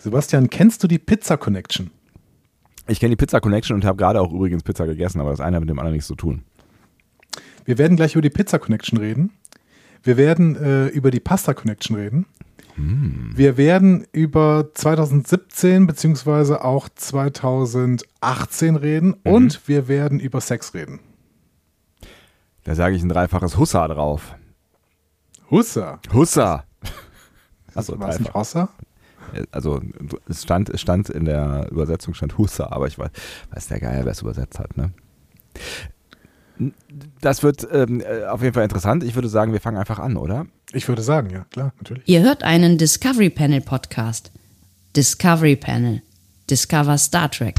Sebastian, kennst du die Pizza Connection? Ich kenne die Pizza Connection und habe gerade auch übrigens Pizza gegessen, aber das eine hat mit dem anderen nichts zu tun. Wir werden gleich über die Pizza Connection reden. Wir werden äh, über die Pasta Connection reden. Mm. Wir werden über 2017 beziehungsweise auch 2018 reden mhm. und wir werden über Sex reden. Da sage ich ein dreifaches Hussa drauf. Hussa? Hussa. Also, was nicht Hossa? Also es stand, es stand in der Übersetzung stand Hussa, aber ich weiß, weiß der Geier, wer es übersetzt hat. Ne? Das wird ähm, äh, auf jeden Fall interessant. Ich würde sagen, wir fangen einfach an, oder? Ich würde sagen, ja, klar, natürlich. Ihr hört einen Discovery Panel Podcast. Discovery Panel. Discover Star Trek.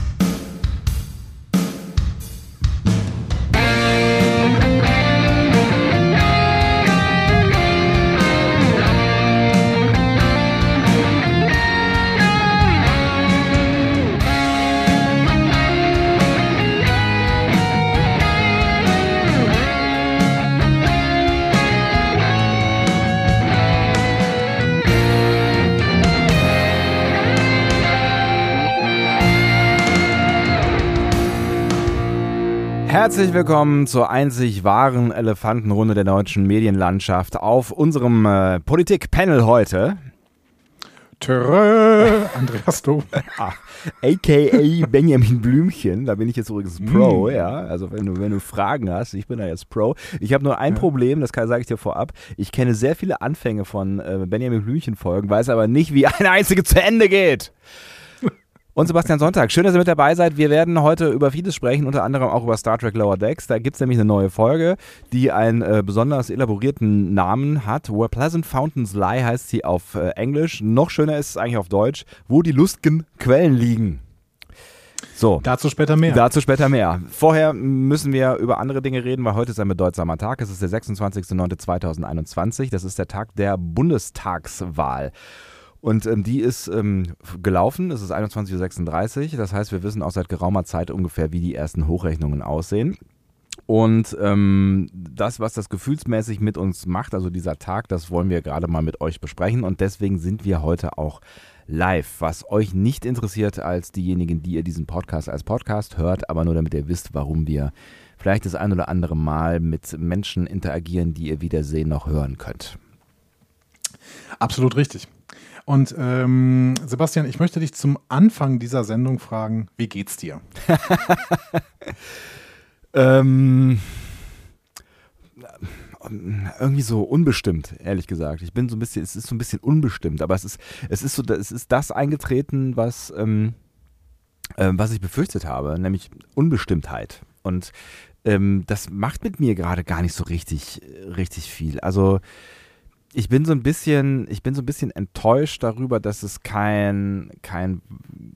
Herzlich willkommen zur einzig wahren Elefantenrunde der deutschen Medienlandschaft auf unserem äh, Politik-Panel heute. Törö, Andreas Dom. AKA Benjamin Blümchen, da bin ich jetzt übrigens Pro, mm. ja. Also wenn du, wenn du Fragen hast, ich bin da jetzt Pro. Ich habe nur ein ja. Problem, das sage ich dir vorab. Ich kenne sehr viele Anfänge von äh, Benjamin Blümchen-Folgen, weiß aber nicht, wie eine einzige zu Ende geht und Sebastian Sonntag. Schön, dass ihr mit dabei seid. Wir werden heute über vieles sprechen, unter anderem auch über Star Trek Lower Decks. Da gibt es nämlich eine neue Folge, die einen äh, besonders elaborierten Namen hat. Where Pleasant Fountains Lie heißt sie auf äh, Englisch. Noch schöner ist es eigentlich auf Deutsch. Wo die lustigen Quellen liegen. So. Dazu später mehr. Dazu später mehr. Vorher müssen wir über andere Dinge reden, weil heute ist ein bedeutsamer Tag. Es ist der 26.09.2021. Das ist der Tag der Bundestagswahl. Und ähm, die ist ähm, gelaufen, es ist 21.36 Uhr, das heißt, wir wissen auch seit geraumer Zeit ungefähr, wie die ersten Hochrechnungen aussehen. Und ähm, das, was das gefühlsmäßig mit uns macht, also dieser Tag, das wollen wir gerade mal mit euch besprechen. Und deswegen sind wir heute auch live. Was euch nicht interessiert als diejenigen, die ihr diesen Podcast als Podcast hört, aber nur damit ihr wisst, warum wir vielleicht das ein oder andere Mal mit Menschen interagieren, die ihr weder sehen noch hören könnt. Absolut richtig. Und ähm, Sebastian, ich möchte dich zum Anfang dieser Sendung fragen, wie geht's dir? ähm, irgendwie so unbestimmt, ehrlich gesagt. Ich bin so ein bisschen, es ist so ein bisschen unbestimmt, aber es ist, es ist so, es ist das eingetreten, was, ähm, äh, was ich befürchtet habe, nämlich Unbestimmtheit. Und ähm, das macht mit mir gerade gar nicht so richtig, richtig viel. Also ich bin so ein bisschen, ich bin so ein bisschen enttäuscht darüber, dass es kein, kein,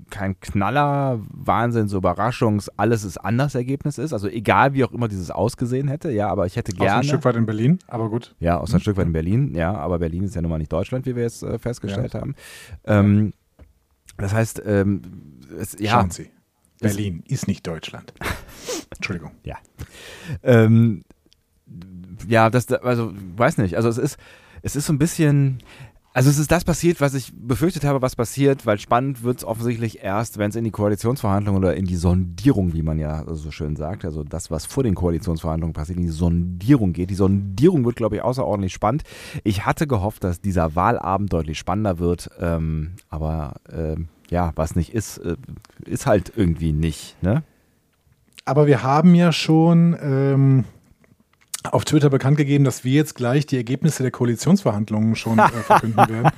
kein Knaller, Wahnsinns, Überraschungs, alles ist anders Ergebnis ist. Also egal, wie auch immer dieses ausgesehen hätte, ja, aber ich hätte gerne. Aus ein Stück weit in Berlin, aber gut. Ja, aus ein mhm. Stück weit in Berlin, ja, aber Berlin ist ja nun mal nicht Deutschland, wie wir jetzt äh, festgestellt ja. haben. Ähm, das heißt, ähm, es, ja. Schauen Sie, Berlin es, ist nicht Deutschland. Entschuldigung. Ja. Ähm, ja, das, also, weiß nicht, also es ist es ist so ein bisschen, also es ist das passiert, was ich befürchtet habe, was passiert, weil spannend wird es offensichtlich erst, wenn es in die Koalitionsverhandlungen oder in die Sondierung, wie man ja so schön sagt, also das, was vor den Koalitionsverhandlungen passiert, in die Sondierung geht. Die Sondierung wird, glaube ich, außerordentlich spannend. Ich hatte gehofft, dass dieser Wahlabend deutlich spannender wird, ähm, aber äh, ja, was nicht ist, äh, ist halt irgendwie nicht, ne? Aber wir haben ja schon ähm, auf Twitter bekannt gegeben, dass wir jetzt gleich die Ergebnisse der Koalitionsverhandlungen schon äh, verkünden werden.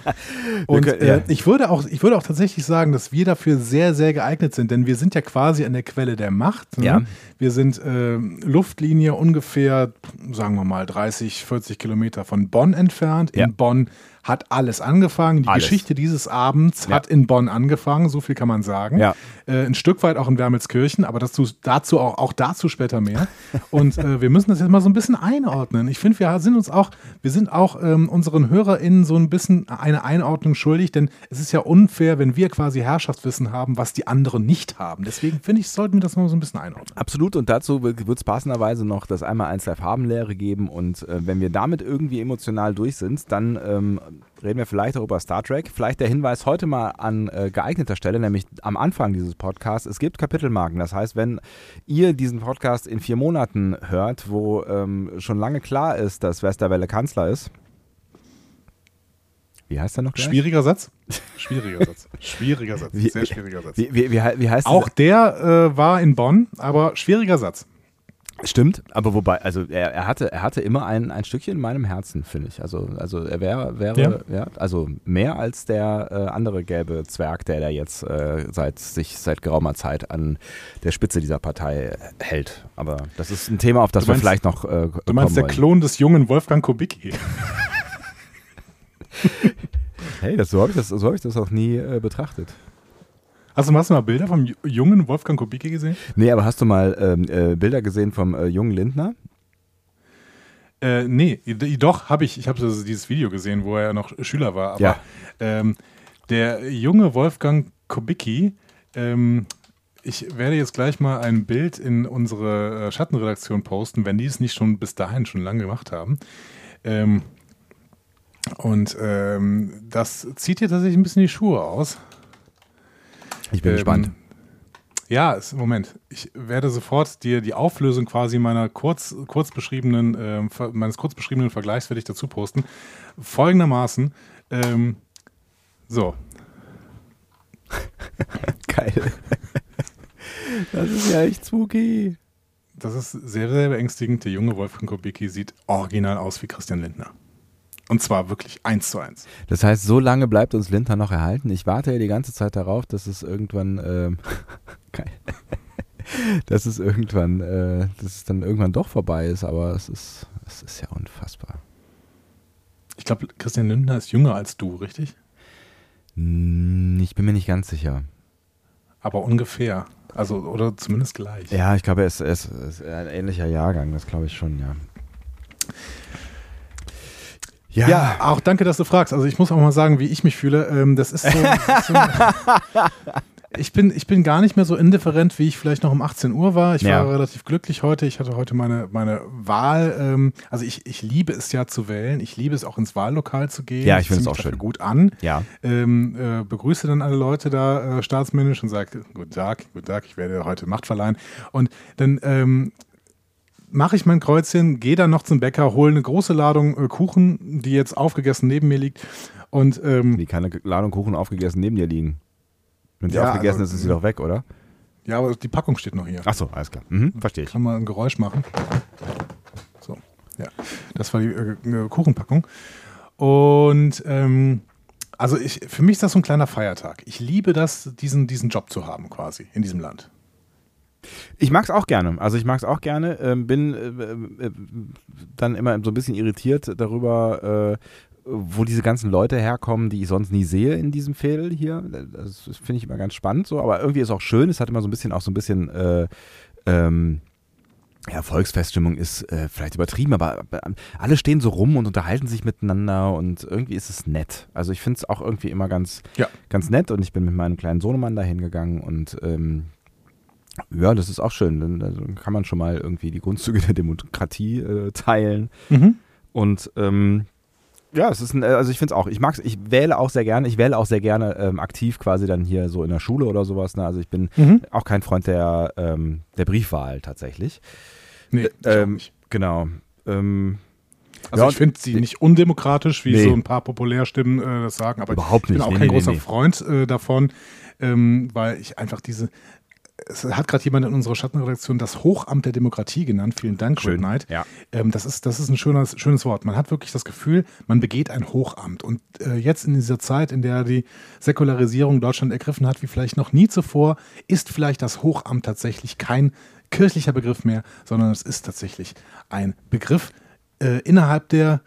Und äh, ich, würde auch, ich würde auch tatsächlich sagen, dass wir dafür sehr, sehr geeignet sind, denn wir sind ja quasi an der Quelle der Macht. Ne? Ja. Wir sind äh, Luftlinie ungefähr, sagen wir mal, 30, 40 Kilometer von Bonn entfernt. In ja. Bonn hat alles angefangen. Die alles. Geschichte dieses Abends ja. hat in Bonn angefangen, so viel kann man sagen. Ja. Äh, ein Stück weit auch in Wermelskirchen, aber dazu, dazu auch, auch dazu später mehr. Und äh, wir müssen das jetzt mal so ein bisschen einordnen. Ich finde, wir sind uns auch, wir sind auch ähm, unseren HörerInnen so ein bisschen eine Einordnung schuldig, denn es ist ja unfair, wenn wir quasi Herrschaftswissen haben, was die anderen nicht haben. Deswegen finde ich, sollten wir das mal so ein bisschen einordnen. Absolut. Und dazu wird es passenderweise noch das einmal eins der Farbenlehre geben. Und äh, wenn wir damit irgendwie emotional durch sind, dann ähm, reden wir vielleicht auch über Star Trek. Vielleicht der Hinweis heute mal an äh, geeigneter Stelle, nämlich am Anfang dieses Podcasts. Es gibt Kapitelmarken. Das heißt, wenn ihr diesen Podcast in vier Monaten hört, wo ähm, schon lange klar ist, dass Westerwelle Kanzler ist. Wie heißt der noch? Gleich? Schwieriger Satz. Schwieriger Satz. Schwieriger Satz. Sehr schwieriger Satz. Wie, wie, wie, wie heißt Auch der äh, war in Bonn, aber schwieriger Satz. Stimmt, aber wobei, also er, er, hatte, er hatte immer ein, ein Stückchen in meinem Herzen, finde ich. Also, also er wäre, wäre, ja. ja. also mehr als der äh, andere gelbe Zwerg, der da jetzt äh, seit sich seit geraumer Zeit an der Spitze dieser Partei hält. Aber das ist ein Thema, auf das meinst, wir vielleicht noch. Äh, du meinst der wollen. Klon des jungen Wolfgang Kubicki? hey, das, so habe ich, das, so hab ich das auch nie äh, betrachtet. Hast du, hast du mal Bilder vom jungen Wolfgang Kubicki gesehen? Nee, aber hast du mal ähm, äh, Bilder gesehen vom äh, jungen Lindner? Äh, nee, doch, habe ich. Ich habe also dieses Video gesehen, wo er noch Schüler war. Aber ja. ähm, der junge Wolfgang Kubicki, ähm, ich werde jetzt gleich mal ein Bild in unsere äh, Schattenredaktion posten, wenn die es nicht schon bis dahin schon lange gemacht haben. Ähm, und ähm, das zieht dir tatsächlich ein bisschen die Schuhe aus. Ich bin ähm, gespannt. Ja, Moment. Ich werde sofort dir die Auflösung quasi meiner kurz, kurz beschriebenen, äh, meines kurz beschriebenen Vergleichs werde ich dazu posten. Folgendermaßen. Ähm, so. Geil. Das ist ja echt spooky. Das ist sehr, sehr beängstigend. Der junge Wolfgang Kubicki sieht original aus wie Christian Lindner. Und zwar wirklich eins zu eins. Das heißt, so lange bleibt uns Lindner noch erhalten. Ich warte ja die ganze Zeit darauf, dass es irgendwann, ähm, dass es irgendwann, äh, dass es dann irgendwann doch vorbei ist. Aber es ist, es ist ja unfassbar. Ich glaube, Christian Lindner ist jünger als du, richtig? Hm, ich bin mir nicht ganz sicher. Aber ungefähr. Also, oder zumindest gleich. Ja, ich glaube, er ist, er ist, ist ein ähnlicher Jahrgang, das glaube ich schon, ja. Ja. ja. auch danke, dass du fragst. Also ich muss auch mal sagen, wie ich mich fühle. Ähm, das ist so. Ich, bin, ich bin gar nicht mehr so indifferent, wie ich vielleicht noch um 18 Uhr war. Ich ja. war relativ glücklich heute. Ich hatte heute meine, meine Wahl. Ähm, also ich, ich liebe es ja zu wählen. Ich liebe es auch ins Wahllokal zu gehen. Ja, ich finde es auch schön. gut an. Ja. Ähm, äh, begrüße dann alle Leute da äh, staatsmännisch und sage, guten Tag, guten Tag, ich werde heute Macht verleihen. Und dann ähm, mache ich mein Kreuzchen, gehe dann noch zum Bäcker, hole eine große Ladung äh, Kuchen, die jetzt aufgegessen neben mir liegt. Und, ähm, Wie kann eine Ladung Kuchen aufgegessen neben dir liegen? Wenn sie ja, aufgegessen also, ist, ist sie doch weg, oder? Ja, aber die Packung steht noch hier. Achso, alles klar. Mhm, verstehe ich. Kann man ein Geräusch machen. So, ja. Das war die äh, Kuchenpackung. Und ähm, also ich, für mich ist das so ein kleiner Feiertag. Ich liebe das, diesen, diesen Job zu haben quasi in diesem Land. Ich mag es auch gerne. Also ich mag es auch gerne. Ähm, bin äh, äh, dann immer so ein bisschen irritiert darüber, äh, wo diese ganzen Leute herkommen, die ich sonst nie sehe in diesem Fädel hier. Das, das finde ich immer ganz spannend so. Aber irgendwie ist es auch schön. Es hat immer so ein bisschen auch so ein bisschen äh, ähm, ja, Volksfeststimmung ist äh, vielleicht übertrieben, aber, aber, alle stehen so rum und unterhalten sich miteinander und irgendwie ist es nett. Also ich finde es auch irgendwie immer ganz, ja. ganz nett und ich bin mit meinem kleinen Sohnemann da hingegangen und ähm, ja, das ist auch schön. Dann, kann man schon mal irgendwie die Grundzüge der Demokratie äh, teilen. Mhm. Und ähm, ja, es ist ein, also ich finde es auch, ich mag's, ich wähle auch sehr gerne, ich wähle auch sehr gerne ähm, aktiv quasi dann hier so in der Schule oder sowas. Ne? Also ich bin mhm. auch kein Freund der, ähm, der Briefwahl tatsächlich. Nee, äh, ähm, genau. Ähm, also ja, ich finde sie nicht undemokratisch, wie nee. so ein paar Populärstimmen äh, das sagen, aber Überhaupt ich bin auch nee, kein nee, großer Freund äh, davon, ähm, weil ich einfach diese, es hat gerade jemand in unserer Schattenredaktion das Hochamt der Demokratie genannt. Vielen Dank, Schön. Knight. Ja. Ähm, das, ist, das ist ein schönes, schönes Wort. Man hat wirklich das Gefühl, man begeht ein Hochamt. Und äh, jetzt in dieser Zeit, in der die Säkularisierung Deutschland ergriffen hat, wie vielleicht noch nie zuvor, ist vielleicht das Hochamt tatsächlich kein kirchlicher Begriff mehr, sondern es ist tatsächlich ein Begriff äh, innerhalb der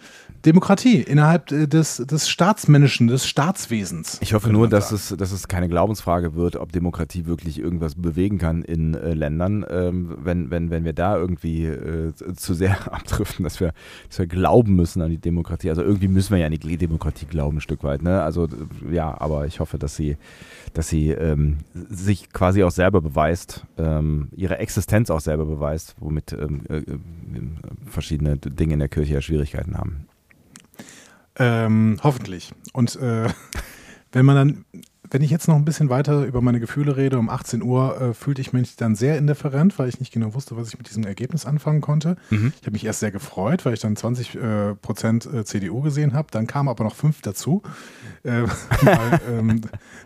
Demokratie innerhalb äh, des, des Staatsmännischen, des Staatswesens. Ich hoffe nur, dass es, dass es keine Glaubensfrage wird, ob Demokratie wirklich irgendwas bewegen kann in äh, Ländern. Ähm, wenn, wenn, wenn wir da irgendwie äh, zu sehr abdriften, dass wir, dass wir glauben müssen an die Demokratie. Also irgendwie müssen wir ja an die Demokratie glauben, ein Stück weit. Ne? Also ja, aber ich hoffe, dass sie, dass sie ähm, sich quasi auch selber beweist, ähm, ihre Existenz auch selber beweist, womit ähm, äh, äh verschiedene Dinge in der Kirche ja Schwierigkeiten haben. Ähm, hoffentlich. Und äh, wenn man dann wenn ich jetzt noch ein bisschen weiter über meine Gefühle rede, um 18 Uhr äh, fühlte ich mich dann sehr indifferent, weil ich nicht genau wusste, was ich mit diesem Ergebnis anfangen konnte. Mhm. Ich habe mich erst sehr gefreut, weil ich dann 20 äh, Prozent äh, CDU gesehen habe. Dann kamen aber noch fünf dazu, äh, weil ähm,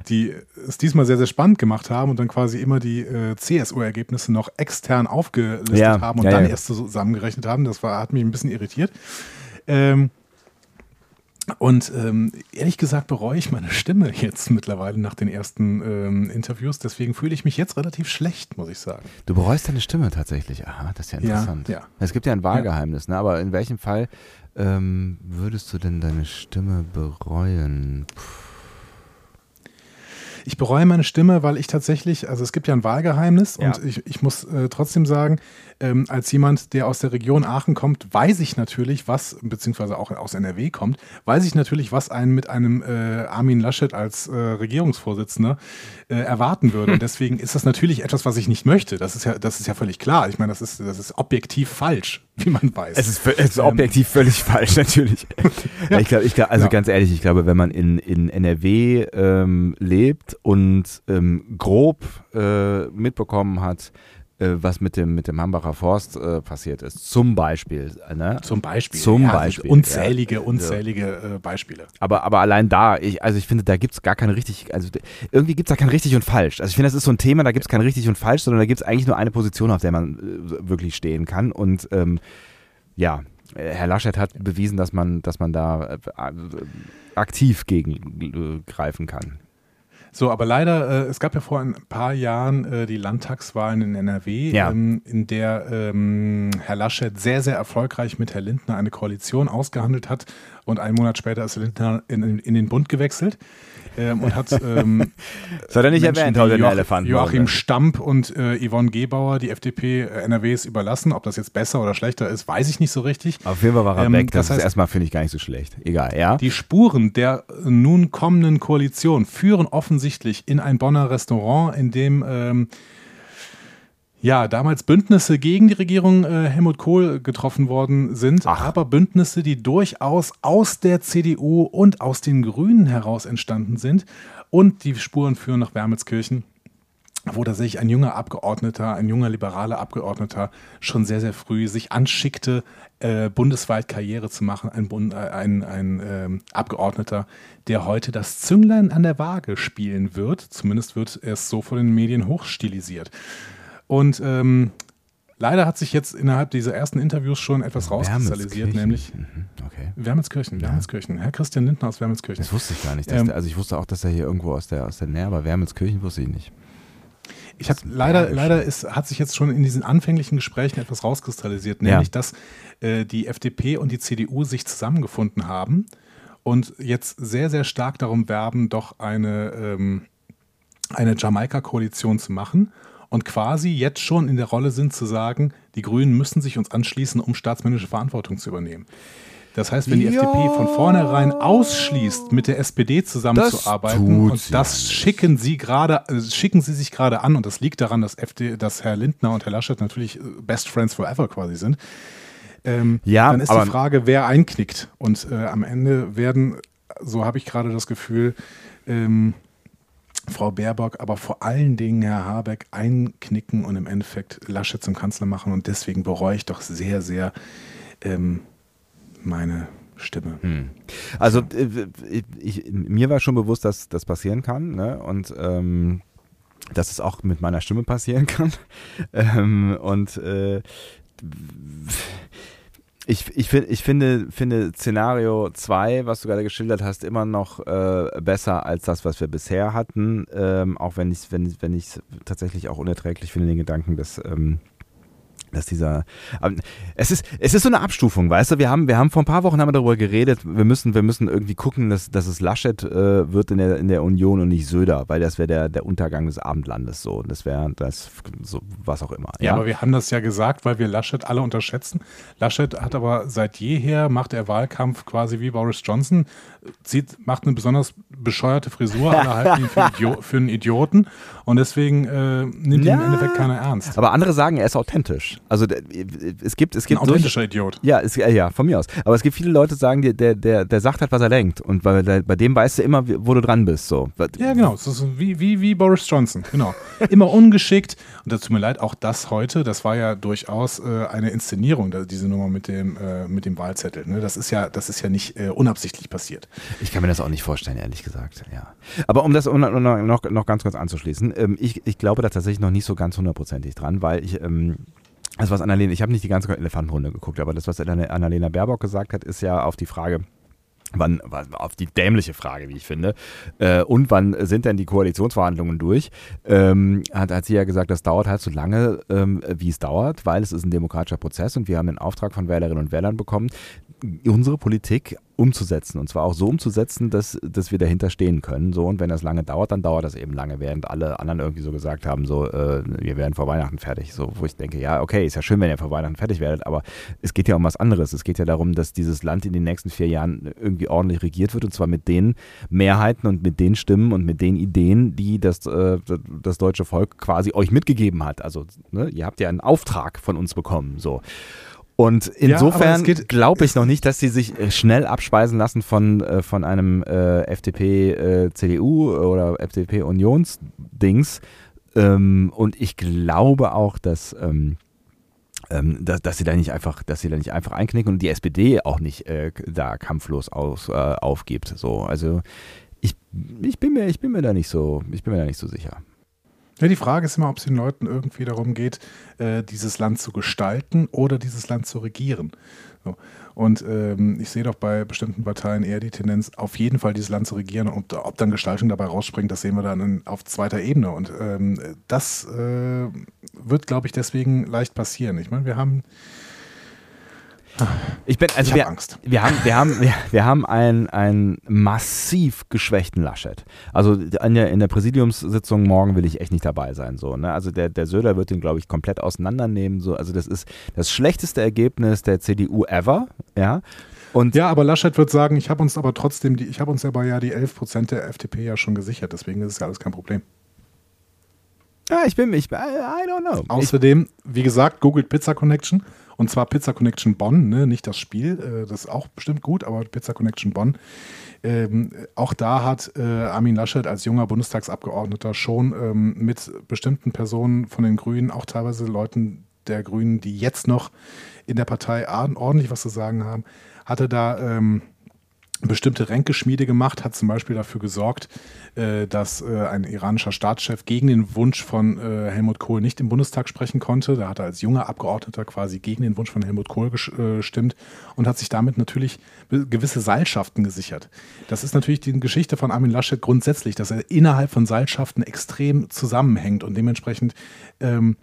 die es diesmal sehr, sehr spannend gemacht haben und dann quasi immer die äh, CSU-Ergebnisse noch extern aufgelistet ja, haben und ja, dann ja. erst zusammengerechnet haben. Das war, hat mich ein bisschen irritiert. Ähm, und ähm, ehrlich gesagt bereue ich meine Stimme jetzt mittlerweile nach den ersten ähm, Interviews. Deswegen fühle ich mich jetzt relativ schlecht, muss ich sagen. Du bereust deine Stimme tatsächlich. Aha, das ist ja interessant. Ja, ja. Es gibt ja ein Wahlgeheimnis, ne? aber in welchem Fall ähm, würdest du denn deine Stimme bereuen? Puh. Ich bereue meine Stimme, weil ich tatsächlich, also es gibt ja ein Wahlgeheimnis ja. und ich, ich muss äh, trotzdem sagen, ähm, als jemand, der aus der Region Aachen kommt, weiß ich natürlich, was, beziehungsweise auch aus NRW kommt, weiß ich natürlich, was einen mit einem äh, Armin Laschet als äh, Regierungsvorsitzender äh, erwarten würde. Und deswegen ist das natürlich etwas, was ich nicht möchte. Das ist ja, das ist ja völlig klar. Ich meine, das ist, das ist objektiv falsch, wie man weiß. Es ist, es ist ähm, objektiv völlig falsch, natürlich. ja. Ich glaube, ich glaub, also ja. ganz ehrlich, ich glaube, wenn man in, in NRW ähm, lebt und ähm, grob äh, mitbekommen hat, was mit dem, mit dem Hambacher Forst äh, passiert ist. Zum Beispiel. Ne? Zum Beispiel. Zum ja, Beispiel. Unzählige, ja. unzählige äh, Beispiele. Aber, aber allein da, ich, also ich finde, da gibt es gar kein richtig, also irgendwie gibt es da kein richtig und falsch. Also ich finde, das ist so ein Thema, da gibt es kein richtig und falsch, sondern da gibt es eigentlich nur eine Position, auf der man äh, wirklich stehen kann. Und ähm, ja, Herr Laschet hat bewiesen, dass man, dass man da äh, aktiv gegengreifen kann. So, aber leider, äh, es gab ja vor ein paar Jahren äh, die Landtagswahlen in NRW, ja. ähm, in der ähm, Herr Laschet sehr, sehr erfolgreich mit Herr Lindner eine Koalition ausgehandelt hat und einen Monat später ist Lindner in, in, in den Bund gewechselt ähm, und hat. Ähm, das hat er nicht Menschen erwähnt, heute Joach, Elefanten. Joachim Stamp und äh, Yvonne Gebauer die FDP äh, NRWs überlassen. Ob das jetzt besser oder schlechter ist, weiß ich nicht so richtig. Auf jeden Fall war er ähm, weg. Das, das heißt, ist erstmal, finde ich, gar nicht so schlecht. Egal, ja. Die Spuren der nun kommenden Koalition führen offensichtlich in ein Bonner Restaurant, in dem ähm, ja, damals Bündnisse gegen die Regierung äh, Helmut Kohl getroffen worden sind, Ach. aber Bündnisse, die durchaus aus der CDU und aus den Grünen heraus entstanden sind. Und die Spuren führen nach Wermelskirchen, wo da sich ein junger Abgeordneter, ein junger liberaler Abgeordneter schon sehr, sehr früh sich anschickte, äh, bundesweit Karriere zu machen. Ein, Bund, äh, ein, ein äh, Abgeordneter, der heute das Zünglein an der Waage spielen wird. Zumindest wird es so von den Medien hochstilisiert. Und ähm, leider hat sich jetzt innerhalb dieser ersten Interviews schon etwas rauskristallisiert, nämlich mhm, okay. Wermelskirchen, Wermelskirchen. Herr Christian Lindner aus Wermelskirchen. Das wusste ich gar nicht. Ähm, der, also ich wusste auch, dass er hier irgendwo aus der, aus der Nähe, aber Wermelskirchen wusste ich nicht. Ich habe leider, leider ist, hat sich jetzt schon in diesen anfänglichen Gesprächen etwas rauskristallisiert, nämlich ja. dass äh, die FDP und die CDU sich zusammengefunden haben und jetzt sehr, sehr stark darum werben, doch eine, ähm, eine Jamaika-Koalition zu machen und quasi jetzt schon in der Rolle sind zu sagen, die Grünen müssen sich uns anschließen, um staatsmännische Verantwortung zu übernehmen. Das heißt, wenn die ja. FDP von vornherein ausschließt, mit der SPD zusammenzuarbeiten, und das schicken sie gerade, äh, schicken sie sich gerade an, und das liegt daran, dass, FD, dass Herr Lindner und Herr Laschet natürlich äh, Best Friends Forever quasi sind. Ähm, ja, dann ist die Frage, wer einknickt. Und äh, am Ende werden, so habe ich gerade das Gefühl, ähm, Frau Baerbock, aber vor allen Dingen Herr Habeck einknicken und im Endeffekt Laschet zum Kanzler machen. Und deswegen bereue ich doch sehr, sehr ähm, meine Stimme. Hm. Also äh, ich, mir war schon bewusst, dass das passieren kann. Ne? Und ähm, dass es auch mit meiner Stimme passieren kann. ähm, und äh, ich, ich, find, ich finde, finde Szenario 2, was du gerade geschildert hast, immer noch äh, besser als das, was wir bisher hatten. Ähm, auch wenn ich es wenn, wenn tatsächlich auch unerträglich finde, den Gedanken, dass ähm, dass dieser, es ist, es ist so eine Abstufung, weißt du, wir haben, wir haben vor ein paar Wochen haben wir darüber geredet, wir müssen, wir müssen irgendwie gucken, dass, dass es Laschet äh, wird in der, in der Union und nicht Söder, weil das wäre der, der Untergang des Abendlandes so, und das wäre das, so, was auch immer. Ja? ja, aber wir haben das ja gesagt, weil wir Laschet alle unterschätzen. Laschet hat aber seit jeher, macht er Wahlkampf quasi wie Boris Johnson, zieht, macht eine besonders bescheuerte Frisur, alle halten ihn für, Idio für, einen Idioten und deswegen äh, nimmt ja, ihn im Endeffekt keiner ernst. Aber andere sagen, er ist authentisch. Also es gibt, es gibt ein authentischer durch, Idiot. Ja, es, ja, von mir aus. Aber es gibt viele Leute, die sagen, der, der, der sagt halt, was er denkt. Und bei, bei dem weißt du immer, wo du dran bist. So. Ja, genau. Das ist wie, wie, wie Boris Johnson. Genau. immer ungeschickt. Und das tut mir leid, auch das heute, das war ja durchaus äh, eine Inszenierung, diese Nummer mit dem, äh, mit dem Wahlzettel. Ne? Das ist ja, das ist ja nicht äh, unabsichtlich passiert. Ich kann mir das auch nicht vorstellen, ehrlich gesagt. Ja. Aber um das noch, noch ganz kurz anzuschließen, ähm, ich, ich glaube da tatsächlich noch nicht so ganz hundertprozentig dran, weil ich ähm, also was Annalena, ich habe nicht die ganze Elefantenrunde geguckt, aber das, was Annalena Baerbock gesagt hat, ist ja auf die Frage, wann, auf die dämliche Frage, wie ich finde, äh, und wann sind denn die Koalitionsverhandlungen durch, ähm, hat, hat sie ja gesagt, das dauert halt so lange, ähm, wie es dauert, weil es ist ein demokratischer Prozess und wir haben den Auftrag von Wählerinnen und Wählern bekommen, unsere Politik umzusetzen. Und zwar auch so umzusetzen, dass, dass wir dahinter stehen können. So, und wenn das lange dauert, dann dauert das eben lange, während alle anderen irgendwie so gesagt haben, so, äh, wir werden vor Weihnachten fertig. So, wo ich denke, ja, okay, ist ja schön, wenn ihr vor Weihnachten fertig werdet, aber es geht ja um was anderes. Es geht ja darum, dass dieses Land in den nächsten vier Jahren irgendwie ordentlich regiert wird und zwar mit den Mehrheiten und mit den Stimmen und mit den Ideen, die das, äh, das deutsche Volk quasi euch mitgegeben hat. Also, ne, ihr habt ja einen Auftrag von uns bekommen. So. Und insofern ja, glaube ich noch nicht, dass sie sich äh, schnell abspeisen lassen von, äh, von einem äh, FDP, äh, CDU oder FDP Unionsdings. Ähm, und ich glaube auch, dass, ähm, ähm, dass, dass, sie da nicht einfach, dass sie da nicht einfach einknicken und die SPD auch nicht äh, da kampflos aus, aufgibt. So, also ich, ich, bin mir, ich bin mir da nicht so, ich bin mir da nicht so sicher. Ja, die Frage ist immer, ob es den Leuten irgendwie darum geht, äh, dieses Land zu gestalten oder dieses Land zu regieren. So. Und ähm, ich sehe doch bei bestimmten Parteien eher die Tendenz, auf jeden Fall dieses Land zu regieren. Und ob dann Gestaltung dabei rausspringt, das sehen wir dann in, auf zweiter Ebene. Und ähm, das äh, wird, glaube ich, deswegen leicht passieren. Ich meine, wir haben ich bin, also ich wir, Angst. Wir haben, wir haben, wir, wir haben einen, einen massiv geschwächten Laschet. Also in der, in der Präsidiumssitzung morgen will ich echt nicht dabei sein. So, ne? Also der, der Söder wird den, glaube ich, komplett auseinandernehmen. So. Also das ist das schlechteste Ergebnis der CDU ever. Ja. Und ja, aber Laschet wird sagen, ich habe uns aber trotzdem, die, ich habe uns aber ja die 11 Prozent der FDP ja schon gesichert, deswegen ist es ja alles kein Problem. Ja, ich bin, ich, I, I don't know. Außerdem, wie gesagt, googelt Pizza Connection. Und zwar Pizza Connection Bonn, ne? nicht das Spiel, äh, das ist auch bestimmt gut, aber Pizza Connection Bonn. Ähm, auch da hat äh, Armin Laschet als junger Bundestagsabgeordneter schon ähm, mit bestimmten Personen von den Grünen, auch teilweise Leuten der Grünen, die jetzt noch in der Partei ordentlich was zu sagen haben, hatte da ähm, bestimmte Ränkeschmiede gemacht, hat zum Beispiel dafür gesorgt, dass äh, ein iranischer Staatschef gegen den Wunsch von äh, Helmut Kohl nicht im Bundestag sprechen konnte. Da hat er als junger Abgeordneter quasi gegen den Wunsch von Helmut Kohl gestimmt und hat sich damit natürlich gewisse Seilschaften gesichert. Das ist natürlich die Geschichte von Armin Laschet grundsätzlich, dass er innerhalb von Seilschaften extrem zusammenhängt und dementsprechend ähm,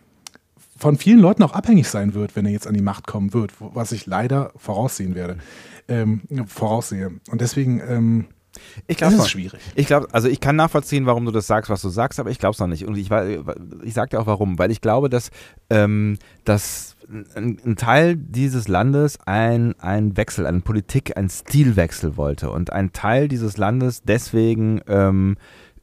von vielen Leuten auch abhängig sein wird, wenn er jetzt an die Macht kommen wird, was ich leider voraussehen werde ähm, voraussehe. Und deswegen ähm, ich glaube, es ist schwierig. Ich glaube, also ich kann nachvollziehen, warum du das sagst, was du sagst, aber ich glaube es noch nicht. Und ich, ich sage dir auch warum, weil ich glaube, dass, ähm, dass ein, Teil dieses Landes ein, ein Wechsel, eine Politik, einen Stilwechsel wollte und ein Teil dieses Landes deswegen ähm,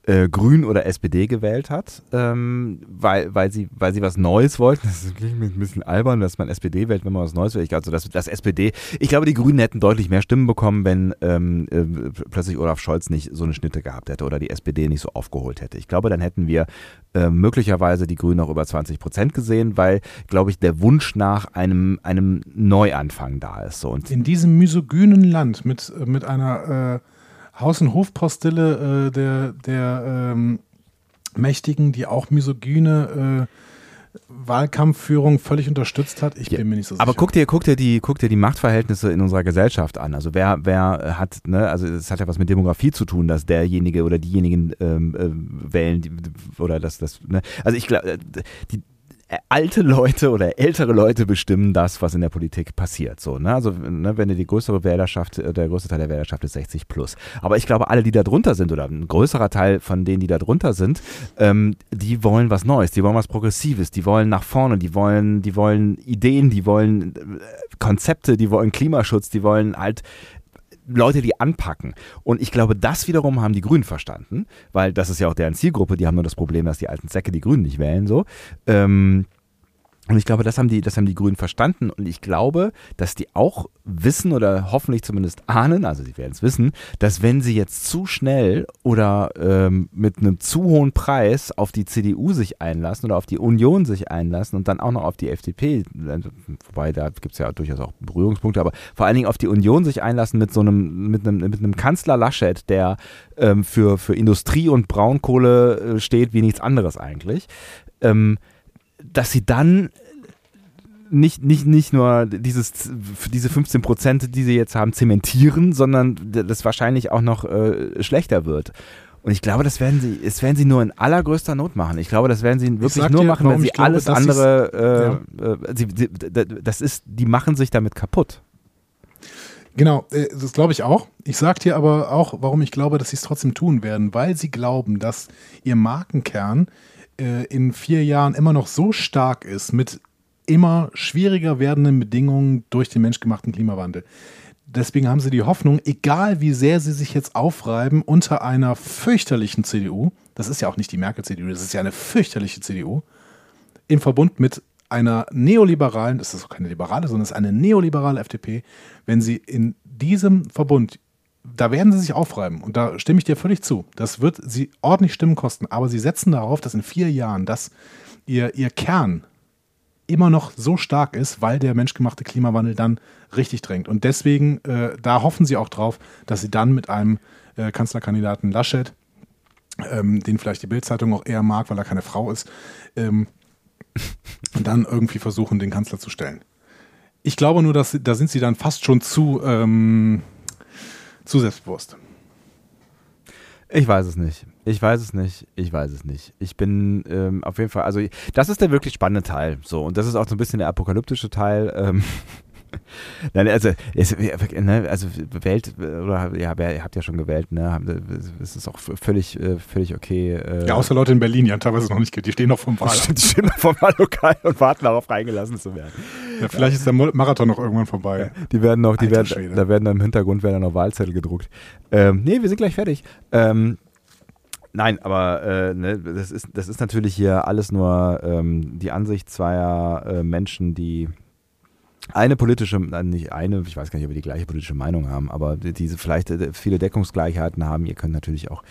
äh, Grün oder SPD gewählt hat, ähm, weil, weil, sie, weil sie was Neues wollten. Das wirklich ein bisschen albern, dass man SPD wählt, wenn man was Neues wählt. Also das, das SPD, ich glaube, die Grünen hätten deutlich mehr Stimmen bekommen, wenn ähm, äh, plötzlich Olaf Scholz nicht so eine Schnitte gehabt hätte oder die SPD nicht so aufgeholt hätte. Ich glaube, dann hätten wir äh, möglicherweise die Grünen auch über 20 Prozent gesehen, weil, glaube ich, der Wunsch nach einem, einem Neuanfang da ist. So. Und In diesem misogynen Land mit, mit einer äh Haus- und Hofpostille äh, der, der ähm, Mächtigen, die auch misogyne äh, Wahlkampfführung völlig unterstützt hat. Ich ja, bin mir nicht so sicher. Aber guck dir, guck dir die, guck dir die Machtverhältnisse in unserer Gesellschaft an. Also wer, wer hat, ne, also es hat ja was mit Demografie zu tun, dass derjenige oder diejenigen ähm, äh, wählen die, oder dass das, ne, also ich glaube, äh, die alte Leute oder ältere Leute bestimmen das, was in der Politik passiert. So, ne? Also, ne, wenn die größere Wählerschaft, äh, der größte Teil der Wählerschaft ist 60 plus. Aber ich glaube, alle, die da drunter sind, oder ein größerer Teil von denen, die da drunter sind, ähm, die wollen was Neues, die wollen was Progressives, die wollen nach vorne, die wollen, die wollen Ideen, die wollen äh, Konzepte, die wollen Klimaschutz, die wollen halt Leute, die anpacken. Und ich glaube, das wiederum haben die Grünen verstanden, weil das ist ja auch deren Zielgruppe, die haben nur das Problem, dass die alten Säcke die Grünen nicht wählen, so. Ähm, Und ich glaube, das haben die, das haben die Grünen verstanden. Und ich glaube, dass die auch wissen oder hoffentlich zumindest ahnen, also sie werden es wissen, dass wenn sie jetzt zu schnell oder ähm, mit einem zu hohen Preis auf die CDU sich einlassen oder auf die Union sich einlassen und dann auch noch auf die FDP, wobei da gibt es ja durchaus auch Berührungspunkte, aber vor allen Dingen auf die Union sich einlassen mit so einem, mit einem, mit einem Kanzler Laschet, der ähm, für, für Industrie und Braunkohle äh, steht wie nichts anderes eigentlich. Ähm, dass sie dann nicht, nicht, nicht nur dieses, diese 15 Prozent, die sie jetzt haben, zementieren, sondern das wahrscheinlich auch noch äh, schlechter wird. Und ich glaube, das werden sie, das werden sie nur in allergrößter Not machen. Ich glaube, das werden sie wirklich nur machen, wenn sie glaube, alles andere, äh, ja. äh, sie, die, das ist, die machen sich damit kaputt. Genau, äh, das glaube ich auch. Ich sage dir aber auch, warum ich glaube, dass sie es trotzdem tun werden, weil sie glauben, dass ihr Markenkern äh, in vier Jahren immer noch so stark ist mit immer schwieriger werdenden Bedingungen durch den menschgemachten Klimawandel. Deswegen haben sie die Hoffnung, egal wie sehr sie sich jetzt aufreiben unter einer fürchterlichen CDU, das ist ja auch nicht die Merkel-CDU, das ist ja eine fürchterliche CDU, im Verbund mit einer neoliberalen, das ist auch keine liberale, sondern es ist eine neoliberale FDP, wenn sie in diesem Verbund, da werden sie sich aufreiben und da stimme ich dir völlig zu, das wird sie ordentlich Stimmen kosten, aber sie setzen darauf, dass in vier Jahren das ihr, ihr Kern immer noch so stark ist, weil der menschgemachte Klimawandel dann richtig drängt. Und deswegen, äh, da hoffen sie auch drauf, dass sie dann mit einem äh, Kanzlerkandidaten Laschet, ähm, den vielleicht die Bildzeitung auch eher mag, weil er keine Frau ist, ähm, dann irgendwie versuchen, den Kanzler zu stellen. Ich glaube nur, dass da sind sie dann fast schon zu, ähm, zu selbstbewusst. Ich weiß es nicht. Ich weiß es nicht. Ich weiß es nicht. Ich bin ähm, auf jeden Fall, also das ist der wirklich spannende Teil. So, und das ist auch so ein bisschen der apokalyptische Teil. Ähm, Nein, also, es, ne, also Welt, oder ja, ihr habt ja schon gewählt, ne? Es ist auch völlig, äh, völlig okay. Äh, ja, außer Leute in Berlin, die haben teilweise noch nicht geht. Die stehen noch vom Wahl. die stehen noch vom Wahllokal und warten darauf, reingelassen zu werden. Ja, vielleicht ist der Marathon noch irgendwann vorbei. Ja, die werden noch, die werden, da werden dann im Hintergrund werden dann noch Wahlzettel gedruckt. Ähm, nee, wir sind gleich fertig. Ähm, Nein, aber äh, ne, das, ist, das ist natürlich hier alles nur ähm, die Ansicht zweier äh, Menschen, die eine politische, nicht eine, ich weiß gar nicht, ob wir die gleiche politische Meinung haben, aber diese vielleicht äh, viele Deckungsgleichheiten haben. Ihr könnt natürlich auch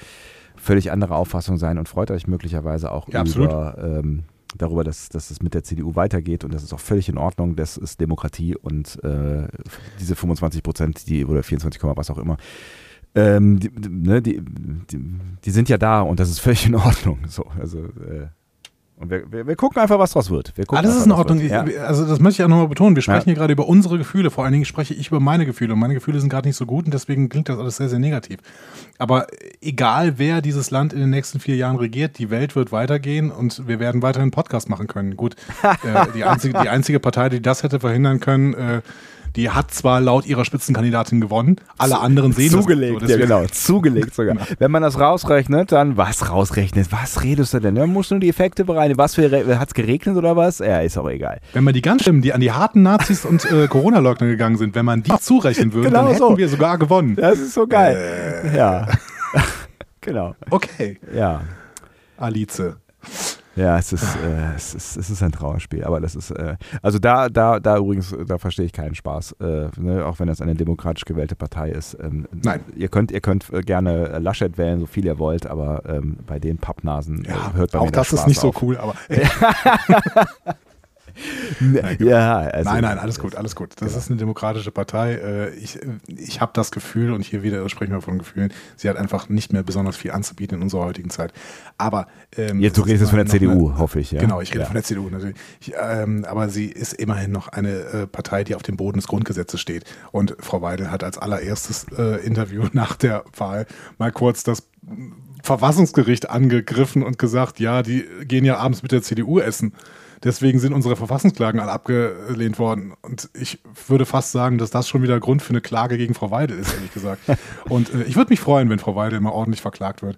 völlig andere Auffassung sein und freut euch möglicherweise auch ja, über, ähm, darüber, dass, dass es mit der CDU weitergeht und das ist auch völlig in Ordnung. Das ist Demokratie und äh, diese 25 Prozent, die oder 24, was auch immer, ähm, die, ne, die, die, die, sind ja da und das ist völlig in Ordnung. So, also äh, und wir, wir, wir, gucken einfach, was draus wird. Alles ist in Ordnung. Ja. Also das möchte ich auch nochmal betonen. Wir sprechen ja. hier gerade über unsere Gefühle. Vor allen Dingen spreche ich über meine Gefühle. Und meine Gefühle sind gerade nicht so gut und deswegen klingt das alles sehr, sehr negativ. Aber egal, wer dieses Land in den nächsten vier Jahren regiert, die Welt wird weitergehen und wir werden weiterhin Podcast machen können. Gut, äh, die, einzige, die einzige Partei, die das hätte verhindern können, äh, die hat zwar laut ihrer Spitzenkandidatin gewonnen, alle anderen sehen zugelegt, das. Zugelegt, so, ja genau, zugelegt sogar. Genau. Wenn man das rausrechnet, dann was rausrechnet? Was redest du denn? Dann musst du nur die Effekte bereinigen. Was für hat es geregnet oder was? Ja, ist auch egal. Wenn man die ganz schlimmen, die an die harten Nazis und äh, Corona-Leugner gegangen sind, wenn man die zurechnen würde, genau dann hätten so. wir sogar gewonnen. Das ist so geil. Äh. Ja. genau. Okay. Ja. Alice. Ja, es ist, äh, es ist, es ist ein Trauerspiel, aber das ist, äh, also da, da, da übrigens, da verstehe ich keinen Spaß, äh, ne, auch wenn das eine demokratisch gewählte Partei ist. Ähm, Nein. Ihr könnt, ihr könnt gerne Laschet wählen, so viel ihr wollt, aber ähm, bei den Pappnasen äh, ja, hört bei auch das Auch das ist nicht auf. so cool, aber. nein, ja, also, nein, nein, alles gut, alles gut. Das genau. ist eine demokratische Partei. Äh, ich, ich habe das Gefühl, und hier wieder sprechen wir von Gefühlen, sie hat einfach nicht mehr besonders viel anzubieten in unserer heutigen Zeit. Aber ähm, jetzt du redest jetzt von der CDU, eine, hoffe ich. Ja. Genau, ich rede ja. von der CDU natürlich. Ich, ähm, aber sie ist immerhin noch eine äh, Partei, die auf dem Boden des Grundgesetzes steht. Und Frau Weidel hat als allererstes äh, Interview nach der Wahl mal kurz das Verfassungsgericht angegriffen und gesagt, ja, die gehen ja abends mit der CDU essen. Deswegen sind unsere Verfassungsklagen alle abgelehnt worden. Und ich würde fast sagen, dass das schon wieder Grund für eine Klage gegen Frau Weidel ist, ehrlich gesagt. Und äh, ich würde mich freuen, wenn Frau Weidel immer ordentlich verklagt wird.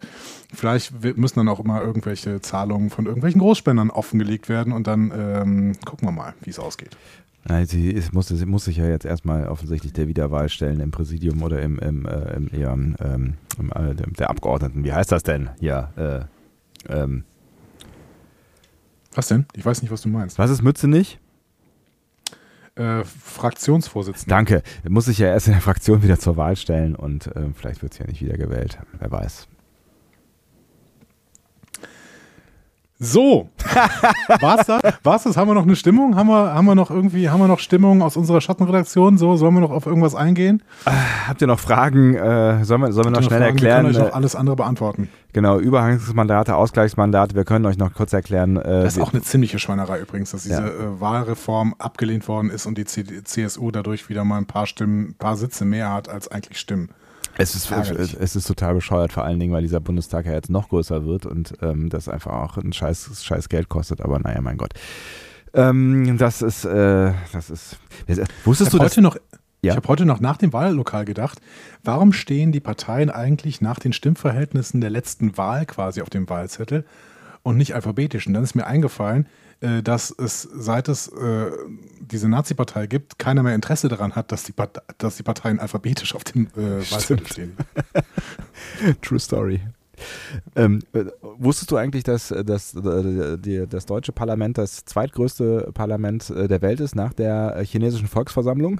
Vielleicht müssen dann auch immer irgendwelche Zahlungen von irgendwelchen Großspendern offengelegt werden und dann ähm, gucken wir mal, wie es ausgeht. Nein, sie, ist, muss, sie muss sich ja jetzt erstmal offensichtlich der Wiederwahl stellen im Präsidium oder im, im, äh, im, im, ähm, im äh, der Abgeordneten. Wie heißt das denn? Ja, äh, ähm, Was denn? Ich weiß nicht, was du meinst. Was ist Mütze nicht? Äh, Fraktionsvorsitzender. Danke. Muss sich ja erst in der Fraktion wieder zur Wahl stellen und äh, vielleicht wird sie ja nicht wiedergewählt. Wer weiß. So, war's das? War's das? Haben wir noch eine Stimmung? Haben wir, haben wir noch irgendwie, haben wir noch Stimmung aus unserer Schattenredaktion? So, sollen wir noch auf irgendwas eingehen? Äh, habt ihr noch Fragen? Äh, sollen wir, sollen wir noch schnell Fragen? erklären? Wir können euch noch alles andere beantworten. Genau, Überhangsmandate, Ausgleichsmandate, wir können euch noch kurz erklären. Äh, das ist auch eine ziemliche Schweinerei übrigens, dass diese ja. äh, Wahlreform abgelehnt worden ist und die CSU dadurch wieder mal ein paar Stimmen, ein paar Sitze mehr hat als eigentlich Stimmen. Es ist, es ist total bescheuert, vor allen Dingen, weil dieser Bundestag ja jetzt noch größer wird und ähm, das einfach auch ein scheiß, scheiß Geld kostet. Aber naja, mein Gott. Ähm, das ist, äh, das ist. Wusstest du das? Heute noch, ja? Ich habe heute noch nach dem Wahllokal gedacht, warum stehen die Parteien eigentlich nach den Stimmverhältnissen der letzten Wahl quasi auf dem Wahlzettel und nicht alphabetisch? Und dann ist mir eingefallen, äh, dass es, seit es äh, diese Nazi-Partei gibt, keiner mehr Interesse daran hat, dass die, Part dass die Parteien alphabetisch auf dem äh, Wahlzettel stehen. True Story. Ähm, äh, wusstest du eigentlich, dass, dass äh, die, das deutsche Parlament das zweitgrößte Parlament der Welt ist nach der chinesischen Volksversammlung?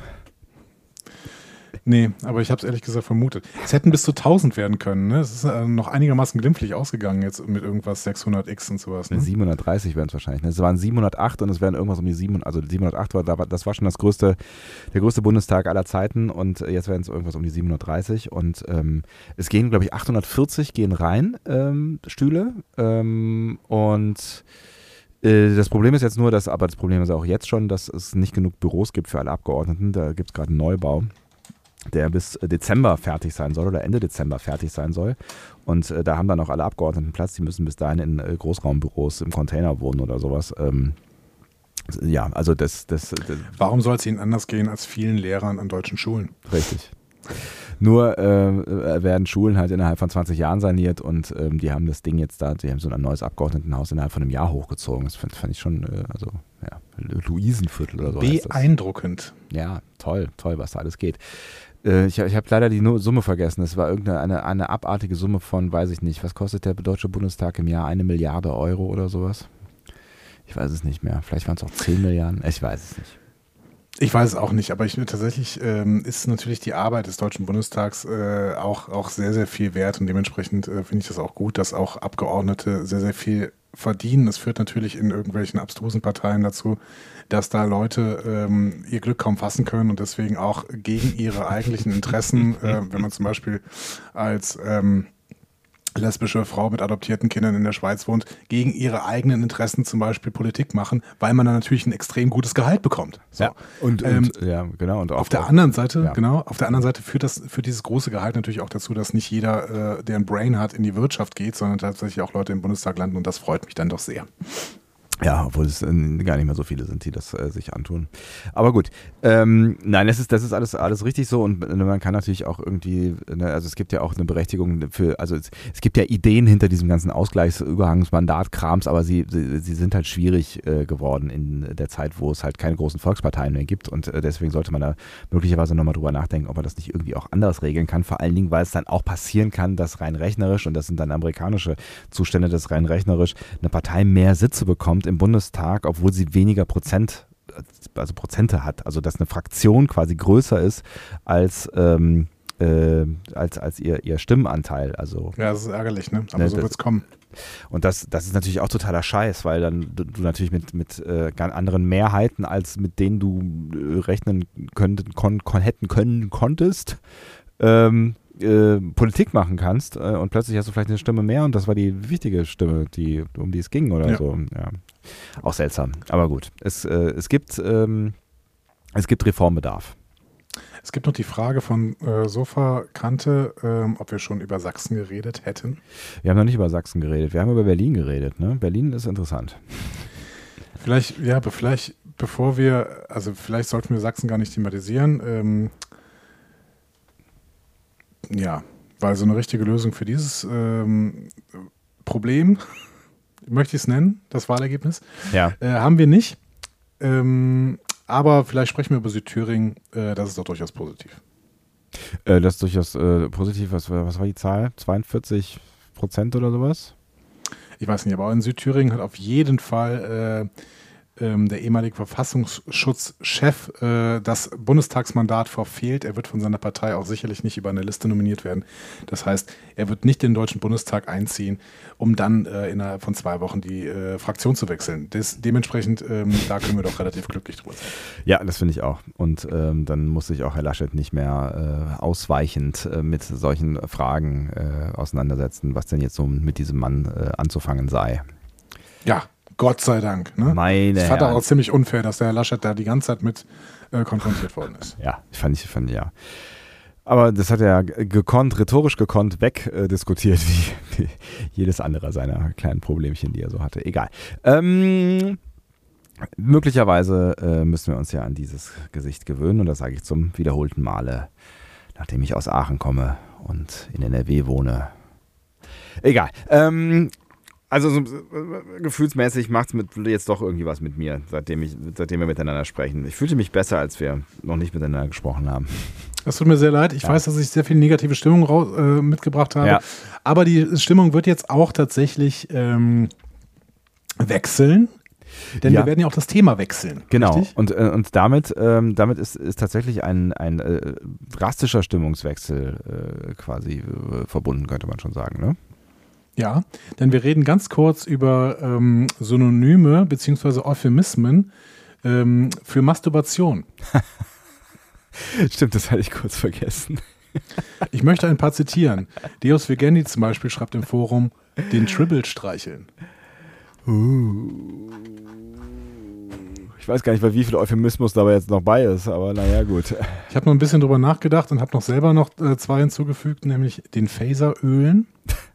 Nee, aber ich habe es ehrlich gesagt vermutet. Es hätten bis zu 1000 werden können. Ne? Es ist äh, noch einigermaßen glimpflich ausgegangen jetzt mit irgendwas 600x und sowas. Ne? 730 wären es wahrscheinlich. Ne? Es waren 708 und es wären irgendwas um die 700. Also 708 war, das war schon das größte, der größte Bundestag aller Zeiten und jetzt wären es irgendwas um die 730 und ähm, es gehen, glaube ich, 840 gehen rein ähm, Stühle ähm, und äh, das Problem ist jetzt nur, dass, aber das Problem ist auch jetzt schon, dass es nicht genug Büros gibt für alle Abgeordneten. Da gibt es gerade einen Neubau der bis Dezember fertig sein soll oder Ende Dezember fertig sein soll. Und äh, da haben dann auch alle Abgeordneten Platz. Die müssen bis dahin in äh, Großraumbüros im Container wohnen oder sowas. Ähm, ja, also das, das, das Warum soll es ihnen anders gehen als vielen Lehrern an deutschen Schulen? Richtig. Nur äh, werden Schulen halt innerhalb von 20 Jahren saniert und ähm, die haben das Ding jetzt da, die haben so ein neues Abgeordnetenhaus innerhalb von einem Jahr hochgezogen. Das fand, fand ich schon, äh, also ja, Luisenviertel oder so. Beeindruckend. Ja, toll, toll, was da alles geht. Äh, ich ich habe leider die Summe vergessen. Es war irgendeine eine, eine abartige Summe von, weiß ich nicht, was kostet der Deutsche Bundestag im Jahr? Eine Milliarde Euro oder sowas? Ich weiß es nicht mehr. Vielleicht waren es auch 10 Milliarden. Ich weiß es nicht. Ich weiß es auch nicht, aber ich tatsächlich ähm, ist natürlich die Arbeit des Deutschen Bundestags äh, auch, auch sehr, sehr viel wert und dementsprechend äh, finde ich das auch gut, dass auch Abgeordnete sehr, sehr viel verdienen. Es führt natürlich in irgendwelchen abstrusen Parteien dazu, dass da Leute ähm, ihr Glück kaum fassen können und deswegen auch gegen ihre eigentlichen Interessen, äh, wenn man zum Beispiel als ähm, lesbische Frau mit adoptierten Kindern in der Schweiz wohnt, gegen ihre eigenen Interessen zum Beispiel Politik machen, weil man dann natürlich ein extrem gutes Gehalt bekommt. So. Ja, und, ähm, und, ja, genau. Und auch, auf der anderen Seite, ja. genau, auf der anderen Seite führt das, führt dieses große Gehalt natürlich auch dazu, dass nicht jeder, äh, der ein Brain hat, in die Wirtschaft geht, sondern tatsächlich auch Leute im Bundestag landen und das freut mich dann doch sehr. Ja, obwohl es äh, gar nicht mehr so viele sind, die das äh, sich antun. Aber gut, ähm, nein, das ist, das ist alles, alles richtig so und äh, man kann natürlich auch irgendwie, ne, also es gibt ja auch eine Berechtigung für, also es, es gibt ja Ideen hinter diesem ganzen Ausgleichsüberhangsmandat-Krams, aber sie, sie, sie, sind halt schwierig äh, geworden in der Zeit, wo es halt keine großen Volksparteien mehr gibt und äh, deswegen sollte man da möglicherweise nochmal drüber nachdenken, ob man das nicht irgendwie auch anders regeln kann, vor allen Dingen, weil es dann auch passieren kann, dass rein rechnerisch, und das sind dann amerikanische Zustände, dass rein rechnerisch eine Partei mehr Sitze bekommt, im Bundestag, obwohl sie weniger Prozent, also Prozente hat. Also dass eine Fraktion quasi größer ist als ähm, äh, als, als ihr, ihr Stimmenanteil. Also, ja, das ist ärgerlich, ne? Aber ne, so wird es kommen. Und das, das ist natürlich auch totaler Scheiß, weil dann du, du natürlich mit, mit äh, ganz anderen Mehrheiten, als mit denen du äh, rechnen könnt, kon, kon, hätten können konntest, ähm, äh, Politik machen kannst äh, und plötzlich hast du vielleicht eine Stimme mehr und das war die wichtige Stimme, die, um die es ging oder ja. so. Ja. Auch seltsam. Aber gut. Es, äh, es, gibt, ähm, es gibt Reformbedarf. Es gibt noch die Frage von äh, Sofa Kante, ähm, ob wir schon über Sachsen geredet hätten. Wir haben noch nicht über Sachsen geredet. Wir haben über Berlin geredet. Ne? Berlin ist interessant. Vielleicht, ja, aber vielleicht, bevor wir, also vielleicht sollten wir Sachsen gar nicht thematisieren. Ähm, ja, weil so eine richtige Lösung für dieses ähm, Problem, möchte ich es nennen, das Wahlergebnis, ja. äh, haben wir nicht. Ähm, aber vielleicht sprechen wir über Südthüringen, äh, das ist doch durchaus positiv. Äh, das ist durchaus äh, positiv. Was, was war die Zahl? 42 Prozent oder sowas? ich weiß nicht, aber in Südthüringen hat auf jeden Fall äh, der ehemalige Verfassungsschutzchef äh, das Bundestagsmandat verfehlt. Er wird von seiner Partei auch sicherlich nicht über eine Liste nominiert werden. Das heißt, er wird nicht in den Deutschen Bundestag einziehen, um dann äh, innerhalb von zwei Wochen die äh, Fraktion zu wechseln. Des, dementsprechend, ähm, da können wir doch relativ glücklich drüber sein. Ja, das finde ich auch. Und ähm, dann muss sich auch Herr Laschet nicht mehr äh, ausweichend äh, mit solchen Fragen äh, auseinandersetzen, was denn jetzt so mit diesem Mann anzufangen sei. Ja, Gott sei Dank. Ne? Meine ich fand Herren. auch ziemlich unfair, dass der Herr Laschet da die ganze Zeit mit äh, konfrontiert worden ist. Ja, ich fand ich, fand ja. Aber das hat er gekonnt, rhetorisch gekonnt wegdiskutiert, äh, wie, wie, jedes andere seiner kleinen Problemchen, die er so hatte. Egal. Ähm, möglicherweise äh, müssen wir uns ja an dieses Gesicht gewöhnen und das sage ich zum wiederholten Male, nachdem ich aus Aachen komme und in NRW wohne. Egal. Ähm, also so, äh, gefühlsmäßig macht es jetzt doch irgendwie was mit mir, seitdem, ich, seitdem wir miteinander sprechen. Ich fühlte mich besser, als wir noch nicht miteinander gesprochen haben. Das tut mir sehr leid. Ich ja. weiß, dass ich sehr viel negative Stimmung raus, äh, mitgebracht habe. Ja. Aber die Stimmung wird jetzt auch tatsächlich ähm, wechseln. Denn ja. wir werden ja auch das Thema wechseln. Genau. Richtig? Und, äh, und damit, ähm, damit ist, ist tatsächlich ein, ein äh, drastischer Stimmungswechsel äh, quasi äh, verbunden, könnte man schon sagen. Ne? Ja, denn wir reden ganz kurz über ähm, Synonyme bzw. Euphemismen ähm, für Masturbation. Stimmt, das hatte ich kurz vergessen. ich möchte ein paar zitieren. Deus Vigendi zum Beispiel schreibt im Forum, den Tribble streicheln. Uh. Ich weiß gar nicht, wie viel Euphemismus dabei jetzt noch bei ist, aber naja, gut. Ich habe noch ein bisschen drüber nachgedacht und habe noch selber noch äh, zwei hinzugefügt, nämlich den Phaserölen.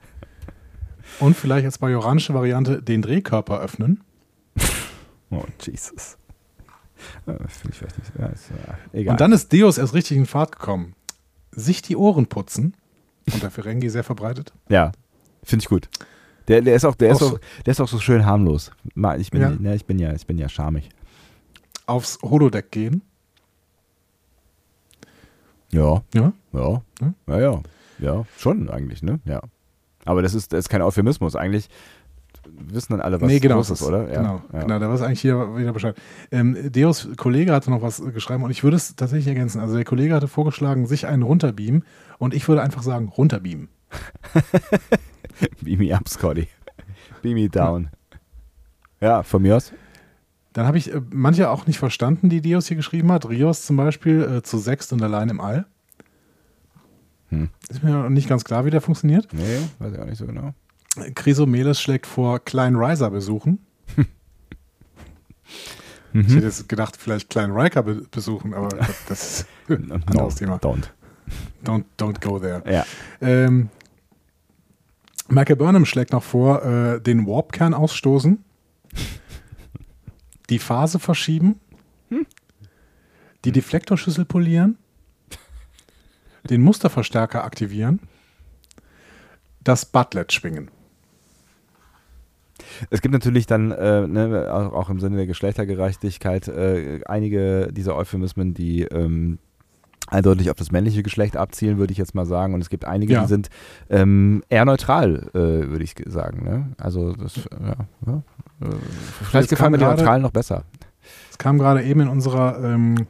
Und vielleicht als majoranische Variante den Drehkörper öffnen. Oh, Jesus. Finde ich vielleicht nicht. Ja, äh, egal. Und dann ist Deus erst richtig in Fahrt gekommen. Sich die Ohren putzen. Unter Ferengi sehr verbreitet. Ja, finde ich gut. Der, der, ist auch, der, ist auch, der ist auch so schön harmlos. Ich bin ja, ne, ich bin ja, ich bin ja schamig. Aufs Holodeck gehen. Ja. Ja? Ja. Ja, ja. Ja, schon eigentlich, ne? Ja. Aber das ist, das ist kein Euphemismus. Eigentlich wissen dann alle, was nee, genau, los ist, oder? Ja, genau, ja. genau, da war es eigentlich hier wieder Bescheid. Ähm, Deos Kollege hatte noch was geschrieben und ich würde es tatsächlich ergänzen. Also der Kollege hatte vorgeschlagen, sich einen runterbeamen und ich würde einfach sagen, runterbeamen. Beam me up, Scotty. Beam me down. Ja, von mir aus. Dann habe ich äh, manche auch nicht verstanden, die Deos hier geschrieben hat. Rios zum Beispiel äh, zu sechst und allein im All. Hm. Ist mir noch nicht ganz klar, wie der funktioniert. Nee, weiß ich auch nicht so genau. Chrysomeles schlägt vor, Klein Riser besuchen. Mhm. Ich hätte jetzt gedacht, vielleicht Klein Riker be besuchen, aber das ist ein anderes Thema. Don't. Don't, don't go there. Ja. Ähm, Michael Burnham schlägt noch vor, äh, den Warpkern ausstoßen, die Phase verschieben, hm? die Deflektorschüssel polieren, den Musterverstärker aktivieren, das Butlet schwingen. Es gibt natürlich dann, äh, ne, auch, im Sinne der Geschlechtergerechtigkeit, äh, einige dieser Euphemismen, die ähm, eindeutig auf das männliche Geschlecht abzielen, würde ich jetzt mal sagen. Und es gibt einige, ja. die sind ähm, eher neutral, äh, würde ich sagen. Ne? Also das, ja, ja. Äh, vielleicht gefallen mir die Neutralen noch besser. Es kam gerade eben in unserer ähm,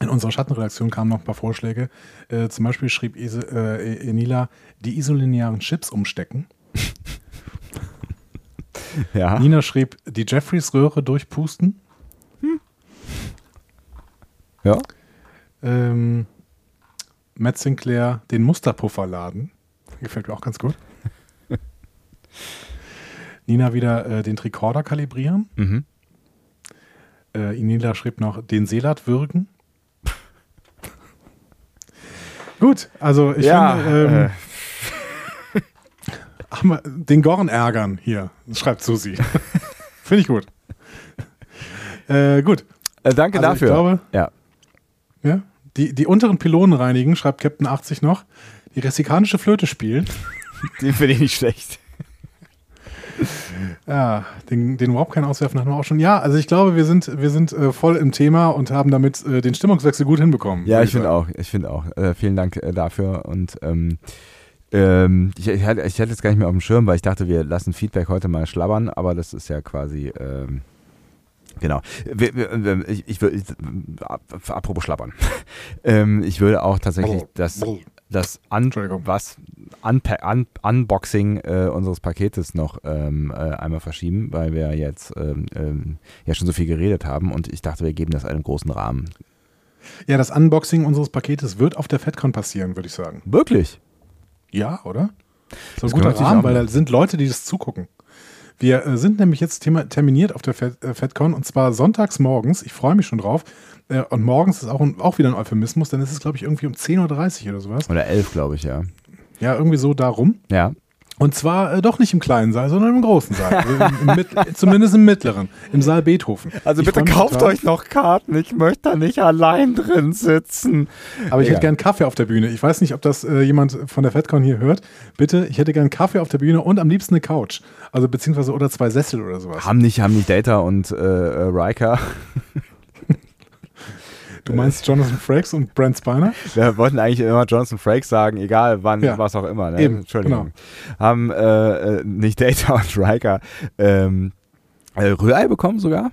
in unserer Schattenredaktion kamen noch ein paar Vorschläge. Äh, zum Beispiel schrieb Ise, äh, Enila, die isolinearen Chips umstecken. ja. Nina schrieb, die Jeffreys-Röhre durchpusten. Hm. Ja. Ähm, Matt Sinclair, den Musterpuffer laden. Gefällt mir auch ganz gut. Nina wieder äh, den Tricorder kalibrieren. Mhm. Äh, Inila schrieb noch, den Seelat würgen. Gut, also ich ja, finde, ähm, äh. den Gorn ärgern hier, schreibt Susi. finde ich gut. Äh, gut. Äh, danke also dafür. Ich glaube, ja. ja die, die unteren Pylonen reinigen, schreibt Captain 80 noch. Die ressikanische Flöte spielen. Den finde ich nicht schlecht. Ja, den, den Warpkern auswerfen hatten wir auch schon. Ja, also ich glaube, wir sind, wir sind äh, voll im Thema und haben damit äh, den Stimmungswechsel gut hinbekommen. Ja, ich finde auch. Ich finde auch. Äh, vielen Dank äh, dafür. Und ähm, Ähm, ich, ich, hatte, ich hatte jetzt gar nicht mehr auf dem Schirm, weil ich dachte, wir lassen Feedback heute mal schlabbern, aber das ist ja quasi. Ähm, Genau. Ich, ich, ich, apropos Schlappern. ähm, ich würde auch tatsächlich das, das Un was Unpa Un Unboxing äh, unseres Paketes noch ähm, äh, einmal verschieben, weil wir jetzt ähm, ähm, ja schon so viel geredet haben und ich dachte, wir geben das einen großen Rahmen. Ja, das Unboxing unseres Paketes wird auf der FedCon passieren, würde ich sagen. Wirklich? Ja, oder? So ein guter Rahmen, weil da sind Leute, die das zugucken. Wir äh, sind nämlich jetzt terminiert auf der äh, FedCon und zwar sonntags morgens. Ich freue mich schon drauf. Äh, und morgens ist auch, auch wieder ein Euphemismus, denn es ist, glaube ich, irgendwie um 10.30 Uhr oder sowas. Oder 11, glaube ich, ja. Ja, irgendwie so darum. Ja. Und zwar äh, doch nicht im kleinen Saal, sondern im großen Saal. Im, im zumindest im mittleren, im Saal Beethoven. Also ich bitte kauft euch noch Karten, ich möchte da nicht allein drin sitzen. Aber ich ja. hätte gern Kaffee auf der Bühne. Ich weiß nicht, ob das äh, jemand von der FedCon hier hört. Bitte, ich hätte gern Kaffee auf der Bühne und am liebsten eine Couch. Also beziehungsweise oder zwei Sessel oder sowas. Haben nicht, haben nicht Data und äh, äh Riker. Du meinst Jonathan Frakes und Brent Spiner? Wir wollten eigentlich immer Jonathan Frakes sagen, egal wann, ja. was auch immer. Ne? Eben, Entschuldigung. Genau. Haben äh, äh, nicht Data und Riker ähm, äh, Rührei bekommen sogar?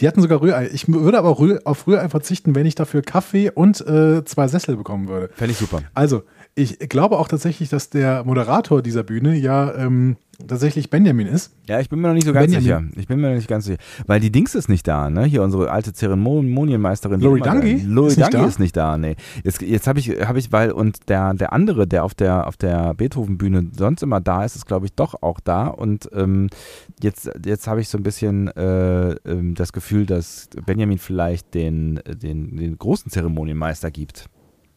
Die hatten sogar Rührei. Ich würde aber auf Rührei verzichten, wenn ich dafür Kaffee und äh, zwei Sessel bekommen würde. Fände ich super. Also, ich glaube auch tatsächlich, dass der Moderator dieser Bühne ja ähm, tatsächlich Benjamin ist. Ja, ich bin mir noch nicht so ganz Benjamin. sicher. Ich bin mir noch nicht ganz sicher. Weil die Dings ist nicht da, ne? Hier unsere alte Zeremonienmeisterin. Lori Dungy? Lori ist Dungy ist nicht da, ne. Jetzt, jetzt habe ich, hab ich, weil, und der, der andere, der auf der, auf der Beethoven-Bühne sonst immer da ist, ist, glaube ich, doch auch da. Und ähm, jetzt, jetzt habe ich so ein bisschen äh, äh, das Gefühl, dass Benjamin vielleicht den, den, den großen Zeremonienmeister gibt.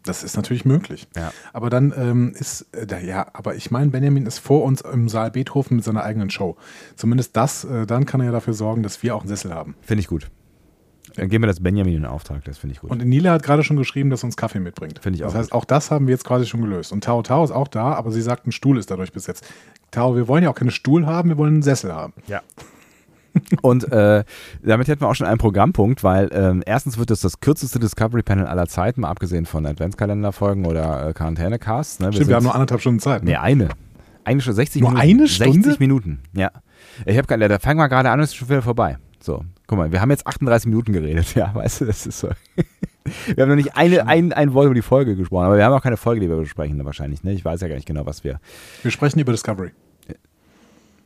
Das ist natürlich möglich. Ja. Aber dann ähm, ist, äh, ja, aber ich meine, Benjamin ist vor uns im Saal Beethoven mit seiner eigenen Show. Zumindest das, äh, dann kann er ja dafür sorgen, dass wir auch einen Sessel haben. Finde ich gut. Dann geben wir das Benjamin in Auftrag, das finde ich gut. Und Nila hat gerade schon geschrieben, dass uns Kaffee mitbringt. Finde ich auch. Das heißt, gut. auch das haben wir jetzt quasi schon gelöst. Und Tao Tao ist auch da, aber sie sagt, ein Stuhl ist dadurch besetzt. Tao, wir wollen ja auch keinen Stuhl haben, wir wollen einen Sessel haben. Ja. Und äh, damit hätten wir auch schon einen Programmpunkt, weil ähm, erstens wird es das kürzeste Discovery Panel aller Zeiten, mal abgesehen von Adventskalender-Folgen oder äh, Quarantäne-Casts. Ne? Wir Stimmt, wir haben nur anderthalb Stunden Zeit. Ne? Nee, eine. Eine Stunde, 60 nur Minuten. eine Stunde? 60 Minuten, ja. Ich habe keine, da fangen wir gerade an, ist schon wieder vorbei. So, guck mal, wir haben jetzt 38 Minuten geredet, ja, weißt du, das ist so. wir haben noch nicht eine, ein, ein Wort über die Folge gesprochen, aber wir haben auch keine Folge, die wir besprechen, wahrscheinlich, ne? Ich weiß ja gar nicht genau, was wir. Wir sprechen über Discovery.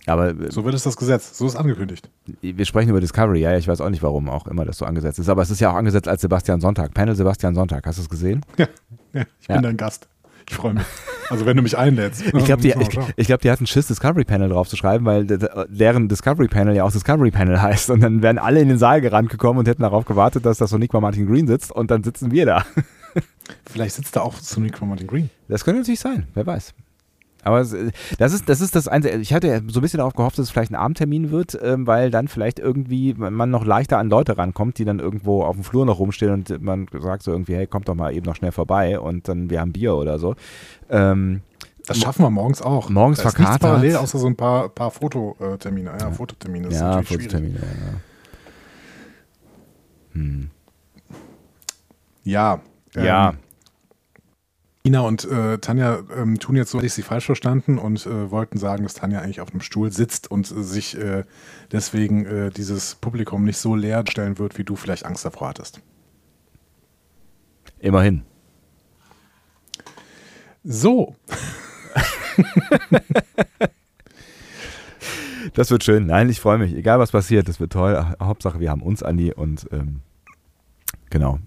Aber, äh, so wird es das Gesetz, so ist angekündigt. Wir sprechen über Discovery, ja, ich weiß auch nicht, warum auch immer das so angesetzt ist. Aber es ist ja auch angesetzt als Sebastian Sonntag. Panel Sebastian Sonntag, hast du es gesehen? Ja, ja ich bin dein Gast. Ich freue mich. Also wenn du mich einlädst. ich glaube, die, ich, ich glaub, die hatten Schiss, Discovery Panel drauf zu schreiben, weil deren Discovery Panel ja auch Discovery Panel heißt. Und dann wären alle in den Saal gerannt gekommen und hätten darauf gewartet, dass das Sonic Martin Green sitzt und dann sitzen wir da. Vielleicht sitzt da auch Sonic Martin Green. Das könnte natürlich sein, wer weiß. Aber das ist das, ist das Einzige. Ich hatte so ein bisschen darauf gehofft, dass es vielleicht ein Abendtermin wird, ähm, weil dann vielleicht irgendwie man noch leichter an Leute rankommt, die dann irgendwo auf dem Flur noch rumstehen und man sagt so irgendwie, hey, kommt doch mal eben noch schnell vorbei und dann wir haben Bier oder so. Ähm, das schaffen wir morgens auch. Morgens da verkatert. parallel, außer so ein paar, paar Fototermine. Ja, Fototermine. ja, Fototermine, ja. Hm. Ja. Ja. Ina und äh, Tanja ähm, tun jetzt so, dass ich sie falsch verstanden und äh, wollten sagen, dass Tanja eigentlich auf einem Stuhl sitzt und äh, sich äh, deswegen äh, dieses Publikum nicht so leer stellen wird, wie du vielleicht Angst davor hattest. Immerhin. So. das wird schön. Nein, ich freue mich. Egal was passiert, das wird toll. Hauptsache, wir haben uns, Andi, und ähm, genau.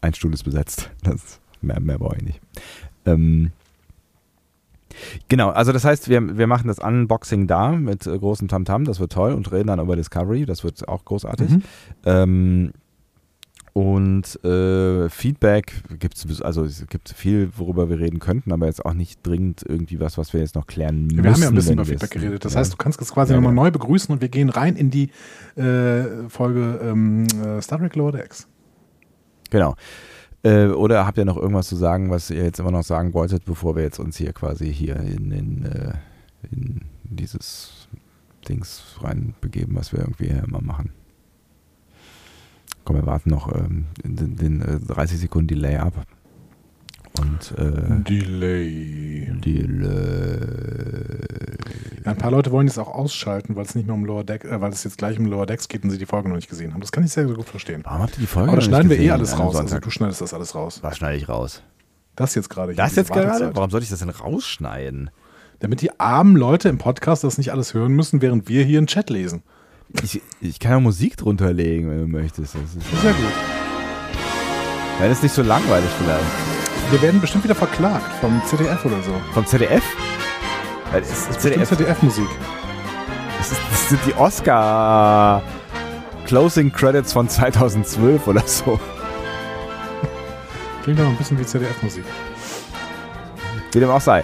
Ein Stuhl ist besetzt. Das Mehr, mehr brauche ich nicht. Ähm, Genau, also das heißt, wir, wir machen das Unboxing da mit äh, großem Tamtam, das wird toll und reden dann über Discovery, das wird auch großartig. Mhm. Ähm, und äh, Feedback gibt es, also es gibt viel, worüber wir reden könnten, aber jetzt auch nicht dringend irgendwie was, was wir jetzt noch klären müssen. Wir haben ja ein bisschen über Feedback geredet. Das ja. heißt, du kannst es quasi ja, nochmal neu begrüßen und wir gehen rein in die äh, Folge ähm, äh, Star Trek Lower Decks. Genau. Äh, oder habt ihr noch irgendwas zu sagen, was ihr jetzt immer noch sagen wolltet, bevor wir jetzt uns hier quasi hier in, in, äh, in dieses Dings reinbegeben, was wir irgendwie immer machen? Komm, wir warten noch ähm, den, den äh, 30 Sekunden Delay ab. Und äh, Delay. Delay. Ja, ein paar Leute wollen jetzt auch ausschalten, weil es nicht mehr um Lower Deck, äh, weil es jetzt gleich um Lower Decks geht und sie die Folge noch nicht gesehen haben. Das kann ich sehr, sehr gut verstehen. Warum habt ihr die Folge Aber da schneiden wir eh alles raus. Also du schneidest das alles raus. Was schneide ich raus? Das jetzt gerade. Das jetzt gerade? Warum soll ich das denn rausschneiden? Damit die armen Leute im Podcast das nicht alles hören müssen, während wir hier einen Chat lesen. Ich, ich kann ja Musik drunter legen, wenn du möchtest. Das ist, Das ist ja gut. dann ist nicht so langweilig vielleicht. Wir werden bestimmt wieder verklagt vom ZDF oder so. Vom ZDF? Das ist Bestimmt ZDF. ZDF-Musik. Das, ist, das sind die Oscar Closing Credits von 2012 oder so. Klingt doch ein bisschen wie ZDF-Musik. Wie dem auch sei.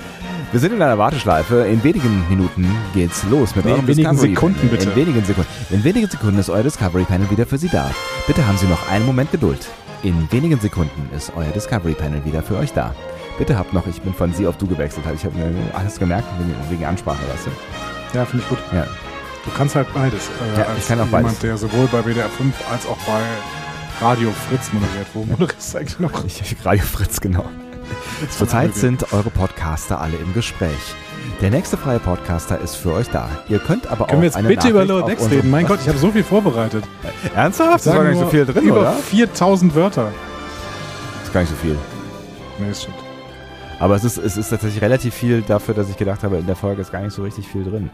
Wir sind in einer Warteschleife. In wenigen Minuten geht's los mit Nee, in eurem wenigen Discovery Sekunden, bitte. In wenigen Sekunden. In wenigen Sekunden ist euer Discovery Panel wieder für Sie da. Bitte haben Sie noch einen Moment Geduld. In wenigen Sekunden ist euer Discovery Panel wieder für euch da. Bitte habt noch, ich bin von Sie auf Du gewechselt. Ich habe mir alles gemerkt wegen, wegen Ansprache, weißt du? Ja, finde ich gut. Ja. Du kannst halt beides. Äh, Ja, ich kann auch jemand, beides. der sowohl bei WDR 5 als auch bei Radio Fritz moderiert. Wo moderierst du eigentlich noch? Ich, Radio Fritz, genau. Zurzeit sind eure Podcaster alle im Gespräch. Der nächste freie Podcaster ist für euch da. Ihr könnt aber Können auch wir jetzt eine bitte über Nachricht Lower auf Decks reden? Mein Gott, ich habe so viel vorbereitet. Ernsthaft? Das war gar nicht so viel drin, über oder? 4000 Wörter. Das ist gar nicht so viel. Nee, ist stimmt. Aber es ist, es ist tatsächlich relativ viel dafür, dass ich gedacht habe, in der Folge ist gar nicht so richtig viel drin.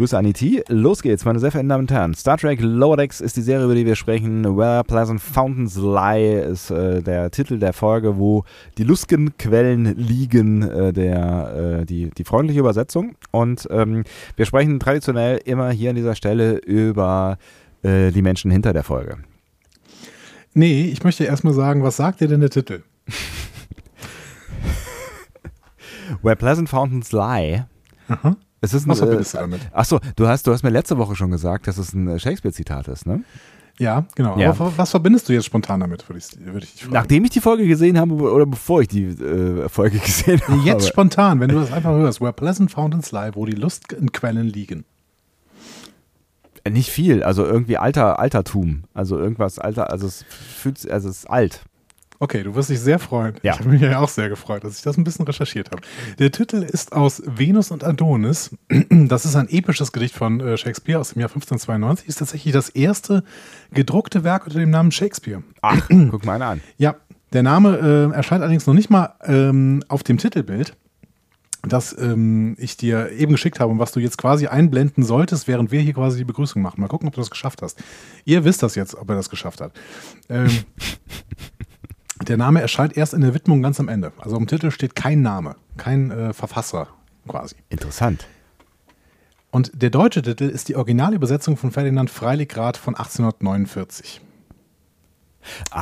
Grüße an IT. Los geht's, meine sehr verehrten Damen und Herren. Star Trek Lower Decks ist die Serie, über die wir sprechen. Where Pleasant Fountains Lie ist äh, der Titel der Folge, wo die Luskenquellen liegen, äh, der, äh, die, die freundliche Übersetzung. Und ähm, wir sprechen traditionell immer hier an dieser Stelle über äh, die Menschen hinter der Folge. Nee, ich möchte erstmal sagen, was sagt dir denn der Titel? Where Pleasant Fountains Lie. Aha. Es ist ein, Was äh, verbindest du damit? Achso, du hast, du hast mir letzte Woche schon gesagt, dass es ein äh, Shakespeare-Zitat ist, ne? Ja, genau. Ja. Aber was verbindest du jetzt spontan damit, würde ich, würde ich dich fragen. Nachdem ich die Folge gesehen habe oder bevor ich die äh, Folge gesehen habe. Jetzt spontan, wenn du das einfach hörst. Where Pleasant Fountains lie, wo die Lustquellen liegen. Äh, Nicht viel, also irgendwie alter, Altertum. Also irgendwas alter, also es fühlt also es ist alt. Okay, du wirst dich sehr freuen. Ja. Ich habe mich ja auch sehr gefreut, dass ich das ein bisschen recherchiert habe. Der Titel ist aus Venus und Adonis. Das ist ein episches Gedicht von äh, Shakespeare aus dem Jahr 1592. Ist tatsächlich das erste gedruckte Werk unter dem Namen Shakespeare. Ach, guck mal an. Ja, der Name äh, erscheint allerdings noch nicht mal ähm, auf dem Titelbild, das ähm, ich dir eben geschickt habe und was du jetzt quasi einblenden solltest, während wir hier quasi die Begrüßung machen. Mal gucken, ob du das geschafft hast. Ihr wisst das jetzt, ob er das geschafft hat. Ähm, der Name erscheint erst in der Widmung ganz am Ende. Also im Titel steht kein Name, kein äh, Verfasser quasi. Interessant. Und der deutsche Titel ist die Originalübersetzung von Ferdinand Freiligrath von 1849.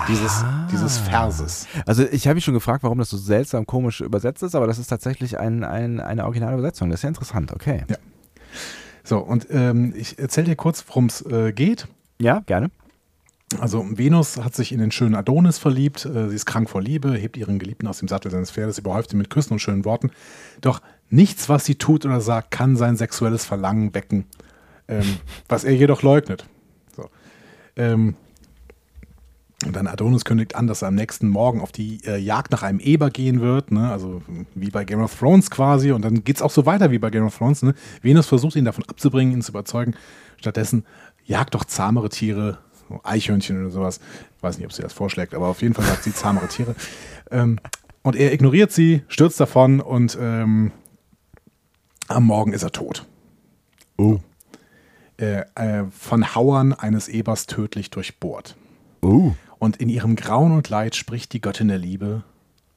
Dieses, dieses Verses. Also ich habe mich schon gefragt, warum das so seltsam komisch übersetzt ist, aber das ist tatsächlich ein, ein, eine originale Übersetzung. Das ist ja interessant, okay. Ja. So, und ähm, ich erzähle dir kurz, worum es äh, geht. Ja, gerne. Also Venus hat sich in den schönen Adonis verliebt, äh, sie ist krank vor Liebe, hebt ihren Geliebten aus dem Sattel seines Pferdes, überhäuft ihn mit Küssen und schönen Worten. Doch nichts, was sie tut oder sagt, kann sein sexuelles Verlangen wecken, ähm, was er jedoch leugnet. So. Ähm, und dann Adonis kündigt an, dass er am nächsten Morgen auf die äh, Jagd nach einem Eber gehen wird, ne? also wie bei Game of Thrones quasi. Und dann geht es auch so weiter wie bei Game of Thrones. Ne? Venus versucht ihn davon abzubringen, ihn zu überzeugen. Stattdessen jagt doch zahmere Tiere, Eichhörnchen oder sowas. Ich weiß nicht, ob sie das vorschlägt, aber auf jeden Fall sagt sie zahmere Tiere. Ähm, und er ignoriert sie, stürzt davon und ähm, am Morgen ist er tot. Oh. Äh, äh, von Hauern eines Ebers tödlich durchbohrt. Oh. Und in ihrem Grauen und Leid spricht die Göttin der Liebe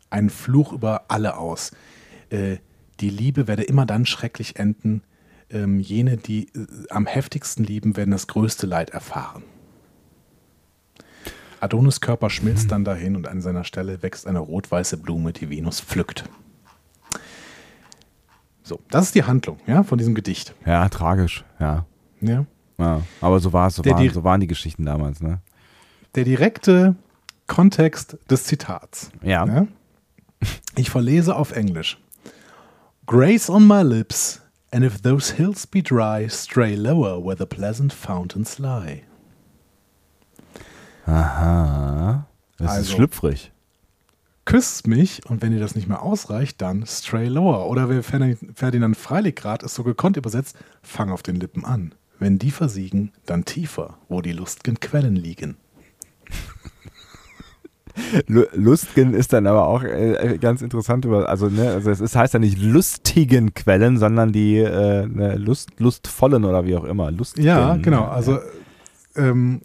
einen Fluch über alle aus. Äh, die Liebe werde immer dann schrecklich enden. Ähm, jene, die äh, am heftigsten lieben, werden das größte Leid erfahren. Adonis Körper schmilzt dann dahin und an seiner Stelle wächst eine rot-weiße Blume, die Venus pflückt. So, das ist die Handlung ja, von diesem Gedicht. Ja, tragisch, ja. Ja. ja. Aber so war es, so, Der waren, so waren die Geschichten damals, ne? Der direkte Kontext des Zitats. Ja. Ja? Ich verlese auf Englisch. Grace on my lips, and if those hills be dry, stray lower where the pleasant fountains lie. Aha. Das ist Also. schlüpfrig. küsst mich und wenn dir das nicht mehr ausreicht, dann stray lower. Oder wer Ferdinand Freiligrad ist so gekonnt übersetzt, fang auf den Lippen an. Wenn die versiegen, dann tiefer, wo die lustgen Quellen liegen. Lustgen ist dann aber auch äh, ganz interessant über, also ne, also es ist, heißt ja nicht lustigen Quellen, sondern die äh, ne, Lust, lustvollen oder wie auch immer. Lustgen, ja, genau. Also ähm,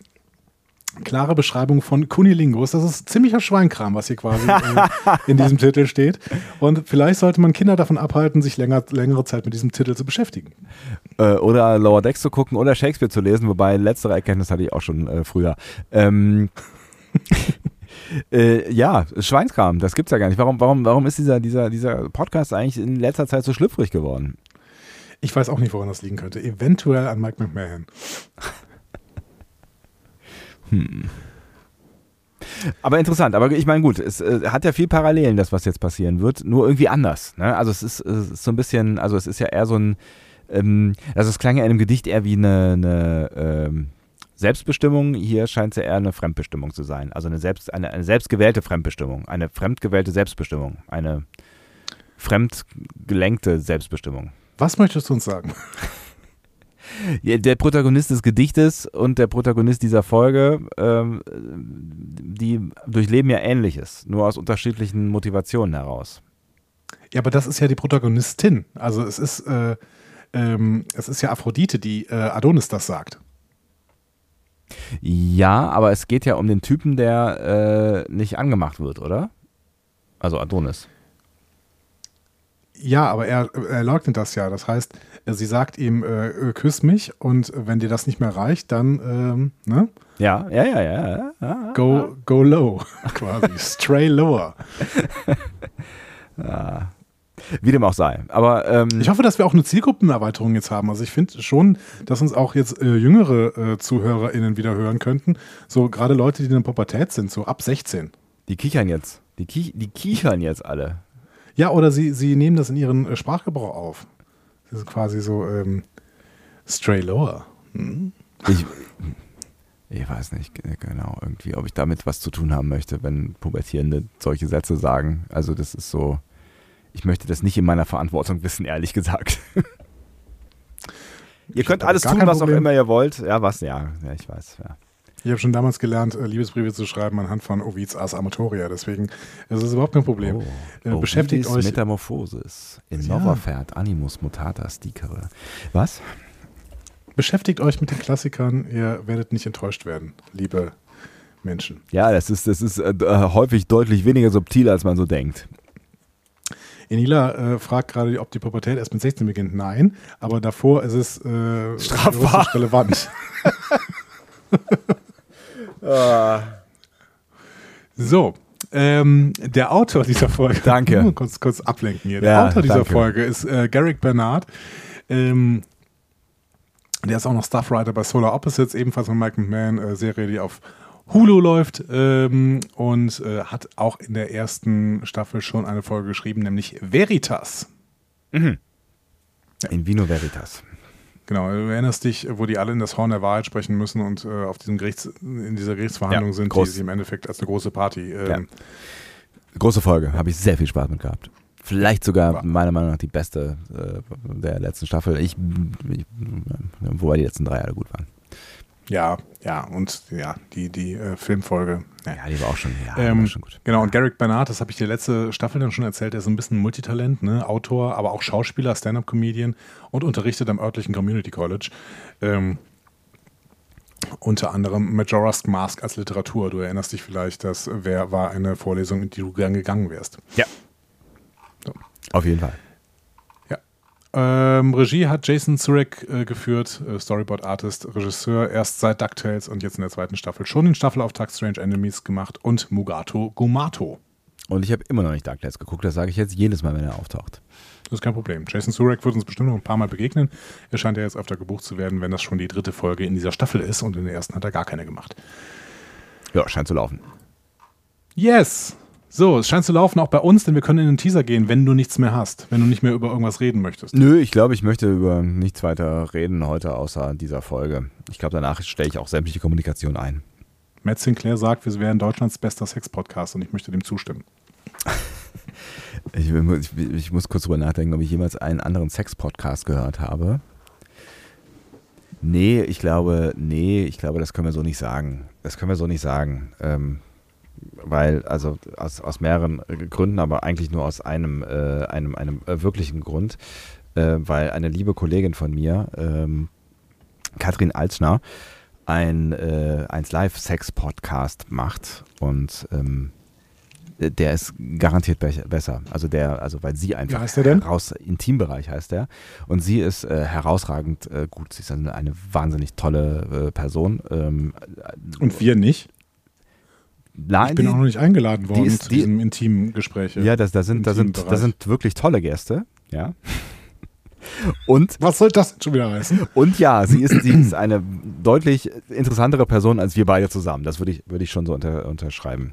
klare Beschreibung von Kunilingus. Das ist ziemlicher Schweinkram, was hier quasi äh, in diesem Titel steht. Und vielleicht sollte man Kinder davon abhalten, sich länger, längere Zeit mit diesem Titel zu beschäftigen. Äh, oder Lower Decks zu gucken oder Shakespeare zu lesen, wobei letztere Erkenntnis hatte ich auch schon äh, früher. Ähm, äh, ja, Schweinskram, das gibt's ja gar nicht. Warum, warum, warum ist dieser, dieser, dieser Podcast eigentlich in letzter Zeit so schlüpfrig geworden? Ich weiß auch nicht, woran das liegen könnte. Eventuell an Mike McMahon. Hm. Aber interessant, aber ich meine, gut, es äh, hat ja viel Parallelen, das, was jetzt passieren wird, nur irgendwie anders. Ne? Also es ist, es ist so ein bisschen, also es ist ja eher so ein, ähm, also es klang ja in einem Gedicht eher wie eine, eine ähm, Selbstbestimmung, hier scheint es ja eher eine Fremdbestimmung zu sein. Also eine, selbst, eine, eine selbstgewählte Fremdbestimmung, eine fremdgewählte Selbstbestimmung, eine fremdgelenkte Selbstbestimmung. Was möchtest du uns sagen? der Protagonist des Gedichtes und der Protagonist dieser Folge, ähm, die durchleben ja Ähnliches, nur aus unterschiedlichen Motivationen heraus. Ja, aber das ist ja die Protagonistin. Also es ist, äh, ähm, es ist ja Aphrodite, die äh, Adonis das sagt. Ja, aber es geht ja um den Typen, der äh, nicht angemacht wird, oder? Also Adonis. Ja, aber er, er leugnet das ja. Das heißt, sie sagt ihm, äh, küss mich und wenn dir das nicht mehr reicht, dann, ähm, ne? Ja, ja, ja, ja. ja. Go, go low, quasi. Stray lower. ja. Wie dem auch sei. Aber ähm, ich hoffe, dass wir auch eine Zielgruppenerweiterung jetzt haben. Also ich finde schon, dass uns auch jetzt äh, jüngere äh, ZuhörerInnen wieder hören könnten. So gerade Leute, die in der Pubertät sind, so ab 16. Die kichern jetzt. Die, kiech die kichern jetzt alle. Ja, oder sie, sie nehmen das in ihren äh, Sprachgebrauch auf. Das ist quasi so ähm, stray lower. Hm? Ich, ich weiß nicht genau irgendwie, ob ich damit was zu tun haben möchte, wenn Pubertierende solche Sätze sagen. Also das ist so, ich möchte das nicht in meiner Verantwortung wissen, ehrlich gesagt. ihr könnt alles tun, was Problem. auch immer ihr wollt. Ja, was? Ja, ja ich weiß. Ja. Ich habe schon damals gelernt, äh, Liebesbriefe zu schreiben anhand von Ovids Ars Amatoria. Deswegen ist es überhaupt kein Problem. Oh, äh, Beschäftigt euch. Metamorphosis. In ja. Novafert, Animus Mutatas Dicere. Was? Beschäftigt euch mit den Klassikern. Ihr werdet nicht enttäuscht werden, liebe Menschen. Ja, das ist, das ist äh, äh häufig deutlich weniger subtil, als man so denkt. Enila äh, fragt gerade, ob die Pubertät erst mit 16 beginnt. Nein, aber davor ist es äh, strafbar relevant. Ah. So, ähm, der Autor dieser Folge. Danke. kurz, kurz ablenken hier. Der ja, Autor dieser danke. Folge ist äh, Garrick Bernard. Ähm, der ist auch noch Stuffwriter bei Solar Opposites, ebenfalls von Mike McMahon, äh, Serie, die auf Hulu läuft ähm, und äh, hat auch in der ersten Staffel schon eine Folge geschrieben, nämlich Veritas. Mhm. In Vino Veritas. Genau, du erinnerst dich, wo die alle in das Horn der Wahrheit sprechen müssen und äh, auf diesem Gerichts, in dieser Gerichtsverhandlung ja, sind, groß. die sie im Endeffekt als eine große Party. Ähm, ja. Große Folge, habe ich sehr viel Spaß mit gehabt. Vielleicht sogar war. meiner Meinung nach die beste äh, der letzten Staffel. Ich, ich, wobei die letzten drei alle gut waren. Ja, ja, und ja, die, die äh, Filmfolge. Ja. ja. die war auch schon, ja, ähm, war schon gut. Genau, und Garrick Bernard, das habe ich dir letzte Staffel dann schon erzählt, der ist ein bisschen Multitalent, ne? Autor, aber auch Schauspieler, Stand-Up-Comedian und unterrichtet am örtlichen Community College. Ähm, unter anderem Majora's Mask als Literatur. Du erinnerst dich vielleicht, das wär, war eine Vorlesung, in die du gern gegangen wärst. Ja. So. Auf jeden Fall. Ähm, Regie hat Jason Zurek äh, geführt, äh, Storyboard Artist, Regisseur, erst seit DuckTales und jetzt in der zweiten Staffel schon den Staffelauftrag Strange Enemies gemacht und Mugato Gumato. Und ich habe immer noch nicht DuckTales geguckt, das sage ich jetzt jedes Mal, wenn er auftaucht. Das ist kein Problem. Jason Zurek wird uns bestimmt noch ein paar Mal begegnen. Er scheint ja jetzt öfter gebucht zu werden, wenn das schon die dritte Folge in dieser Staffel ist und in der ersten hat er gar keine gemacht. Ja, scheint zu laufen. Yes! So, es scheint zu laufen auch bei uns, denn wir können in den Teaser gehen, wenn du nichts mehr hast, wenn du nicht mehr über irgendwas reden möchtest. Nö, ich glaube, ich möchte über nichts weiter reden heute, außer dieser Folge. Ich glaube, danach stelle ich auch sämtliche Kommunikation ein. Matt Sinclair sagt, wir wären Deutschlands bester Sex-Podcast und ich möchte dem zustimmen. ich, ich, ich, muss kurz drüber nachdenken, ob ich jemals einen anderen Sex-Podcast gehört habe. Nee, ich glaube, nee, ich glaube, das können wir so nicht sagen. Das können wir so nicht sagen. Ähm, weil, also aus, aus mehreren Gründen, aber eigentlich nur aus einem, äh, einem, einem äh, wirklichen Grund, äh, weil eine liebe Kollegin von mir, ähm, Katrin Alzner, ein äh, 1 Live-Sex-Podcast macht und ähm, der ist garantiert be besser. Also der, also weil sie einfach Wie heißt der denn? heraus Intimbereich heißt der und sie ist äh, herausragend äh, gut. Sie ist eine, eine wahnsinnig tolle äh, Person. Ähm, und wir nicht? Ich bin die, auch noch nicht eingeladen worden ist, zu diesem intimen Gespräch. Ja, das, das, sind, das, sind, das sind wirklich tolle Gäste. Ja. Und was soll das schon wieder heißen? Und ja, sie ist, sie ist eine deutlich interessantere Person als wir beide zusammen. Das würde ich, würde ich schon so unter, unterschreiben.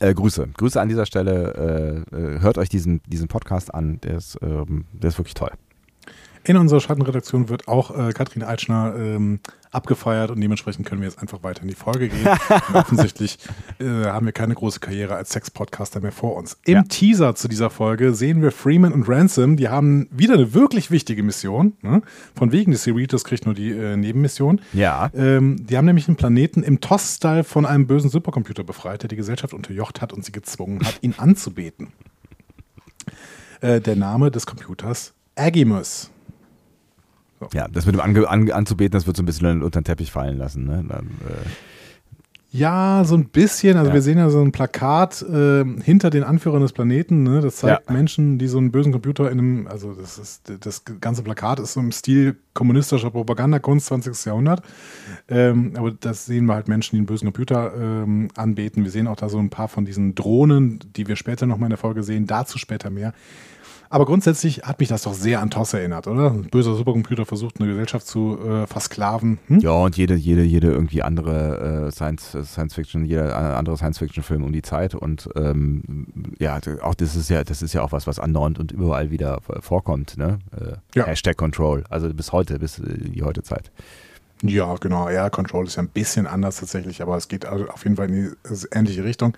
Äh, Grüße. Grüße an dieser Stelle. Äh, äh hört euch diesen, diesen Podcast an. Der ist, ähm, der ist wirklich toll. In unserer Schattenredaktion wird auch äh, Katrin Eitschner ähm, abgefeiert und dementsprechend können wir jetzt einfach weiter in die Folge gehen. offensichtlich äh, haben wir keine große Karriere als Sex-Podcaster mehr vor uns. Im ja. Teaser zu dieser Folge sehen wir Freeman und Ransom, die haben wieder eine wirklich wichtige Mission. Ne? Von wegen des Cerritos kriegt nur die äh, Nebenmission. Ja. Ähm, die haben nämlich einen Planeten im TOS-Style von einem bösen Supercomputer befreit, der die Gesellschaft unterjocht hat und sie gezwungen hat, ihn anzubeten. Äh, der Name des Computers Agimus. So. Ja, das mit dem Ange an anzubeten, das wird so ein bisschen unter den Teppich fallen lassen. Ne? Dann, äh ja, so ein bisschen. Also ja. wir sehen ja so ein Plakat äh, hinter den Anführern des Planeten. Ne? Das zeigt ja. Menschen, die so einen bösen Computer in einem, also das ist das ganze Plakat ist so im Stil kommunistischer Propagandakunst 20. Jahrhundert. Ähm, aber das sehen wir halt Menschen, die einen bösen Computer ähm, anbeten. Wir sehen auch da so ein paar von diesen Drohnen, die wir später nochmal in der Folge sehen. Dazu später mehr. Aber grundsätzlich hat mich das doch sehr an TOS erinnert, oder? Ein böser Supercomputer versucht, eine Gesellschaft zu äh, versklaven. Hm? Ja, und jede, jede, jede irgendwie andere äh, Science, Science Fiction, jeder andere Science-Fiction-Film um die Zeit. Und ähm, ja, auch das ist ja, das ist ja auch was, was andauernd und überall wieder vorkommt, ne? Äh, ja. Hashtag Control. Also bis heute, bis äh, die heute Zeit. Ja, genau. Ja, Control ist ja ein bisschen anders tatsächlich, aber es geht auf jeden Fall in die ähnliche Richtung.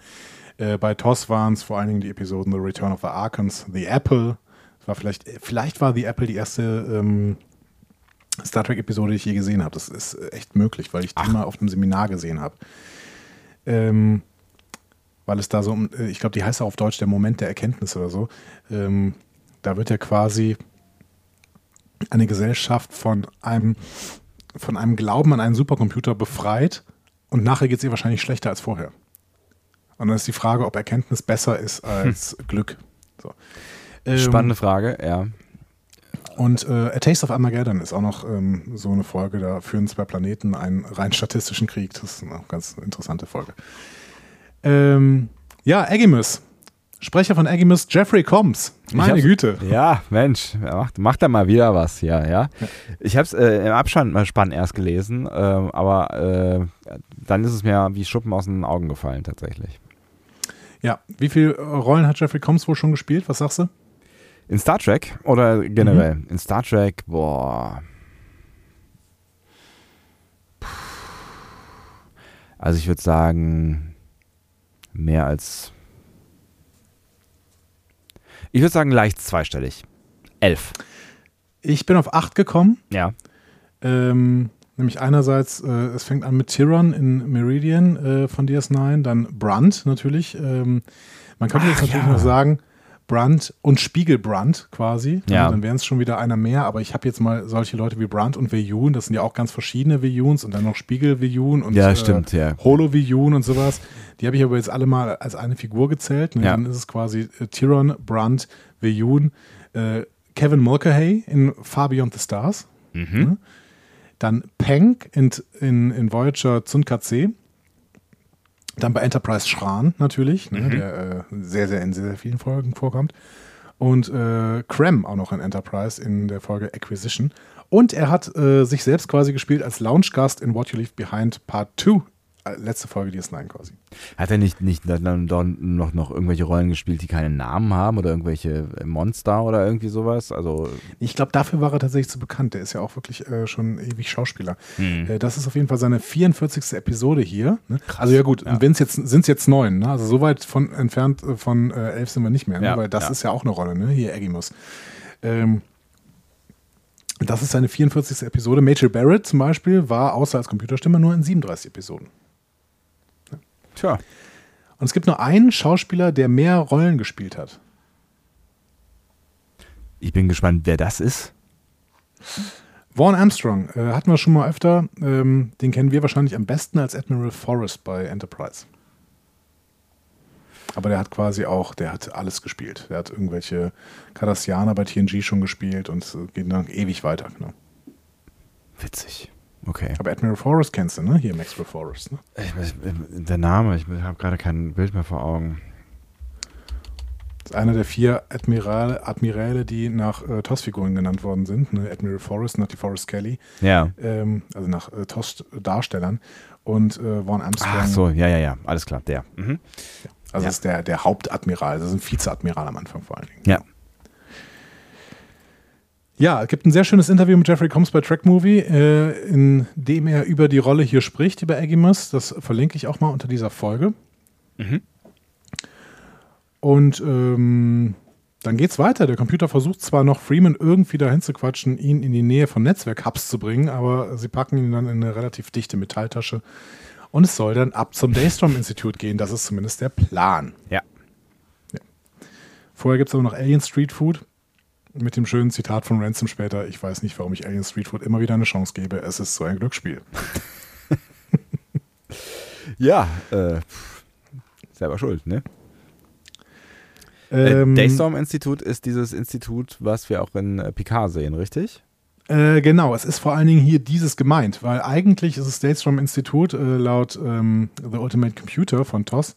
Äh, bei TOS waren es vor allen Dingen die Episoden The Return of the Arkans, The Apple. War vielleicht, vielleicht war The Apple die erste ähm, Star Trek-Episode, die ich je gesehen habe. Das ist echt möglich, weil ich die Ach. mal auf einem Seminar gesehen habe. Ähm, weil es da so, äh, ich glaube, die heißt ja auf Deutsch der Moment der Erkenntnis oder so. Ähm, da wird ja quasi eine Gesellschaft von einem, von einem Glauben an einen Supercomputer befreit und nachher geht es ihr wahrscheinlich schlechter als vorher. Und dann ist die Frage, ob Erkenntnis besser ist als hm. Glück. So. Ähm, Spannende Frage, ja. Und äh, A Taste of Armageddon ist auch noch ähm, so eine Folge, da führen zwei Planeten einen rein statistischen Krieg. Das ist eine ganz interessante Folge. Ähm, ja, Agimus. Sprecher von Agimus, Jeffrey Combs. Meine Güte. Ja, Mensch, macht, macht da mal wieder was ja. ja. Ich habe es äh, im Abspann erst gelesen, äh, aber äh, dann ist es mir wie Schuppen aus den Augen gefallen tatsächlich. Ja, wie viele Rollen hat Jeffrey Combs wohl schon gespielt? Was sagst du? In Star Trek oder generell? Mhm. In Star Trek, boah. Also ich würde sagen, mehr als. Ich würde sagen, leicht zweistellig. Elf. Ich bin auf acht gekommen. Ja. Ähm, Nämlich einerseits, äh, es fängt an mit Tyron in Meridian äh, von DS9, dann Brunt natürlich. Ähm, man könnte Ach, jetzt natürlich ja. noch sagen, Brunt und Spiegelbrunt quasi. Ja. Dann wären es schon wieder einer mehr, aber ich habe jetzt mal solche Leute wie Brunt und Veyun, das sind ja auch ganz verschiedene Veyuns und dann noch Spiegel Veyun und ja, stimmt, äh, ja. Holo Veyun und sowas. Die habe ich aber jetzt alle mal als eine Figur gezählt. Und ja. Dann ist es quasi äh, Tyron, Brunt, Veyun, äh, Kevin Mulcahy in Far Beyond the Stars. Mhm. Dann Peng in, in, in Voyager Zunkat C. Dann bei Enterprise Schran natürlich, ne, mhm. der äh, sehr, sehr in sehr, sehr vielen Folgen vorkommt. Und äh, Krem auch noch in Enterprise in der Folge Acquisition. Und er hat äh, sich selbst quasi gespielt als Loungegast in What You Leave Behind Part 2 letzte Folge DS9 quasi. Hat er nicht, nicht noch, noch irgendwelche Rollen gespielt, die keinen Namen haben oder irgendwelche Monster oder irgendwie sowas? Also ich glaube, dafür war er tatsächlich zu bekannt. Der ist ja auch wirklich äh, schon ewig Schauspieler. Hm. Äh, das ist auf jeden Fall seine 44. Episode hier. Ne? Also ja gut, ja. jetzt sind es jetzt neun. Ne? Also so weit von entfernt äh, von äh, elf sind wir nicht mehr, ne? ja, weil das ja. ist ja auch eine Rolle, ne? Hier Eggimus. Ähm, das ist seine 44. Episode. Major Barrett zum Beispiel war außer als Computerstimme nur in 37 Episoden. Ja. Tja. Und es gibt nur einen Schauspieler, der mehr Rollen gespielt hat. Ich bin gespannt, wer das ist. Vaughn Armstrong äh, hatten wir schon mal öfter. Ähm, den kennen wir wahrscheinlich am besten als Admiral Forrest bei Enterprise. Aber der hat quasi auch, der hat alles gespielt. Der hat irgendwelche Cardassianer bei TNG schon gespielt und geht dann ewig weiter. Genau. Witzig. Okay. Aber Admiral Forrest kennst du, ne? Hier Maxwell Forrest. Ne? Ich, der Name, ich habe gerade kein Bild mehr vor Augen. Das ist einer der vier Admirale, Admiräle, die nach äh, TOS-Figuren genannt worden sind. Ne? Admiral Forrest, nach die Forrest Kelly. Ja. Ähm, also nach äh, TOS-Darstellern. Und äh, Vaughn Armstrong. Ach so, ja, ja, ja. Alles klar, der. Mhm. Also ja. ist der, der Hauptadmiral, das ist ein Vizeadmiral am Anfang vor allen Dingen. Ja. Ja, es gibt ein sehr schönes Interview mit Jeffrey Combs bei Track Movie, äh, in dem er über die Rolle hier spricht, über Aggimus. Das verlinke ich auch mal unter dieser Folge. Mhm. Und ähm, dann geht's weiter. Der Computer versucht zwar noch Freeman irgendwie dahin zu quatschen, ihn in die Nähe von Netzwerk-Hubs zu bringen, aber sie packen ihn dann in eine relativ dichte Metalltasche und es soll dann ab zum Daystrom-Institut gehen. Das ist zumindest der Plan. Ja. ja. Vorher gibt es aber noch Alien Street Food mit dem schönen Zitat von Ransom später. Ich weiß nicht, warum ich Alien Street Food immer wieder eine Chance gebe. Es ist so ein Glücksspiel. ja, äh, selber schuld, ne? Ähm, Daystorm Institut ist dieses Institut, was wir auch in äh, Picard sehen, richtig? Äh, genau, es ist vor allen Dingen hier dieses gemeint, weil eigentlich ist das Datestrom Institut äh, laut ähm, The Ultimate Computer von TOS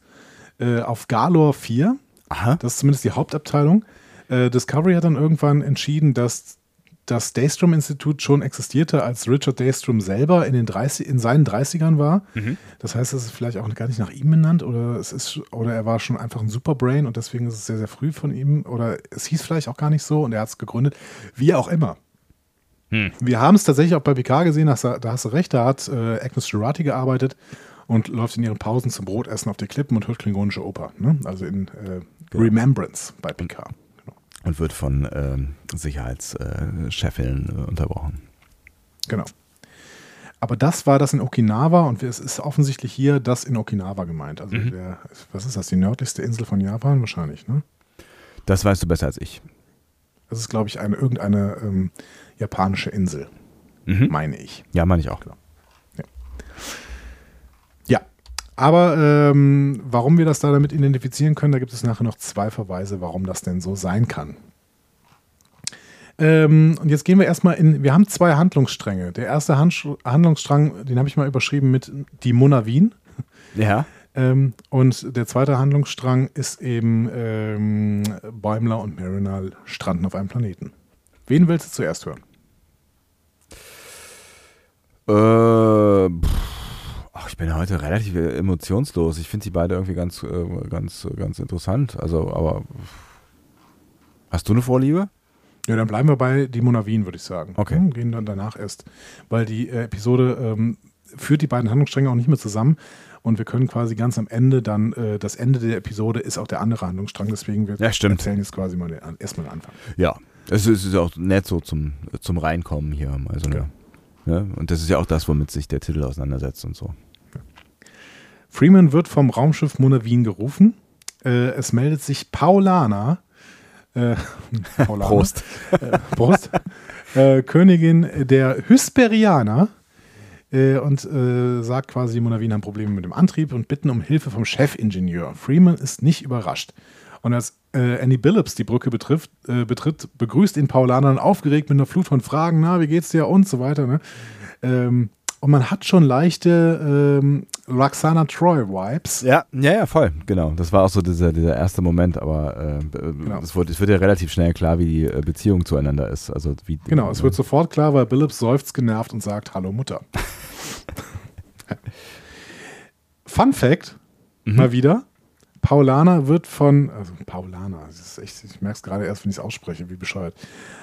äh, auf Galor 4. Aha. Das ist zumindest die Hauptabteilung. Äh, Discovery hat dann irgendwann entschieden, dass das Daystrom Institut schon existierte, als Richard Daystrom selber in, den 30, in seinen 30ern war. Mhm. Das heißt, es ist vielleicht auch gar nicht nach ihm benannt oder es ist oder er war schon einfach ein Superbrain und deswegen ist es sehr, sehr früh von ihm oder es hieß vielleicht auch gar nicht so und er hat es gegründet. Wie auch immer. Hm. Wir haben es tatsächlich auch bei PK gesehen, da hast du recht, da hat äh, Agnes Girardi gearbeitet und läuft in ihren Pausen zum Brotessen auf die Klippen und hört klingonische Oper. Ne? Also in äh. Remembrance bei PK. Und wird von ähm, Sicherheitschefinnen äh, unterbrochen. Genau. Aber das war das in Okinawa und es ist offensichtlich hier das in Okinawa gemeint. Also mhm. der, was ist das, die nördlichste Insel von Japan wahrscheinlich, ne? Das weißt du besser als ich. Das ist, glaube ich, eine, irgendeine ähm, japanische Insel, mhm. meine ich. Ja, meine ich auch. Genau. Ja. ja. Aber ähm, warum wir das da damit identifizieren können, da gibt es nachher noch zwei Verweise, warum das denn so sein kann. Ähm, und jetzt gehen wir erstmal in, wir haben zwei Handlungsstränge. Der erste Hand, Handlungsstrang, den habe ich mal überschrieben mit die Monavin. Ja. Ähm, und der zweite Handlungsstrang ist eben ähm, Bäumler und Mariner stranden auf einem Planeten. Wen willst du zuerst hören? Äh, heute relativ emotionslos. Ich finde die beide irgendwie ganz, äh, ganz, ganz interessant. Also, aber hast du eine Vorliebe? Ja, dann bleiben wir bei die Monavin, würde ich sagen. Okay. Hm, gehen dann danach erst, weil die äh, Episode ähm, führt die beiden Handlungsstränge auch nicht mehr zusammen und wir können quasi ganz am Ende dann, äh, das Ende der Episode ist auch der andere Handlungsstrang, deswegen wir ja, erzählen jetzt quasi mal den, erstmal den Anfang. Ja, es ist, ist auch nett so zum, zum Reinkommen hier. Also ja. Ja, und das ist ja auch das, womit sich der Titel auseinandersetzt und so. Freeman wird vom Raumschiff Monavin gerufen. Äh, es meldet sich Paulana. Äh, Paulana Prost. Äh, Prost. Äh, Königin der Hysperianer. Äh, und äh, sagt quasi, Monavin haben Probleme mit dem Antrieb und bitten um Hilfe vom Chefingenieur. Freeman ist nicht überrascht. Und als äh, Annie Billups die Brücke betrifft, äh, betritt, begrüßt ihn Paulaner dann aufgeregt mit einer Flut von Fragen, na, wie geht's dir und so weiter. Ne? Ähm, und man hat schon leichte ähm, Roxana Troy-Vibes. Ja, ja, ja, voll, genau. Das war auch so dieser, dieser erste Moment, aber äh, genau. es, wird, es wird ja relativ schnell klar, wie die äh, Beziehung zueinander ist. Also wie, genau, es wird sofort klar, weil Billups seufzt genervt und sagt, hallo Mutter. Fun Fact, mhm. mal wieder. Paulana wird von, also Paulana, echt, ich merke es gerade erst, wenn ich es ausspreche, wie bescheuert.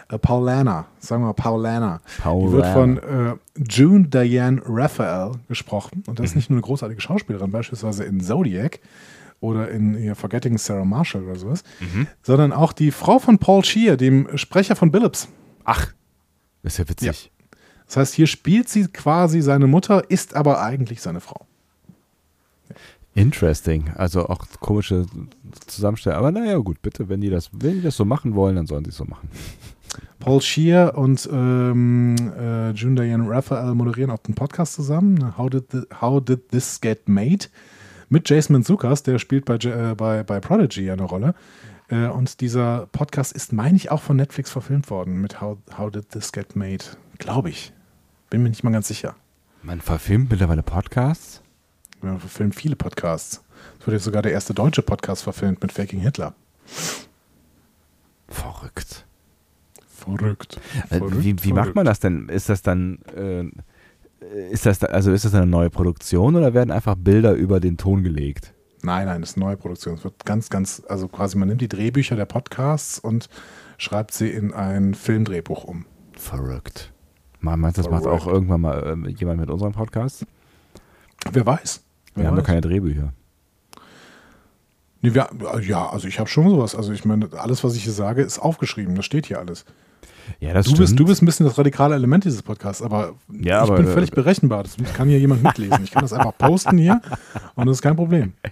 Äh, Paulana, sagen wir mal Paulana. Paulana. Die wird von äh, June Diane Raphael gesprochen. Und das ist mhm. nicht nur eine großartige Schauspielerin, beispielsweise in Zodiac oder in ja, Forgetting Sarah Marshall oder sowas, mhm. sondern auch die Frau von Paul Shear, dem Sprecher von Billups. Ach, das ist ja witzig. Ja. Das heißt, hier spielt sie quasi seine Mutter, ist aber eigentlich seine Frau. Interesting. Also auch komische Zusammenstellung. Aber naja, gut, bitte, wenn die das, wenn die das so machen wollen, dann sollen sie es so machen. Paul Shear und ähm, äh, June Diane Raphael moderieren auch den Podcast zusammen. How did, the, How did This Get Made? Mit Jason Manzukas, der spielt bei, äh, bei, bei Prodigy eine Rolle. Äh, und dieser Podcast ist, meine ich, auch von Netflix verfilmt worden mit How, How Did This Get Made? Glaube ich. Bin mir nicht mal ganz sicher. Man verfilmt mittlerweile Podcasts? Wir verfilmen viele Podcasts. Es wird jetzt sogar der erste deutsche Podcast verfilmt mit Faking Hitler. Verrückt. Verrückt. Äh, verrückt wie, wie macht man das denn? Ist das dann, äh, ist das, also ist das eine neue Produktion oder werden einfach Bilder über den Ton gelegt? Nein, nein, das ist eine neue Produktion. Es wird ganz, ganz, also quasi man nimmt die Drehbücher der Podcasts und schreibt sie in ein Filmdrehbuch um. Verrückt. Meinst du, das macht auch irgendwann mal äh, jemand mit unserem Podcast? Wer weiß. Wir haben doch keine Drehbücher. Nee, wir, ja, also ich habe schon sowas. Also ich meine, alles, was ich hier sage, ist aufgeschrieben. Das steht hier alles. Ja, das du, stimmt. bist, du bist ein bisschen das radikale Element dieses Podcasts, aber ja, ich aber, bin völlig berechenbar. Das kann hier jemand mitlesen. Ich kann das einfach posten hier und das ist kein Problem.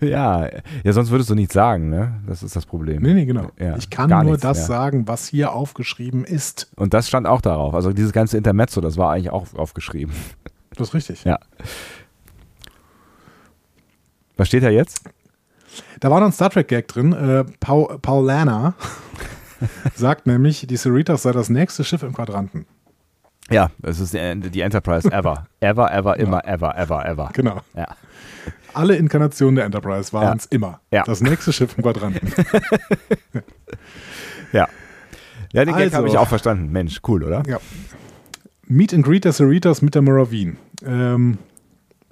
Ja, ja sonst würdest du nichts sagen, ne? Das ist das Problem. Nee, nee, genau. Ja, ich kann nur nichts, das ja. sagen, was hier aufgeschrieben ist. Und das stand auch darauf. Also dieses ganze Intermezzo, das war eigentlich auch aufgeschrieben. Das ist richtig. Ja. Was steht da jetzt? Da war noch ein Star Trek-Gag drin. Äh, Paul, Paulana sagt nämlich, die Cerritos sei das nächste Schiff im Quadranten. Ja, es ist die, Enterprise ever. Ever, ever, immer, ja. ever, ever, ever. Genau. Ja. Alle Inkarnationen der Enterprise waren es ja. immer. Ja. Das nächste Schiff im Quadranten. ja. Ja, den also, Gag habe ich auch verstanden. Mensch, cool, oder? Ja. Meet and Greet der Cerritos mit der Moravine. Ähm,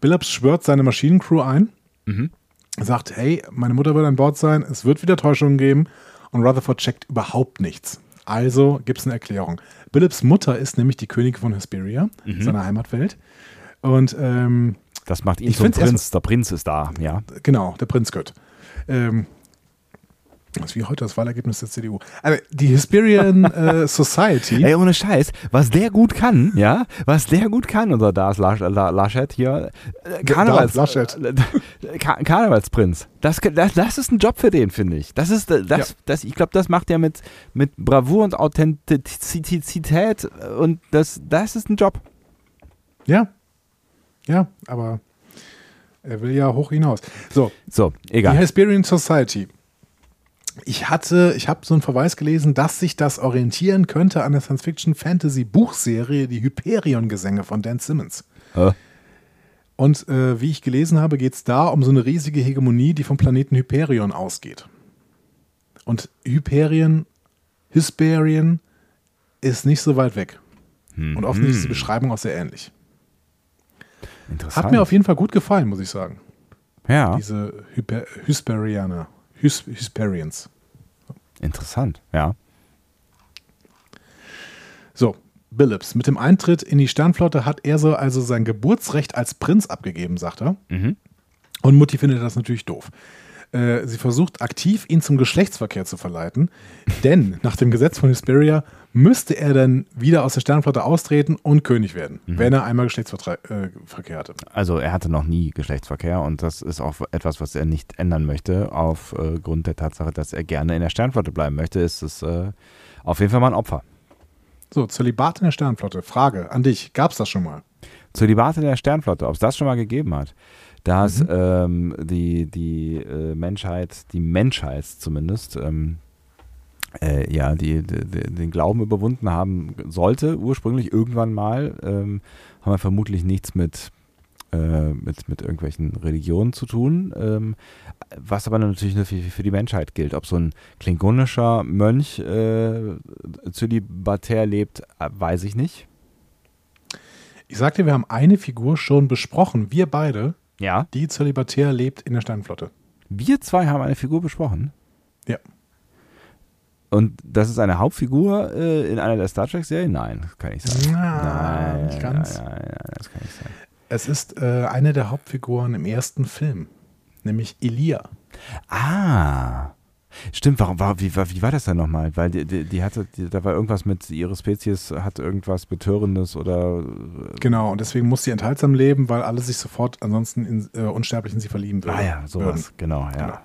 Billups schwört seine Maschinencrew ein Mhm. Sagt, hey, meine Mutter wird an Bord sein, es wird wieder Täuschungen geben und Rutherford checkt überhaupt nichts. Also gibt es eine Erklärung. Billups Mutter ist nämlich die Königin von Hesperia, mhm. seiner Heimatwelt. Und ähm, das macht ihn zum Prinz. Der Prinz ist da, ja. Genau, der Prinz Gött. Ähm, das ist wie heute das Wahlergebnis der CDU. Also die Hesperian äh, Society. Ey, ohne Scheiß, was der gut kann, ja, was der gut kann, unser Lars Laschet hier, äh, Karnevals, Laschet. Äh, Karnevalsprinz. Das, das, das ist ein Job für den, finde ich. Das ist, das, ja. das, ich glaube, das macht er mit, mit Bravour und Authentizität und das, das ist ein Job. Ja, ja, aber er will ja hoch hinaus. So, so egal. Die Hesperian Society ich hatte, ich habe so einen Verweis gelesen, dass sich das orientieren könnte an der Science-Fiction-Fantasy-Buchserie Die Hyperion-Gesänge von Dan Simmons. Äh. Und äh, wie ich gelesen habe, geht es da um so eine riesige Hegemonie, die vom Planeten Hyperion ausgeht. Und Hyperion, Hesperion ist nicht so weit weg. Hm. Und offensichtlich ist die Beschreibung auch sehr ähnlich. Hat mir auf jeden Fall gut gefallen, muss ich sagen. Ja. Diese Hyper Hysperianer. Hys Hysperians. Interessant, ja. So, Billups. Mit dem Eintritt in die Sternflotte hat er so also sein Geburtsrecht als Prinz abgegeben, sagt er. Mhm. Und Mutti findet das natürlich doof. Äh, sie versucht aktiv, ihn zum Geschlechtsverkehr zu verleiten, denn nach dem Gesetz von Hesperia müsste er dann wieder aus der Sternflotte austreten und König werden, mhm. wenn er einmal Geschlechtsverkehr äh, hatte. Also er hatte noch nie Geschlechtsverkehr und das ist auch etwas, was er nicht ändern möchte, aufgrund der Tatsache, dass er gerne in der Sternflotte bleiben möchte, ist es äh, auf jeden Fall mal ein Opfer. So, Zölibat in der Sternflotte. Frage an dich, gab es das schon mal? Zölibat in der Sternflotte, ob es das schon mal gegeben hat dass mhm. ähm, die, die äh, Menschheit, die Menschheit zumindest, ähm, äh, ja, die, die, den Glauben überwunden haben sollte, ursprünglich irgendwann mal, ähm, haben wir vermutlich nichts mit, äh, mit, mit irgendwelchen Religionen zu tun, ähm, was aber natürlich nur für, für, die Menschheit gilt. Ob so ein klingonischer Mönch äh, zölibatär lebt, weiß ich nicht. Ich sagte, wir haben eine Figur schon besprochen, wir beide, Ja. die zölibatär lebt in der Sternenflotte. Wir zwei haben eine Figur besprochen. Ja. Und das ist eine Hauptfigur äh, in einer der Star Trek-Serien? Nein, das kann nicht sein. Na, nein, nicht ganz. Nein, nein, nein, das kann nicht sein. Es ist äh, eine der Hauptfiguren im ersten Film, nämlich Elia. Ah. Stimmt, warum, war, wie, war- wie war das denn nochmal? Weil die, die, die hatte, die, da war irgendwas mit, ihre Spezies hat irgendwas Betörendes oder. Genau, und deswegen muss sie enthaltsam leben, weil alle sich sofort ansonsten in, äh, unsterblich in sie verlieben würden. Ah ja, sowas, genau, ja. Genau.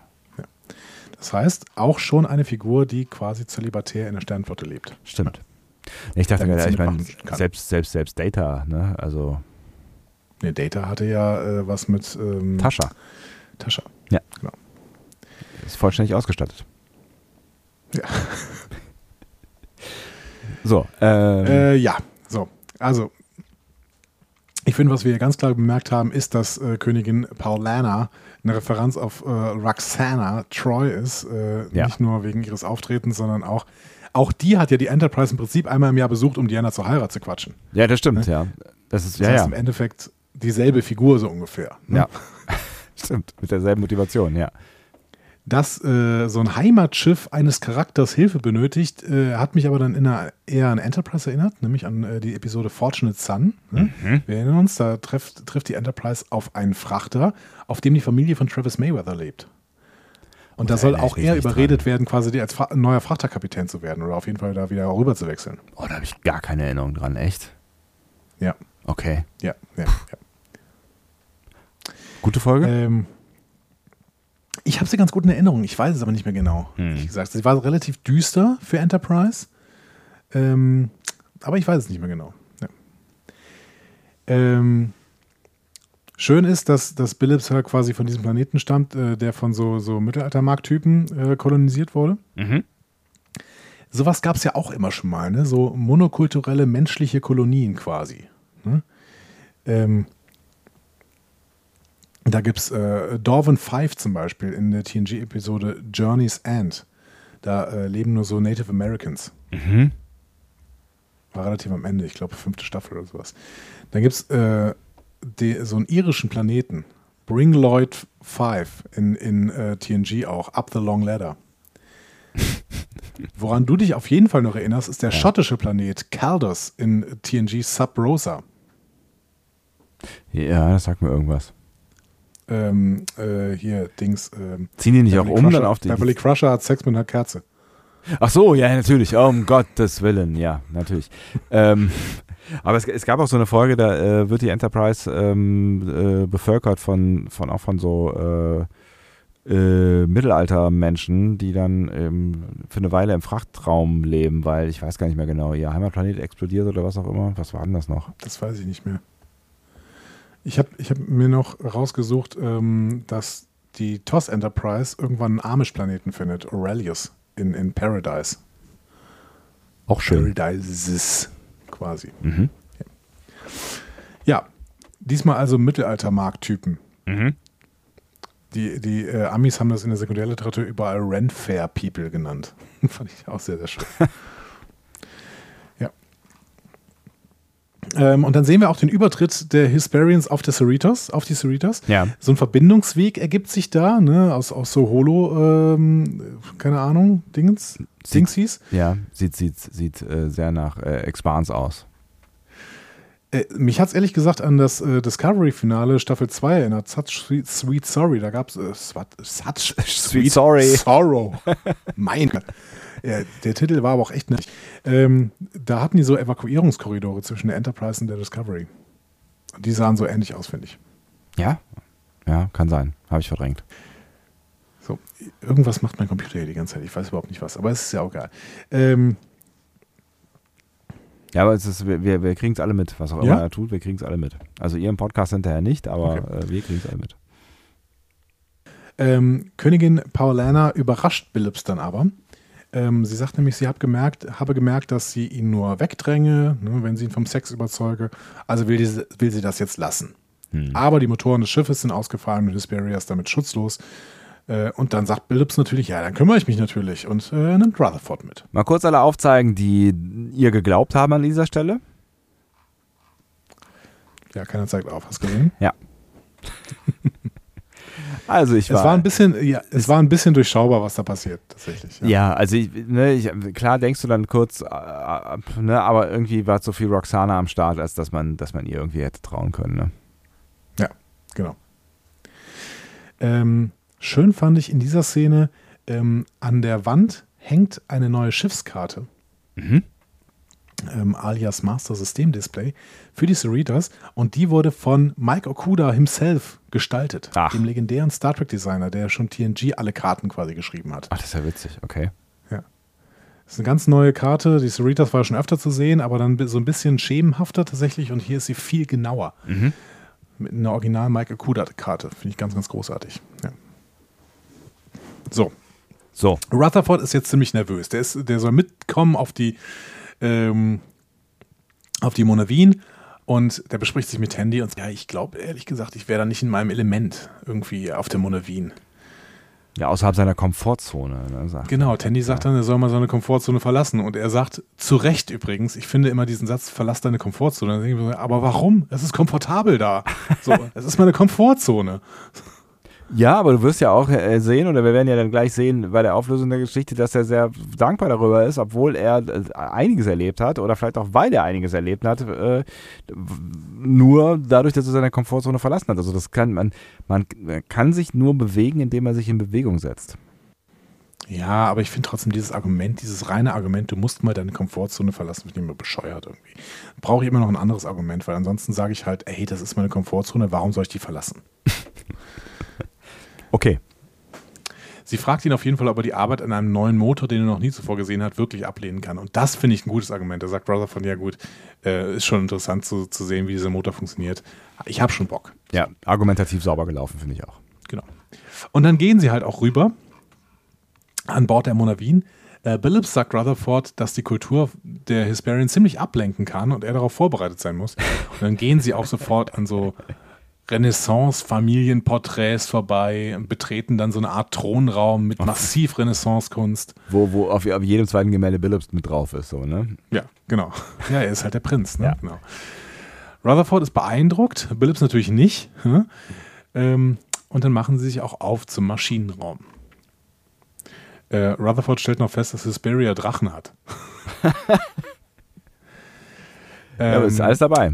Das heißt, auch schon eine Figur, die quasi zölibatär in der Sternenflotte lebt. Stimmt. Ich dachte gerade, ich meine, selbst, selbst, selbst Data, ne? Also Ne, Data hatte ja äh, was mit ähm, Tascha Tascha. ist vollständig ausgestattet. Ja. So, ähm, Äh, ja, so. Also, ich finde, was wir hier ganz klar bemerkt haben, ist, dass äh, Königin Paulana eine Referenz auf äh, Roxana Troy ist. Äh, Ja. Nicht nur wegen ihres Auftretens, sondern auch, auch die hat ja die Enterprise im Prinzip einmal im Jahr besucht, um Diana zur Heirat zu quatschen. ja, das stimmt, ja. Das ist, Das ja, heißt ja. im Endeffekt dieselbe Figur so ungefähr. ne? Ja. Stimmt, mit derselben Motivation, ja. Dass äh, so ein Heimatschiff eines Charakters Hilfe benötigt, äh, hat mich aber dann in einer, eher an Enterprise erinnert, nämlich an äh, die Episode Fortunate Son. Ne? Wir erinnern uns, da trifft, trifft die Enterprise auf einen Frachter, auf dem die Familie von Travis Mayweather lebt. Und da soll auch er überredet werden, quasi als Fra neuer Frachterkapitän zu werden oder auf jeden Fall da wieder rüber zu wechseln. Oh, da habe ich gar keine Erinnerung dran, echt? Ja, Okay. ja, ja. ja. Gute Folge? Ähm, ich habe sie ganz gut in Erinnerung, ich weiß es aber nicht mehr genau. Hm. Wie gesagt, sie war relativ düster für Enterprise, ähm, aber ich weiß es nicht mehr genau. Ja. Ähm, schön ist, dass, dass Billups ja quasi von diesem Planeten stammt, äh, der von so, so Mittelaltermarkttypen äh, kolonisiert wurde. Mhm. Sowas gab es ja auch immer schon mal, ne? so monokulturelle menschliche Kolonien quasi. Ne? Ähm, da gibt es äh, Dorvan 5 zum Beispiel in der TNG-Episode Journey's End. Da äh, leben nur so Native Americans. Mhm. War relativ am Ende, ich glaube fünfte Staffel oder sowas. Dann gibt es äh, so einen irischen Planeten, Bring Lloyd 5 in, in äh, TNG auch, Up the Long Ladder. Woran du dich auf jeden Fall noch erinnerst, ist der schottische Planet Caldos in TNG Sub Rosa. Ja, das sagt mir irgendwas. Ähm, äh, hier, Dings. Ähm, Ziehen die nicht auch Beverly um Crusher, dann auf die. Beverly Crusher hat Sex mit einer Kerze. Ach so, ja, natürlich. Oh, um Gottes Willen, ja, natürlich. ähm, aber es, es gab auch so eine Folge, da äh, wird die Enterprise ähm, äh, bevölkert von, von auch von so äh, äh, Mittelaltermenschen, die dann ähm, für eine Weile im Frachtraum leben, weil ich weiß gar nicht mehr genau, ihr Heimatplanet explodiert oder was auch immer. Was war denn das noch? Das weiß ich nicht mehr. Ich habe ich hab mir noch rausgesucht, ähm, dass die TOS Enterprise irgendwann einen Amish-Planeten findet, Aurelius, in, in Paradise. Auch Paradises quasi. Mhm. Ja, diesmal also Mittelalter-Markttypen. Mhm. Die, die äh, Amis haben das in der Sekundärliteratur überall Renfair People genannt. Fand ich auch sehr, sehr schön. Ähm, und dann sehen wir auch den Übertritt der Hesperians auf, der Cerritos, auf die Cerritos. Ja. So ein Verbindungsweg ergibt sich da, ne, aus, aus so Holo, ähm, keine Ahnung, Dingens, Dingsies. Ja, sieht, sieht, sieht äh, sehr nach äh, Expans aus. Äh, mich hat es ehrlich gesagt an das äh, Discovery-Finale Staffel 2 erinnert. Such Sweet, Sweet Sorry. Da gab es äh, Such Sweet Sorry. Sorrow. mein Gott. Ja, der Titel war aber auch echt nett. Ähm, da hatten die so Evakuierungskorridore zwischen der Enterprise und der Discovery. Und die sahen so ähnlich aus, finde ich. Ja? Ja, kann sein. Habe ich verdrängt. So, irgendwas macht mein Computer hier die ganze Zeit. Ich weiß überhaupt nicht was, aber es ist ja auch egal. Ähm, Ja, aber es ist, wir, wir, kriegen es alle mit, was auch Ja? immer er tut, wir kriegen es alle mit. Also ihr im Podcast hinterher nicht, aber Okay. äh, wir kriegen es alle mit. Ähm, Königin Paulana überrascht Billups dann aber. Ähm, sie sagt nämlich, sie hat gemerkt, habe gemerkt, dass sie ihn nur wegdränge, ne, wenn sie ihn vom Sex überzeuge. Also will, diese, will sie das jetzt lassen. Hm. Aber die Motoren des Schiffes sind ausgefallen und Hesperia ist damit schutzlos. Äh, und dann sagt Billups natürlich, ja, dann kümmere ich mich natürlich und äh, nimmt Rutherford mit. Mal kurz alle aufzeigen, die ihr geglaubt haben an dieser Stelle. Ja, keiner zeigt auf. Hast du gesehen? Ja. Also ich war, es war ein bisschen, ja, es war ein bisschen durchschaubar, was da passiert tatsächlich. Ja, ja also ich, ne, ich, klar denkst du dann kurz, äh, äh, ne, aber irgendwie war so viel Roxana am Start, als dass man, dass man ihr irgendwie hätte trauen können. Ne? Ja, genau. Ähm, schön fand ich in dieser Szene, ähm, an der Wand hängt eine neue Schiffskarte. Mhm ähm, alias Master System Display für die Cerritos und die wurde von Mike Okuda himself gestaltet, Ach. dem legendären Star Trek Designer, der schon TNG alle Karten quasi geschrieben hat. Ach, das ist ja witzig, okay. Ja. Das ist eine ganz neue Karte. Die Cerritos war schon öfter zu sehen, aber dann so ein bisschen schemenhafter tatsächlich und hier ist sie viel genauer. Mhm. Mit einer original Mike Okuda-Karte. Finde ich ganz, ganz großartig. Ja. So. So. Rutherford ist jetzt ziemlich nervös. Der, ist, der soll mitkommen auf die ähm, auf die Mona Wien und der bespricht sich mit Handy und sagt, ja, ich glaube ehrlich gesagt, ich wäre da nicht in meinem Element irgendwie auf der Mona Wien. Ja, außerhalb seiner Komfortzone. Ne, genau, Tandy sagt dann, er soll mal seine Komfortzone verlassen. Und er sagt, zu Recht übrigens, ich finde immer diesen Satz, verlass deine Komfortzone. aber warum? Es ist komfortabel da. So, es ist meine Komfortzone. Ja, aber du wirst ja auch äh, sehen, oder wir werden ja dann gleich sehen bei der Auflösung der Geschichte, dass er sehr dankbar darüber ist, obwohl er äh, einiges erlebt hat oder vielleicht auch weil er einiges erlebt hat, äh, nur dadurch, dass er seine Komfortzone verlassen hat. Also das kann man, man kann sich nur bewegen, indem er sich in Bewegung setzt. Ja, aber ich finde trotzdem dieses Argument, dieses reine Argument, du musst mal deine Komfortzone verlassen, finde ich immer bescheuert irgendwie. Brauche ich immer noch ein anderes Argument, weil ansonsten sage ich halt, ey, das ist meine Komfortzone, warum soll ich die verlassen? Okay. Sie fragt ihn auf jeden Fall, ob er die Arbeit an einem neuen Motor, den er noch nie zuvor gesehen hat, wirklich ablehnen kann. Und das finde ich ein gutes Argument. Da sagt Brother von, ja gut, äh, ist schon interessant zu, zu sehen, wie dieser Motor funktioniert. Ich habe schon Bock. Ja, argumentativ sauber gelaufen, finde ich auch. Genau. Und dann gehen sie halt auch rüber an Bord der Mona Wien. Äh, Billups sagt Rutherford, dass die Kultur der Hesperian ziemlich ablenken kann und er darauf vorbereitet sein muss. Und dann gehen sie auch sofort an so Renaissance-Familienporträts vorbei und betreten dann so eine Art Thronraum mit massiv Renaissance-Kunst. Wo, wo auf, auf, jedem zweiten Gemälde Billups mit drauf ist, so, ne? Ja, genau. Ja, er ist halt der Prinz, ne? Ja. Genau. Rutherford ist beeindruckt, Billups natürlich nicht. Hm? Ähm, und dann machen sie sich auch auf zum Maschinenraum. Äh, Rutherford stellt noch fest, dass Hesperia Drachen hat. ja, aber ist ähm, alles dabei.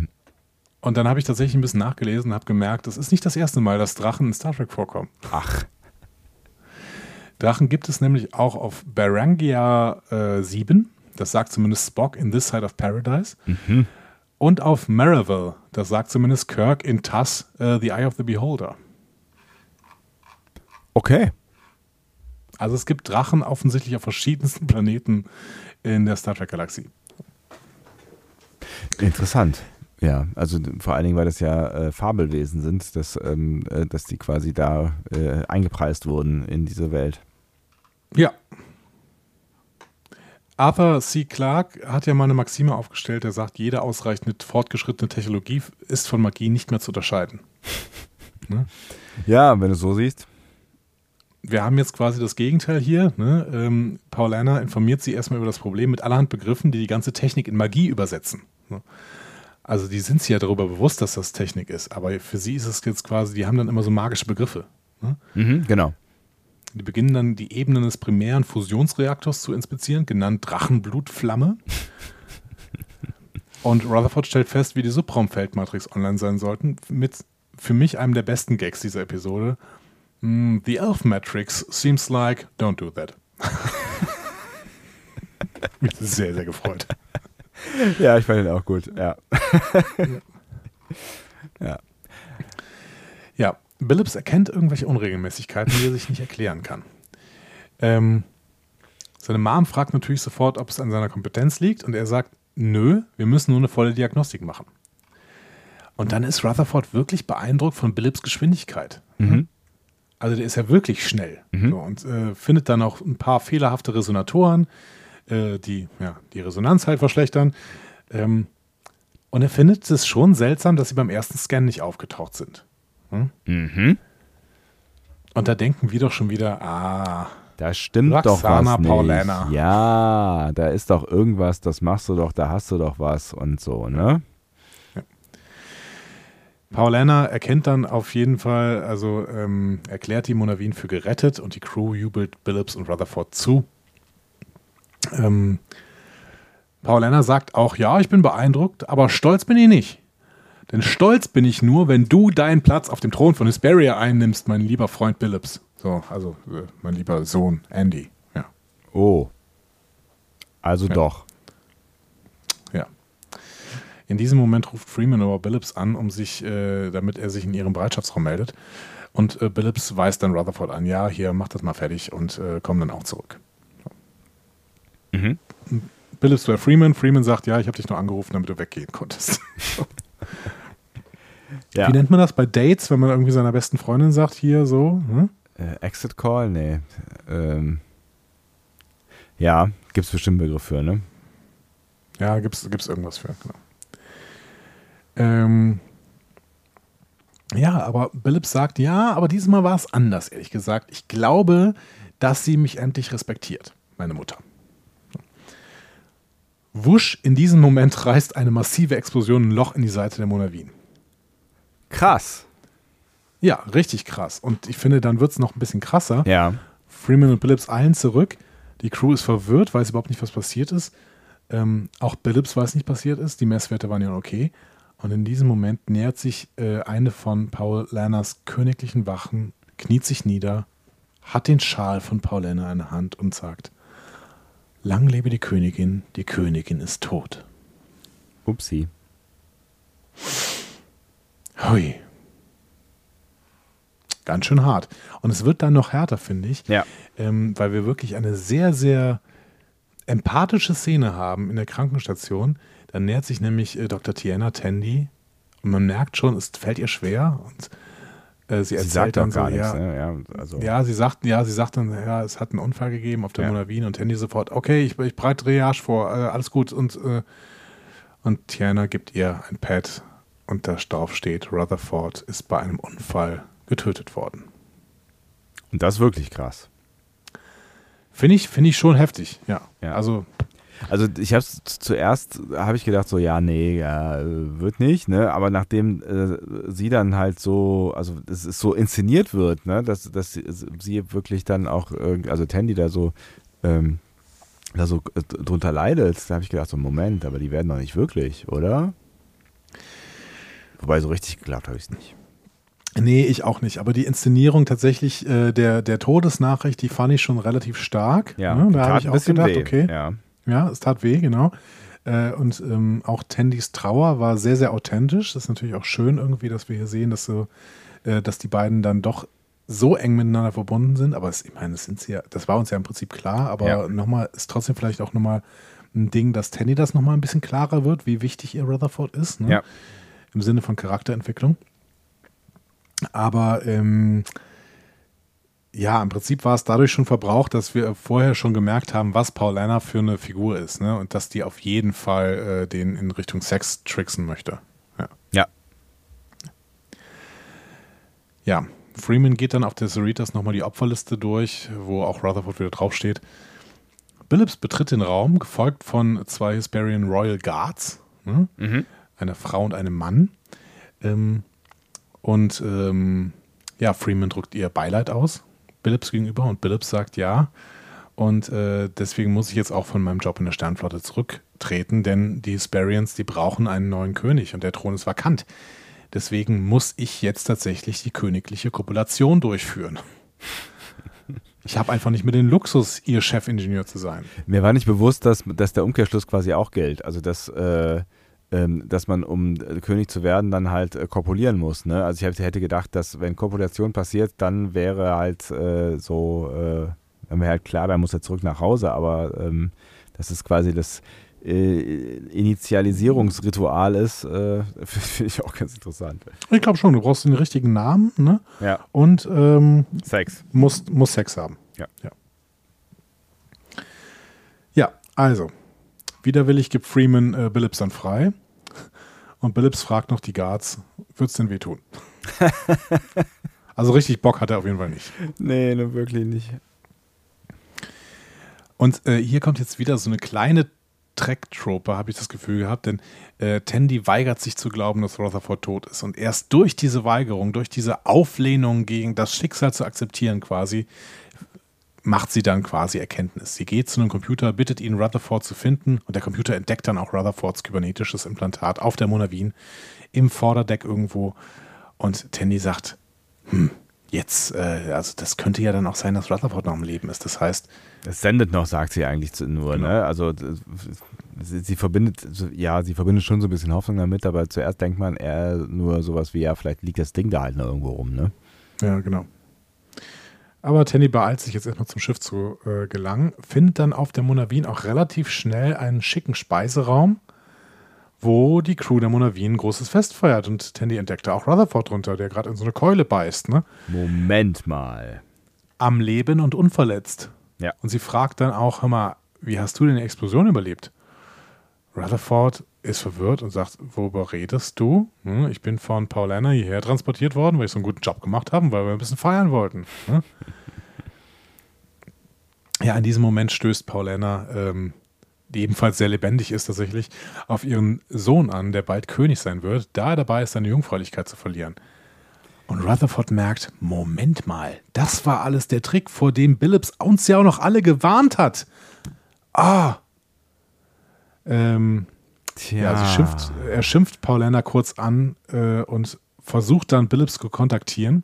Und dann habe ich tatsächlich ein bisschen nachgelesen und habe gemerkt, es ist nicht das erste Mal, dass Drachen in Star Trek vorkommen. Ach. Drachen gibt es nämlich auch auf Barangia äh, 7. Das sagt zumindest Spock in This Side of Paradise. Mhm. Und auf Marival. Das sagt zumindest Kirk in TAS uh, The Eye of the Beholder. Okay. Also es gibt Drachen offensichtlich auf verschiedensten Planeten in der Star Trek-Galaxie. Interessant. Ja, also vor allen Dingen, weil das ja äh, Fabelwesen sind, dass, ähm, äh, dass die quasi da äh, eingepreist wurden in diese Welt. Ja. Arthur C. Clarke hat ja mal eine Maxime aufgestellt, der sagt, jede ausreichend fortgeschrittene Technologie ist von Magie nicht mehr zu unterscheiden. ne? Ja, wenn du es so siehst. Wir haben jetzt quasi das Gegenteil hier. Ne? Ähm, Paulana informiert sie erstmal über das Problem mit allerhand Begriffen, die die ganze Technik in Magie übersetzen. Ne? Also die sind sich ja darüber bewusst, dass das Technik ist, aber für sie ist es jetzt quasi, die haben dann immer so magische Begriffe. Ne? Mhm, genau. Die beginnen dann die Ebenen des primären Fusionsreaktors zu inspizieren, genannt Drachenblutflamme. Und Rutherford stellt fest, wie die Subraumfeldmatrix online sein sollten, mit für mich einem der besten Gags dieser Episode. Mm, the Elf Matrix seems like, don't do that. Mich sehr, sehr gefreut. ja, ich fand ihn auch gut, ja. ja. Ja, Billups erkennt irgendwelche Unregelmäßigkeiten, die er sich nicht erklären kann. Ähm, seine Mom fragt natürlich sofort, ob es an seiner Kompetenz liegt und er sagt, nö, wir müssen nur eine volle Diagnostik machen. Und dann ist Rutherford wirklich beeindruckt von Billups Geschwindigkeit. Mhm. Also der ist ja wirklich schnell mhm. so, und äh, findet dann auch ein paar fehlerhafte Resonatoren, äh, die ja, die Resonanz halt verschlechtern. Ähm, und er findet es schon seltsam, dass sie beim ersten Scan nicht aufgetaucht sind. Hm? Mhm. Und da denken wir doch schon wieder, ah, da stimmt Roxana doch was Paulana. Nicht. Ja, da ist doch irgendwas, das machst du doch, da hast du doch was und so, ne? Paulana erkennt dann auf jeden Fall, also ähm, erklärt die Monavin für gerettet und die Crew jubelt Billups und Rutherford zu. Ähm, Paulana sagt auch, ja, ich bin beeindruckt, aber stolz bin ich nicht. Denn stolz bin ich nur, wenn du deinen Platz auf dem Thron von Hesperia einnimmst, mein lieber Freund Billups. So, also äh, mein lieber Sohn Andy. Ja. Oh. Also ja. doch. Ja. In diesem Moment ruft Freeman aber Billups an, um sich, äh, damit er sich in ihrem Bereitschaftsraum meldet. Und äh, Billups weist dann Rutherford an, ja, hier, mach das mal fertig und äh, komm dann auch zurück. Mhm. Billups bei Freeman. Freeman sagt, ja, ich habe dich nur angerufen, damit du weggehen konntest. ja. Wie nennt man das bei Dates, wenn man irgendwie seiner besten Freundin sagt, hier so? Hm? Äh, Exit Call? Nee. Ähm, ja, gibt es bestimmt Begriff für, ne? Ja, gibt es irgendwas für, genau. Ähm, ja, aber Billups sagt, ja, aber dieses Mal war es anders, ehrlich gesagt. Ich glaube, dass sie mich endlich respektiert, meine Mutter. Wusch, in diesem Moment reißt eine massive Explosion ein Loch in die Seite der Monavin. Krass. Ja, richtig krass. Und ich finde, dann wird es noch ein bisschen krasser. Ja. Freeman und Billups eilen zurück. Die Crew ist verwirrt, weiß überhaupt nicht, was passiert ist. Ähm, auch Billups weiß nicht, was passiert ist. Die Messwerte waren ja okay. Und in diesem Moment nähert sich äh, eine von Paul Lanners königlichen Wachen, kniet sich nieder, hat den Schal von Paul Lanner in der Hand und sagt: Lang lebe die Königin, die Königin ist tot. Upsi. Hui. Ganz schön hart. Und es wird dann noch härter, finde ich. Ja. Ähm, weil wir wirklich eine sehr, sehr empathische Szene haben in der Krankenstation. Da nähert sich nämlich äh, Dr. Tiana Tandy und man merkt schon, es fällt ihr schwer und äh, sie, sie erzählt dann so, ja, ne? ja, also. ja, sie sagt, ja, sie sagt dann, ja, es hat einen Unfall gegeben auf der ja. Monavin und Tandy sofort, okay, ich, ich breite Triage vor, äh, alles gut und äh, und Tiana gibt ihr ein Pad und da drauf steht, Rutherford ist bei einem Unfall getötet worden. Und das ist wirklich krass. Finde ich, find ich schon heftig, ja. ja. Also also ich habe zuerst habe ich gedacht so ja nee ja, wird nicht ne aber nachdem äh, sie dann halt so also es ist so inszeniert wird ne dass dass sie, sie wirklich dann auch also Tandy da so ähm, da so äh, drunter leidet da habe ich gedacht so Moment aber die werden doch nicht wirklich oder wobei so richtig geglaubt habe ich es nicht Nee, ich auch nicht. Aber die Inszenierung tatsächlich äh, der, der Todesnachricht, die fand ich schon relativ stark. Ja, ne? da habe ich auch gedacht, weh. okay. Ja. Ja, es tat weh, genau. Äh, und ähm, auch Tandys Trauer war sehr, sehr authentisch. Das ist natürlich auch schön irgendwie, dass wir hier sehen, dass so, äh, dass die beiden dann doch so eng miteinander verbunden sind. Aber es, ich meine, das, sind ja, das war uns ja im Prinzip klar, aber ja. nochmal, ist trotzdem vielleicht auch nochmal ein Ding, dass Tandy das nochmal ein bisschen klarer wird, wie wichtig ihr Rutherford ist. Ne? Ja. Im Sinne von Charakterentwicklung. Aber ähm, ja, im Prinzip war es dadurch schon verbraucht, dass wir vorher schon gemerkt haben, was Paul Anna für eine Figur ist, ne? Und dass die auf jeden Fall äh, den in Richtung Sex tricksen möchte. Ja. ja. Ja, Freeman geht dann auf der Cerritas nochmal die Opferliste durch, wo auch Rutherford wieder draufsteht. Billups betritt den Raum, gefolgt von zwei Hesperian Royal Guards, ne? mhm. einer Frau und einem Mann. Ähm, und ähm, ja, Freeman drückt ihr Beileid aus Billups gegenüber und Billups sagt ja. Und äh, deswegen muss ich jetzt auch von meinem Job in der Sternflotte zurücktreten, denn die Hesperians, die brauchen einen neuen König und der Thron ist vakant. Deswegen muss ich jetzt tatsächlich die königliche Kopulation durchführen. Ich habe einfach nicht mehr den Luxus, ihr Chefingenieur zu sein. Mir war nicht bewusst, dass, dass der Umkehrschluss quasi auch gilt. Also, dass, äh, dass man, um äh, König zu werden, dann halt äh, kopulieren muss. Ne? Also ich hätte gedacht, dass wenn Kopulation passiert, dann wäre halt äh, so, äh, dann wäre halt klar, dann muss er zurück nach Hause, aber ähm, das ist quasi das äh, Initialisierungsritual ist, äh, finde ich auch ganz interessant. Ich glaube schon, du brauchst den richtigen Namen ne? ja. und ähm, Sex. Musst, musst Sex haben. Ja. ja. Ja, also, widerwillig gibt Freeman äh, Billups dann frei. Und Billups fragt noch die Guards, wird es denn wehtun? also richtig Bock hat er auf jeden Fall nicht. Nee, nur wirklich nicht. Und äh, hier kommt jetzt wieder so eine kleine Track-Troper, habe ich das Gefühl gehabt, denn äh, Tandy weigert sich zu glauben, dass Rutherford tot ist. Und erst durch diese Weigerung, durch diese Auflehnung gegen das Schicksal zu akzeptieren quasi, macht sie dann quasi Erkenntnis. Sie geht zu einem Computer, bittet ihn, Rutherford zu finden und der Computer entdeckt dann auch Rutherfords kybernetisches Implantat auf der Monavin im Vorderdeck irgendwo und Tandy sagt, hm, jetzt, äh, also das könnte ja dann auch sein, dass Rutherford noch am Leben ist. Das heißt. Es sendet noch, sagt sie eigentlich nur, genau. ne? Also sie, sie, verbindet, ja, sie verbindet schon so ein bisschen Hoffnung damit, aber zuerst denkt man eher nur sowas wie, ja, vielleicht liegt das Ding da halt noch irgendwo rum, ne? Ja, genau. Aber Tandy beeilt sich jetzt erstmal zum Schiff zu äh, gelangen, findet dann auf der Monavin auch relativ schnell einen schicken Speiseraum, wo die Crew der Monavin ein großes Fest feiert. Und Tandy entdeckte auch Rutherford drunter, der gerade in so eine Keule beißt. Ne? Moment mal. Am Leben und unverletzt. Ja. Und sie fragt dann auch, hör mal, wie hast du denn die Explosion überlebt? Rutherford ist verwirrt und sagt, worüber redest du? Hm, ich bin von Paulana hierher transportiert worden, weil ich so einen guten Job gemacht habe, weil wir ein bisschen feiern wollten. Hm? Ja, in diesem Moment stößt Paulana, ähm, die ebenfalls sehr lebendig ist tatsächlich, auf ihren Sohn an, der bald König sein wird, da er dabei ist, seine Jungfräulichkeit zu verlieren. Und Rutherford merkt, Moment mal, das war alles der Trick, vor dem Billups uns ja auch noch alle gewarnt hat. Ah, ähm, Tja. Ja, sie schimpft, er schimpft Paulana kurz an äh, und versucht dann Billups zu kontaktieren.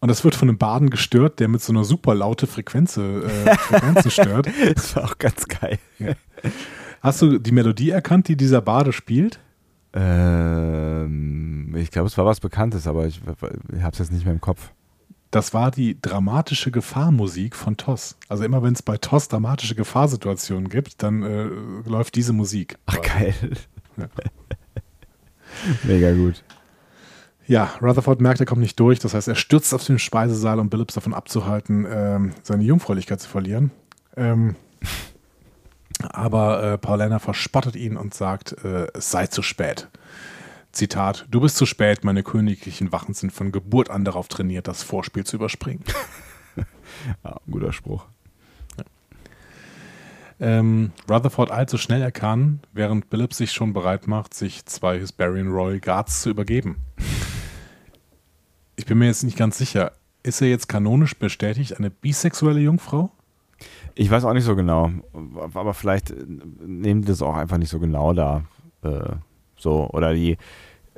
Und das wird von einem Baden gestört, der mit so einer super laute Frequenz, äh, Frequenzen stört. Das war auch ganz geil. Ja. Hast du die Melodie erkannt, die dieser Bade spielt? Ähm, ich glaube, es war was Bekanntes, aber ich, ich habe es jetzt nicht mehr im Kopf. Das war die dramatische Gefahrmusik von TOS. Also immer wenn es bei TOS dramatische Gefahrsituationen gibt, dann äh, läuft diese Musik. Ach geil. Ja. Mega gut. Ja, Rutherford merkt, er kommt nicht durch. Das heißt, er stürzt auf den Speisesaal, um Billups davon abzuhalten, ähm, seine Jungfräulichkeit zu verlieren. Ähm, aber äh, Paulina verspottet ihn und sagt, äh, es sei zu spät. Zitat, du bist zu spät, meine königlichen Wachen sind von Geburt an darauf trainiert, das Vorspiel zu überspringen. ja, guter Spruch. Ja. Ähm, Rutherford eilt so schnell er kann, während Billups sich schon bereit macht, sich zwei Hesperian Royal Guards zu übergeben. Ich bin mir jetzt nicht ganz sicher. Ist er jetzt kanonisch bestätigt eine bisexuelle Jungfrau? Ich weiß auch nicht so genau. Aber vielleicht nehmen die das auch einfach nicht so genau da. Äh, so, oder die,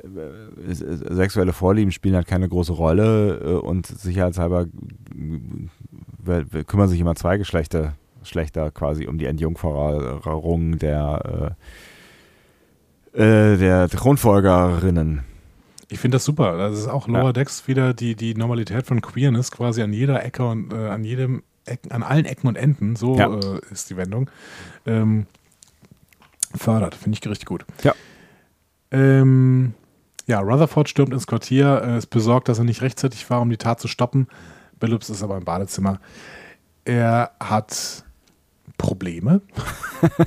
äh, sexuelle Vorlieben spielen halt keine große Rolle äh, und sicherheitshalber kümmern sich immer zwei Geschlechter schlechter quasi um die Entjungferung der, äh, äh, der Thronfolgerinnen. Ich finde das super. Das ist auch Lower ja. Decks wieder die, die Normalität von Queerness quasi an jeder Ecke und äh, an jedem Ecken, an allen Ecken und Enden, so ja. äh, ist die Wendung. Ähm, fördert, finde ich richtig gut. Ja. Ähm, ja, Rutherford stürmt ins Quartier, äh, ist besorgt, dass er nicht rechtzeitig war, um die Tat zu stoppen. Billups ist aber im Badezimmer. Er hat Probleme.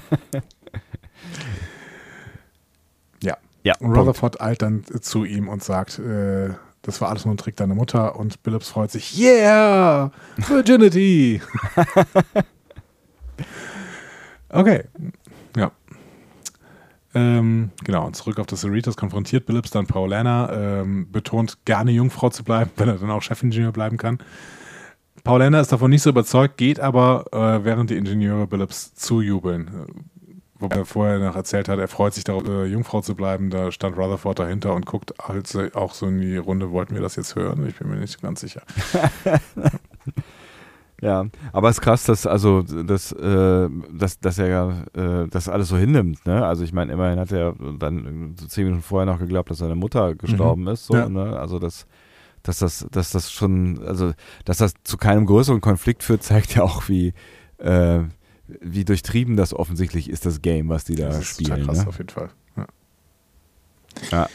ja. ja. Und Rutherford Punkt. eilt dann zu ihm und sagt, äh, das war alles nur ein Trick deiner Mutter. Und Billups freut sich, yeah, Virginity. okay. Ähm, genau, und zurück auf das Cerritos konfrontiert Billups dann Paulana, ähm, betont, gerne Jungfrau zu bleiben, wenn er dann auch Chefingenieur bleiben kann. Paulana ist davon nicht so überzeugt, geht aber, äh, während die Ingenieure Billups zujubeln. Wobei er vorher noch erzählt hat, er freut sich darauf, äh, Jungfrau zu bleiben. Da stand Rutherford dahinter und guckt halt auch so in die Runde, wollten wir das jetzt hören? Ich bin mir nicht ganz sicher. Ja, aber es ist krass, dass also dass, äh, dass, dass er ja äh, das alles so hinnimmt, ne? Also ich meine, immerhin hat er dann so zehn Minuten vorher noch geglaubt, dass seine Mutter gestorben mhm. ist. So, ja. ne? Also das, dass das, dass das schon, also dass das zu keinem größeren Konflikt führt, zeigt ja auch, wie, äh, wie durchtrieben das offensichtlich ist, das Game, was die da das ist spielen. Total krass, ne? auf jeden Fall. Ja. ja.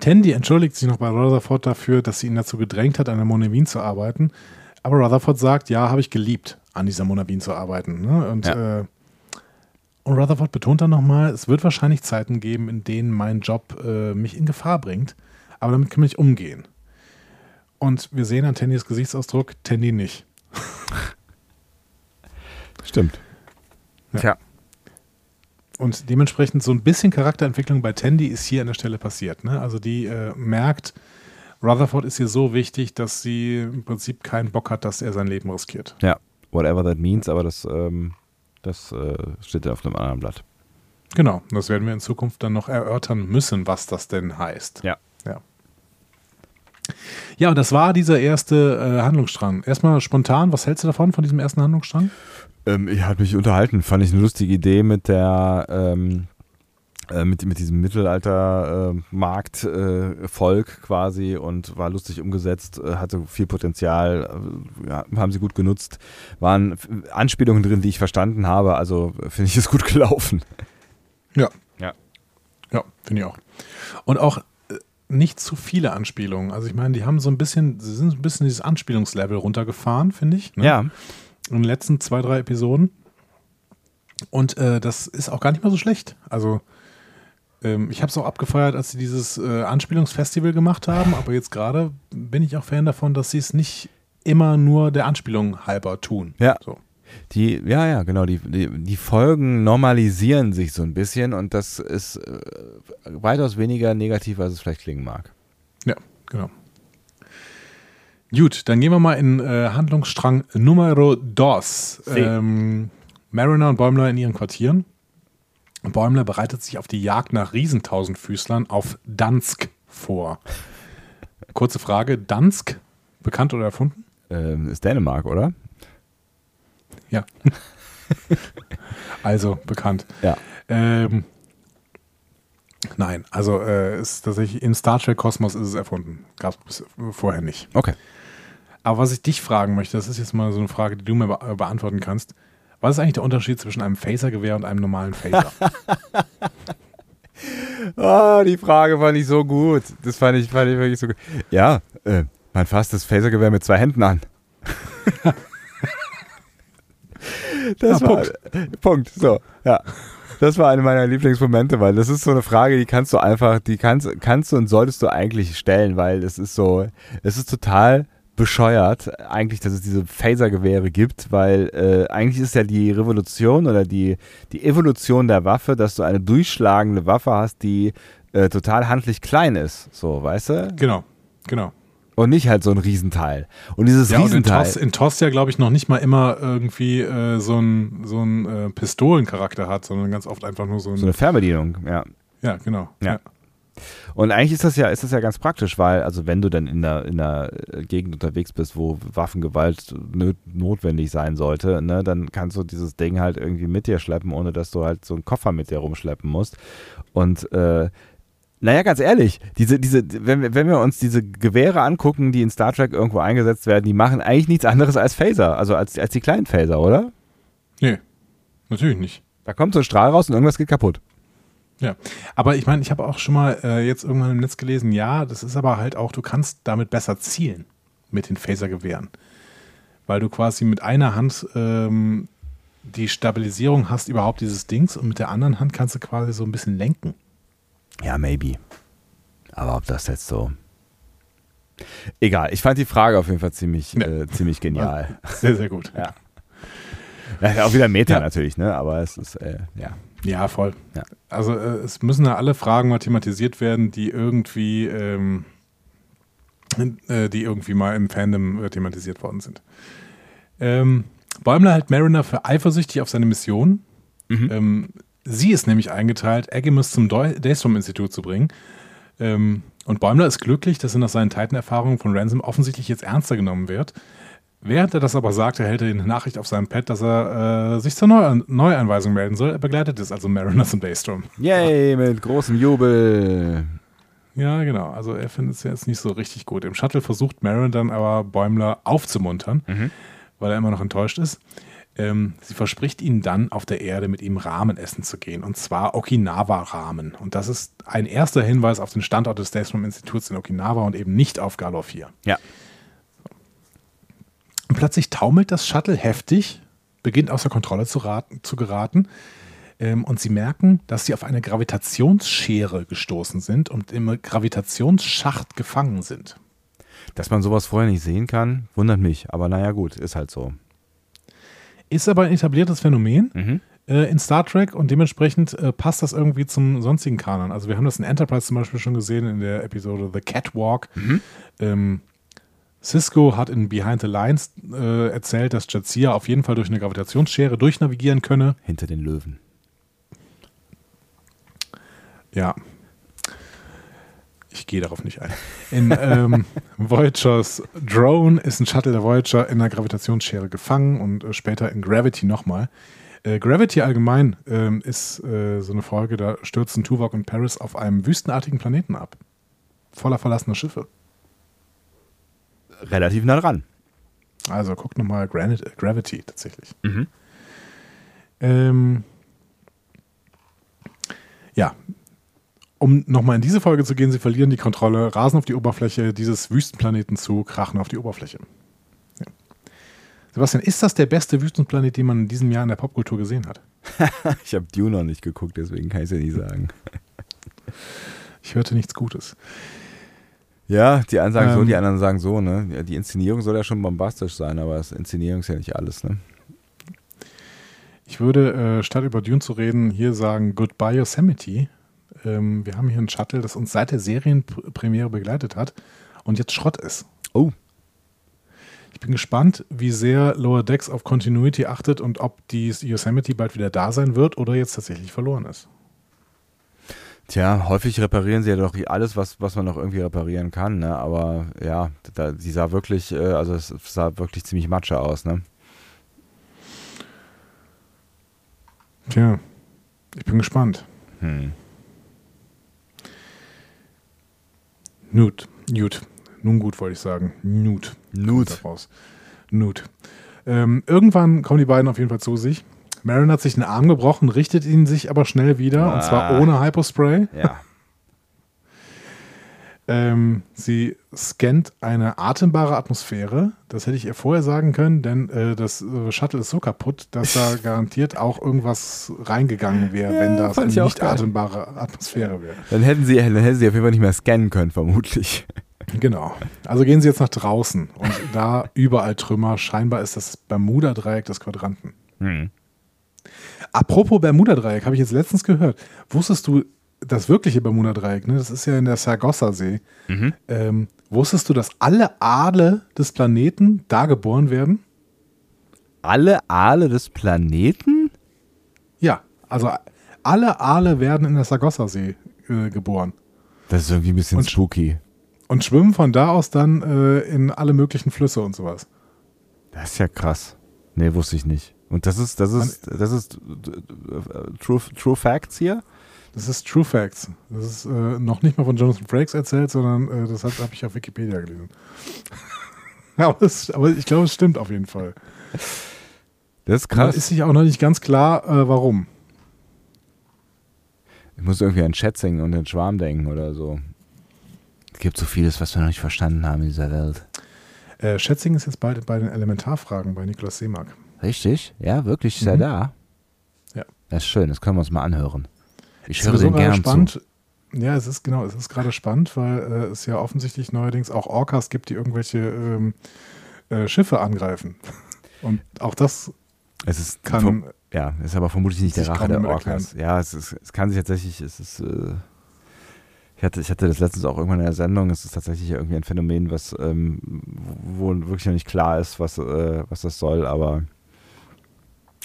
Tandy entschuldigt sich noch bei Rutherford dafür, dass sie ihn dazu gedrängt hat, an der Monavin zu arbeiten. Aber Rutherford sagt, ja, habe ich geliebt, an dieser Monavin zu arbeiten. Ne? Und, ja. äh, und Rutherford betont dann nochmal, es wird wahrscheinlich Zeiten geben, in denen mein Job äh, mich in Gefahr bringt. Aber damit kann ich umgehen. Und wir sehen an Tandys Gesichtsausdruck, Tandy nicht. Stimmt. Ja. Tja. Und dementsprechend so ein bisschen Charakterentwicklung bei Tandy ist hier an der Stelle passiert. Ne? Also die äh, merkt, Rutherford ist ihr so wichtig, dass sie im Prinzip keinen Bock hat, dass er sein Leben riskiert. Ja, whatever that means, aber das, ähm, das äh, steht ja auf einem anderen Blatt. Genau, das werden wir in Zukunft dann noch erörtern müssen, was das denn heißt. Ja. Ja, ja und das war dieser erste äh, Handlungsstrang. Erstmal spontan, was hältst du davon, von diesem ersten Handlungsstrang? Ähm, ich habe mich unterhalten, fand ich eine lustige Idee mit der, ähm, äh, mit, mit diesem Mittelalter-Markt-Volk äh, quasi und war lustig umgesetzt, äh, hatte viel Potenzial, äh, ja, haben sie gut genutzt, waren Anspielungen drin, die ich verstanden habe, also finde ich es gut gelaufen. Ja. Ja. Ja, finde ich auch. Und auch äh, nicht zu viele Anspielungen. Also ich meine, die haben so ein bisschen, sie sind ein bisschen dieses Anspielungslevel runtergefahren, finde ich. Ne? Ja. In den letzten zwei, drei Episoden. Und äh, das ist auch gar nicht mal so schlecht. Also ähm, ich habe es auch abgefeiert, als sie dieses äh, Anspielungsfestival gemacht haben, aber jetzt gerade bin ich auch Fan davon, dass sie es nicht immer nur der Anspielung halber tun. Ja. So. Die, ja, ja, genau. Die, die, die, Folgen normalisieren sich so ein bisschen und das ist äh, weitaus weniger negativ, als es vielleicht klingen mag. Ja, genau. Gut, dann gehen wir mal in äh, Handlungsstrang Numero dos. Ähm, Mariner und Bäumler in ihren Quartieren. Bäumler bereitet sich auf die Jagd nach Riesentausendfüßlern auf Dansk vor. Kurze Frage: Dansk, bekannt oder erfunden? Ähm, ist Dänemark, oder? Ja. also bekannt. Ja. Ähm, nein, also äh, ist tatsächlich in Star Trek Kosmos ist es erfunden. Gab es vorher nicht. Okay. Aber was ich dich fragen möchte, das ist jetzt mal so eine Frage, die du mir be beantworten kannst. Was ist eigentlich der Unterschied zwischen einem Phasergewehr und einem normalen Phaser? oh, die Frage fand ich so gut. Das fand ich, fand ich wirklich so gut. Ja, äh, man fasst das Phasergewehr mit zwei Händen an. das ja, war Punkt. Punkt. So, ja. Das war eine meiner Lieblingsmomente, weil das ist so eine Frage, die kannst du einfach, die kannst, kannst du und solltest du eigentlich stellen, weil es ist so, es ist total bescheuert, eigentlich, dass es diese Phasergewehre gibt, weil äh, eigentlich ist ja die Revolution oder die, die Evolution der Waffe, dass du eine durchschlagende Waffe hast, die äh, total handlich klein ist. So, weißt du? Genau, genau. Und nicht halt so ein Riesenteil. Und dieses ja, Riesenteil. Und in, TOS, ja, glaube ich, noch nicht mal immer irgendwie äh, so ein, so ein äh, Pistolencharakter hat, sondern ganz oft einfach nur so, ein, so eine Fernbedienung, ja. Ja, genau. ja. ja. Und eigentlich ist das ja, ist das ja ganz praktisch, weil, also wenn du dann in der, in der Gegend unterwegs bist, wo Waffengewalt notwendig sein sollte, ne, dann kannst du dieses Ding halt irgendwie mit dir schleppen, ohne dass du halt so einen Koffer mit dir rumschleppen musst. Und äh, naja, ganz ehrlich, diese, diese, wenn, wir, wenn wir uns diese Gewehre angucken, die in Star Trek irgendwo eingesetzt werden, die machen eigentlich nichts anderes als Phaser, also als, als die kleinen Phaser, oder? Nee, natürlich nicht. Da kommt so ein Strahl raus und irgendwas geht kaputt. Ja, aber ich meine, ich habe auch schon mal äh, jetzt irgendwann im Netz gelesen, ja, das ist aber halt auch, du kannst damit besser zielen mit den Phasergewehren. Weil du quasi mit einer Hand ähm, die Stabilisierung hast überhaupt dieses Dings und mit der anderen Hand kannst du quasi so ein bisschen lenken. Ja, maybe. Aber ob das jetzt so. Egal, ich fand die Frage auf jeden Fall ziemlich, ja. äh, ziemlich genial. Sehr, sehr gut. Ja. ja auch wieder Meta ja. natürlich, ne? Aber es ist, äh, ja. Ja, voll. Ja. Also äh, es müssen ja alle Fragen mal thematisiert werden, die irgendwie, ähm, äh, die irgendwie mal im Fandom äh, thematisiert worden sind. Ähm, Bäumler hält Mariner für eifersüchtig auf seine Mission. Mhm. Ähm, sie ist nämlich eingeteilt, Aggimus zum Daystrom-Institut zu bringen. Ähm, und Bäumler ist glücklich, dass er nach seinen Titan-Erfahrungen von Ransom offensichtlich jetzt ernster genommen wird. Während er das aber sagt, erhält er eine Nachricht auf seinem Pad, dass er äh, sich zur Neu Neueinweisung melden soll. Er begleitet es also Mariners und Daystrom. Yay, mit großem Jubel. Ja, genau. Also er findet es jetzt nicht so richtig gut. Im Shuttle versucht Marin dann aber Bäumler aufzumuntern, mhm. weil er immer noch enttäuscht ist. Ähm, sie verspricht ihnen dann, auf der Erde mit ihm Ramen essen zu gehen. Und zwar Okinawa-Ramen. Und das ist ein erster Hinweis auf den Standort des Daystrom-Instituts in Okinawa und eben nicht auf Galor 4. Ja. Und plötzlich taumelt das Shuttle heftig, beginnt außer Kontrolle zu, raten, zu geraten. Ähm, und sie merken, dass sie auf eine Gravitationsschere gestoßen sind und im Gravitationsschacht gefangen sind. Dass man sowas vorher nicht sehen kann, wundert mich. Aber naja, gut, ist halt so. Ist aber ein etabliertes Phänomen mhm. äh, in Star Trek und dementsprechend äh, passt das irgendwie zum sonstigen Kanon. Also wir haben das in Enterprise zum Beispiel schon gesehen in der Episode The Catwalk. Mhm. Ähm, Cisco hat in Behind the Lines äh, erzählt, dass Jadzia auf jeden Fall durch eine Gravitationsschere durchnavigieren könne. Hinter den Löwen. Ja. Ich gehe darauf nicht ein. In ähm, Voyagers Drone ist ein Shuttle der Voyager in einer Gravitationsschere gefangen und äh, später in Gravity nochmal. Äh, Gravity allgemein äh, ist äh, so eine Folge, da stürzen Tuvok und Paris auf einem wüstenartigen Planeten ab. Voller verlassener Schiffe relativ nah dran. Also guck nochmal Gravity tatsächlich. Mhm. Ähm, ja, um nochmal in diese Folge zu gehen, sie verlieren die Kontrolle, rasen auf die Oberfläche dieses Wüstenplaneten zu, krachen auf die Oberfläche. Ja. Sebastian, ist das der beste Wüstenplanet, den man in diesem Jahr in der Popkultur gesehen hat? ich habe Dune noch nicht geguckt, deswegen kann ich es ja nicht sagen. ich hörte nichts Gutes. Ja, die einen sagen ähm, so, die anderen sagen so, ne? Ja, die Inszenierung soll ja schon bombastisch sein, aber das Inszenierung ist ja nicht alles, ne? Ich würde, äh, statt über Dune zu reden, hier sagen Goodbye Yosemite. Ähm, wir haben hier ein Shuttle, das uns seit der Serienpremiere begleitet hat und jetzt Schrott ist. Oh. Ich bin gespannt, wie sehr Lower Decks auf Continuity achtet und ob die Yosemite bald wieder da sein wird oder jetzt tatsächlich verloren ist. Tja, häufig reparieren sie ja doch alles, was, was man noch irgendwie reparieren kann, ne? Aber ja, da, die sah wirklich, äh, also es sah wirklich ziemlich matsche aus, ne? Tja, ich bin gespannt. Hm. Nut, Nut. Nun gut, wollte ich sagen. Nut. Nut. Nut. Ähm, irgendwann kommen die beiden auf jeden Fall zu sich. Marin hat sich einen Arm gebrochen, richtet ihn sich aber schnell wieder, ah. und zwar ah. ohne Hypospray. Ja. Ähm, sie scannt eine atembare Atmosphäre. Das hätte ich ihr vorher sagen können, denn äh, das äh, Shuttle ist so kaputt, dass da garantiert auch irgendwas reingegangen wäre, ja, wenn das eine nicht atembare Atmosphäre wäre. Dann hätten, sie, dann hätten sie auf jeden Fall nicht mehr scannen können, vermutlich. Genau. Also gehen sie jetzt nach draußen und da überall Trümmer. Scheinbar ist das Bermuda-Dreieck des Quadranten. Hm. Apropos Bermuda-Dreieck, habe ich jetzt letztens gehört. Wusstest du, das wirkliche Bermuda-Dreieck, ne, das ist ja in der Sargasso-See. Mhm. Ähm, wusstest du, dass alle Aale des Planeten da geboren werden? Alle Aale des Planeten? Ja, also alle Aale werden in der Sargasso-See äh, geboren. Das ist irgendwie ein bisschen und, spooky. Und schwimmen von da aus dann äh, in alle möglichen Flüsse und sowas. Das ist ja krass. Nee, wusste ich nicht. Und das ist, das ist, das ist True, True Facts hier? Das ist True Facts. Das ist äh, noch nicht mal von Jonathan Frakes erzählt, sondern äh, das habe ich auf Wikipedia gelesen. aber, es, aber, ich glaube, es stimmt auf jeden Fall. Das ist krass. Da ist sich auch noch nicht ganz klar, äh, warum. Ich muss irgendwie an Schätzing und den Schwarm denken oder so. Es gibt so vieles, was wir noch nicht verstanden haben in dieser Welt. Äh, Schätzing ist jetzt bald bei den Elementarfragen bei Niklas Seemark. Richtig? Ja, wirklich ist er mhm. da? Ja. Das ist schön, das können wir uns mal anhören. Ich höre den gerne spannend. zu. Ja, es ist genau, es ist gerade spannend, weil äh, es ja offensichtlich neuerdings auch Orcas gibt, die irgendwelche ähm, äh, Schiffe angreifen. Und auch das es ist kann. Ja, ist aber vermutlich nicht der Rache der Orcas. Erklären. Ja, es, ist, es kann sich tatsächlich, es ist. Äh, ich hatte, ich hatte das letztens auch irgendwann in der Sendung. Es ist tatsächlich irgendwie ein Phänomen, was ähm, wo wirklich noch nicht klar ist, was, äh, was das soll, aber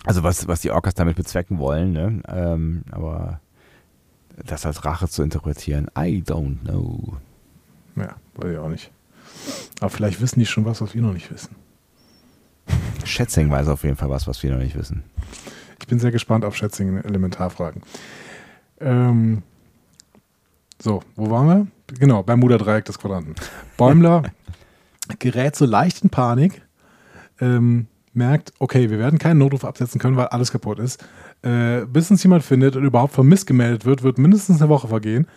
also was, was die Orcas damit bezwecken wollen, ne? Ähm, aber das als Rache zu interpretieren, I don't know. Ja, weiß ich auch nicht. Aber vielleicht wissen die schon was, was wir noch nicht wissen. Schätzing weiß auf jeden Fall was, was wir noch nicht wissen. Ich bin sehr gespannt auf Schätzing in Elementarfragen. Ähm, so, wo waren wir? Genau, Bermuda-Dreieck des Quadranten. Bäumler gerät so leicht in Panik. Ähm, merkt, okay, wir werden keinen Notruf absetzen können, weil alles kaputt ist. Äh, bis uns jemand findet und überhaupt vermisst gemeldet wird, wird mindestens eine Woche vergehen.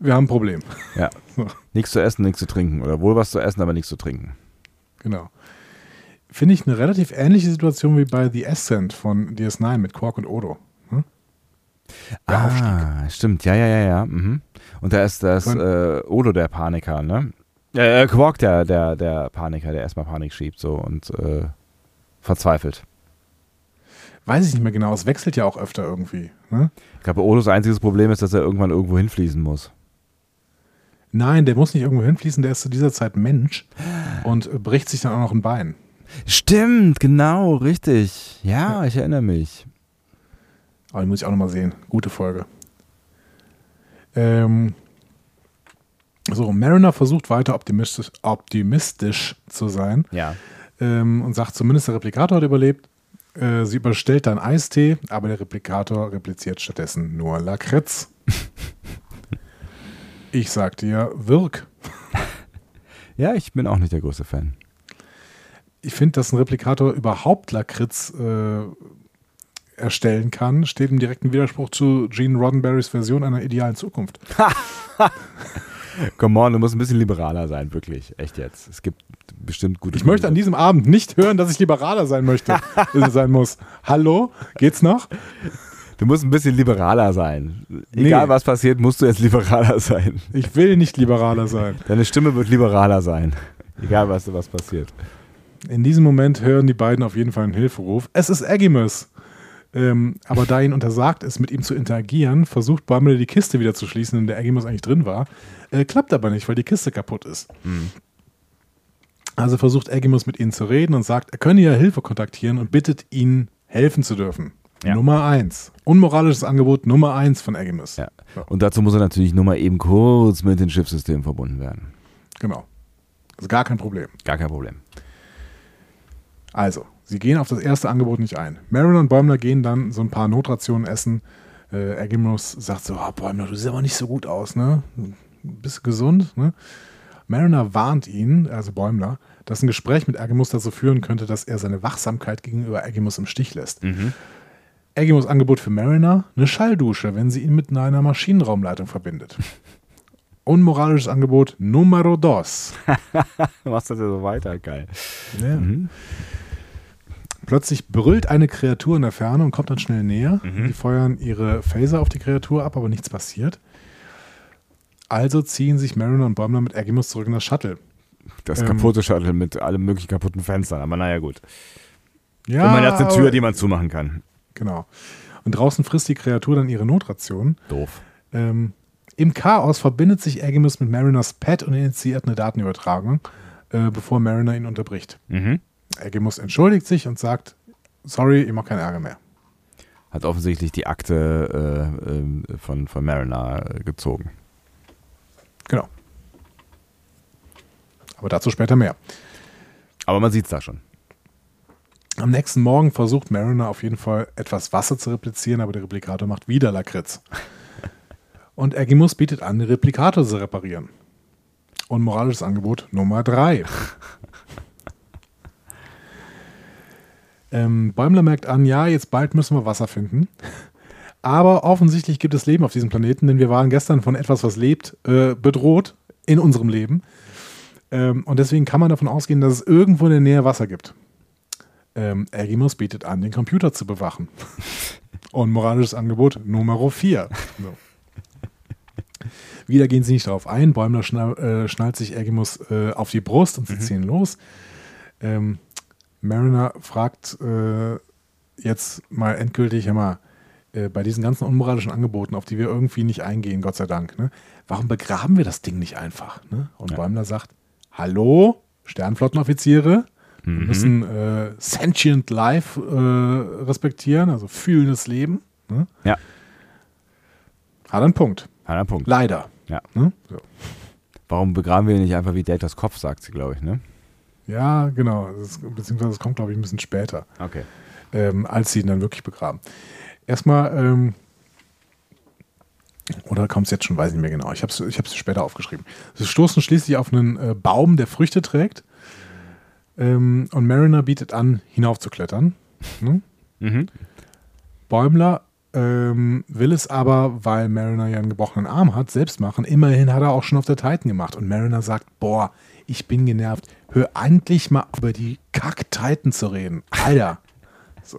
Wir haben ein Problem. Ja. So. Nichts zu essen, nichts zu trinken. Oder wohl was zu essen, aber nichts zu trinken. Genau. Finde ich eine relativ ähnliche Situation wie bei The Ascent von DS9 mit Quark und Odo. Hm? ah, Aufstieg. stimmt. Ja, ja, ja, ja. Mhm. Und da ist das äh, Odo der Paniker, ne? Äh, Quark der, der, der Paniker, der erstmal Panik schiebt so und äh, verzweifelt. Weiß ich nicht mehr genau. Es wechselt ja auch öfter irgendwie. Ne? Ich glaube, Odos einziges Problem ist, dass er irgendwann irgendwo hinfließen muss. Nein, der muss nicht irgendwo hinfließen, der ist zu dieser Zeit Mensch und bricht sich dann auch noch ein Bein. Stimmt, genau, richtig. Ja, ich erinnere mich. Aber die muss ich auch nochmal sehen. Gute Folge. Ähm, so, Mariner versucht weiter optimistisch, optimistisch zu sein. Ja. Ähm, und sagt, zumindest der Replikator hat überlebt. Äh, sie überstellt dann Eistee, aber der Replikator repliziert stattdessen nur Lakritz. ich sag dir, wirk. ja, ich bin auch nicht der größte Fan. Ich finde, dass ein Replikator überhaupt Lakritz äh, erstellen kann, steht im direkten Widerspruch zu Gene Roddenberrys Version einer idealen Zukunft. Come on, du musst ein bisschen liberaler sein, wirklich. Echt jetzt. Es gibt bestimmt gute. Ich Gründe. möchte an diesem Abend nicht hören, dass ich liberaler sein möchte, sein muss. Hallo? Geht's noch? Du musst ein bisschen liberaler sein. Egal nee. was passiert, musst du jetzt liberaler sein. Ich will nicht liberaler sein. Deine Stimme wird liberaler sein. Egal was, was passiert. In diesem Moment hören die beiden auf jeden Fall einen Hilferuf. Es ist Aggimus. Ähm, aber da ihnen untersagt ist, mit ihm zu interagieren, versucht Bumble die Kiste wieder zu schließen, in der Aggimus eigentlich drin war. Äh, klappt aber nicht, weil die Kiste kaputt ist. Mhm. Also versucht Aggimus mit ihnen zu reden und sagt, er könne ja Hilfe kontaktieren und bittet ihn, helfen zu dürfen. Ja. Nummer eins. Unmoralisches Angebot Nummer eins von Aggimus. Ja. Und dazu muss er natürlich nur mal eben kurz mit dem Schiffssystem verbunden werden. Genau. Ist gar kein Problem. Gar kein Problem. Also, Sie gehen auf das erste Angebot nicht ein. Marin und Bäumler gehen dann so ein paar Notrationen essen. Äh, Ergimus sagt so, oh, Bäumler, du siehst aber nicht so gut aus, ne? Bist gesund, ne? Mariner warnt ihn, also Bäumler, dass ein Gespräch mit Ergimus dazu führen könnte, dass er seine Wachsamkeit gegenüber Ergimus im Stich lässt. Mhm. Ergimus Angebot für Mariner, eine Schalldusche, wenn sie ihn mit einer Maschinenraumleitung verbindet. Unmoralisches Angebot Numero dos. Machst das ja so weiter, geil. Ja. Mhm. Plötzlich brüllt eine Kreatur in der Ferne und kommt dann schnell näher. Mhm. Die feuern ihre Phaser auf die Kreatur ab, aber nichts passiert. Also ziehen sich Mariner und Bäumler mit Agimus zurück in das Shuttle. Das ähm, kaputte Shuttle mit allen möglichen kaputten Fenstern, aber naja, gut. Ja, und man hat eine Tür, die man zumachen kann. Genau. Und draußen frisst die Kreatur dann ihre Notration. Doof. Ähm, Im Chaos verbindet sich Agimus mit Mariners Pet und initiiert eine Datenübertragung, äh, bevor Mariner ihn unterbricht. Mhm. Egemus entschuldigt sich und sagt, sorry, ich mache keinen Ärger mehr. Hat offensichtlich die Akte äh, äh, von, von Mariner gezogen. Genau. Aber dazu später mehr. Aber man sieht es da schon. Am nächsten Morgen versucht Mariner auf jeden Fall etwas Wasser zu replizieren, aber der Replikator macht wieder Lakritz. Und Ergimus bietet an, den Replikator zu reparieren. Und moralisches Angebot Nummer 3. Ähm, Bäumler merkt an, ja, jetzt bald müssen wir Wasser finden. Aber offensichtlich gibt es Leben auf diesem Planeten, denn wir waren gestern von etwas, was lebt, äh, bedroht in unserem Leben. Ähm, und deswegen kann man davon ausgehen, dass es irgendwo in der Nähe Wasser gibt. Ähm, Ergimus bietet an, den Computer zu bewachen. und moralisches Angebot Nummer 4. So. Wieder gehen sie nicht darauf ein. Bäumler schnall, äh, schnallt sich Ergimus äh, auf die Brust und sie mhm. ziehen los. Ähm, Mariner fragt äh, jetzt mal endgültig immer äh, bei diesen ganzen unmoralischen Angeboten, auf die wir irgendwie nicht eingehen, Gott sei Dank, ne? warum begraben wir das Ding nicht einfach? Ne? Und ja. Bäumler sagt, hallo, Sternflottenoffiziere, mhm. wir müssen äh, sentient life äh, respektieren, also fühlendes Leben. Ne? Ja. Hat einen Punkt. Hat einen Punkt. Leider. Ja. Ne? So. Warum begraben wir nicht einfach wie Datas Kopf, sagt sie, glaube ich, ne? Ja, genau. Das, beziehungsweise es kommt, glaube ich, ein bisschen später. Okay. Ähm, als sie ihn dann wirklich begraben. Erstmal, ähm, oder kommt es jetzt schon, weiß ich nicht mehr genau. Ich habe es ich später aufgeschrieben. Sie stoßen schließlich auf einen äh, Baum, der Früchte trägt. Ähm, und Mariner bietet an, hinaufzuklettern. Ne? Mhm. Bäumler ähm, will es aber, weil Mariner ja einen gebrochenen Arm hat, selbst machen. Immerhin hat er auch schon auf der Titan gemacht. Und Mariner sagt, boah, ich bin genervt. Hör endlich mal über die Kack-Titan zu reden. Alter. So.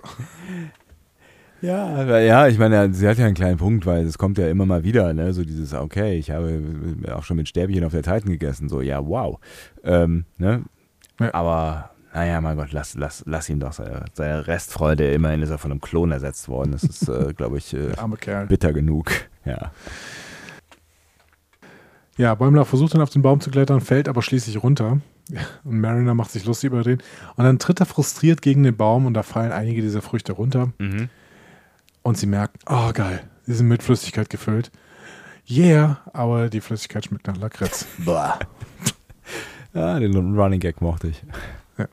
Ja, ja, ich meine, sie hat ja einen kleinen Punkt, weil es kommt ja immer mal wieder, ne, so dieses, okay, ich habe auch schon mit Stäbchen auf der Titan gegessen, so, ja, wow. Ähm, ne? Ja. Aber, naja, mein Gott, lass, lass, lass ihn doch. Seine, seine Restfreude, immerhin ist er von einem Klon ersetzt worden. Das ist, äh, glaube ich, äh, bitter genug. Ja. Ja, Bäumler versucht dann auf den Baum zu klettern, fällt aber schließlich runter. Und Mariner macht sich lustig über den. Und dann tritt er frustriert gegen den Baum und da fallen einige dieser Früchte runter. Mhm. Und sie merkt, oh geil, sie sind mit Flüssigkeit gefüllt. Yeah, aber die Flüssigkeit schmeckt nach Lakritz. ja, den Running Gag mochte ich. Ja.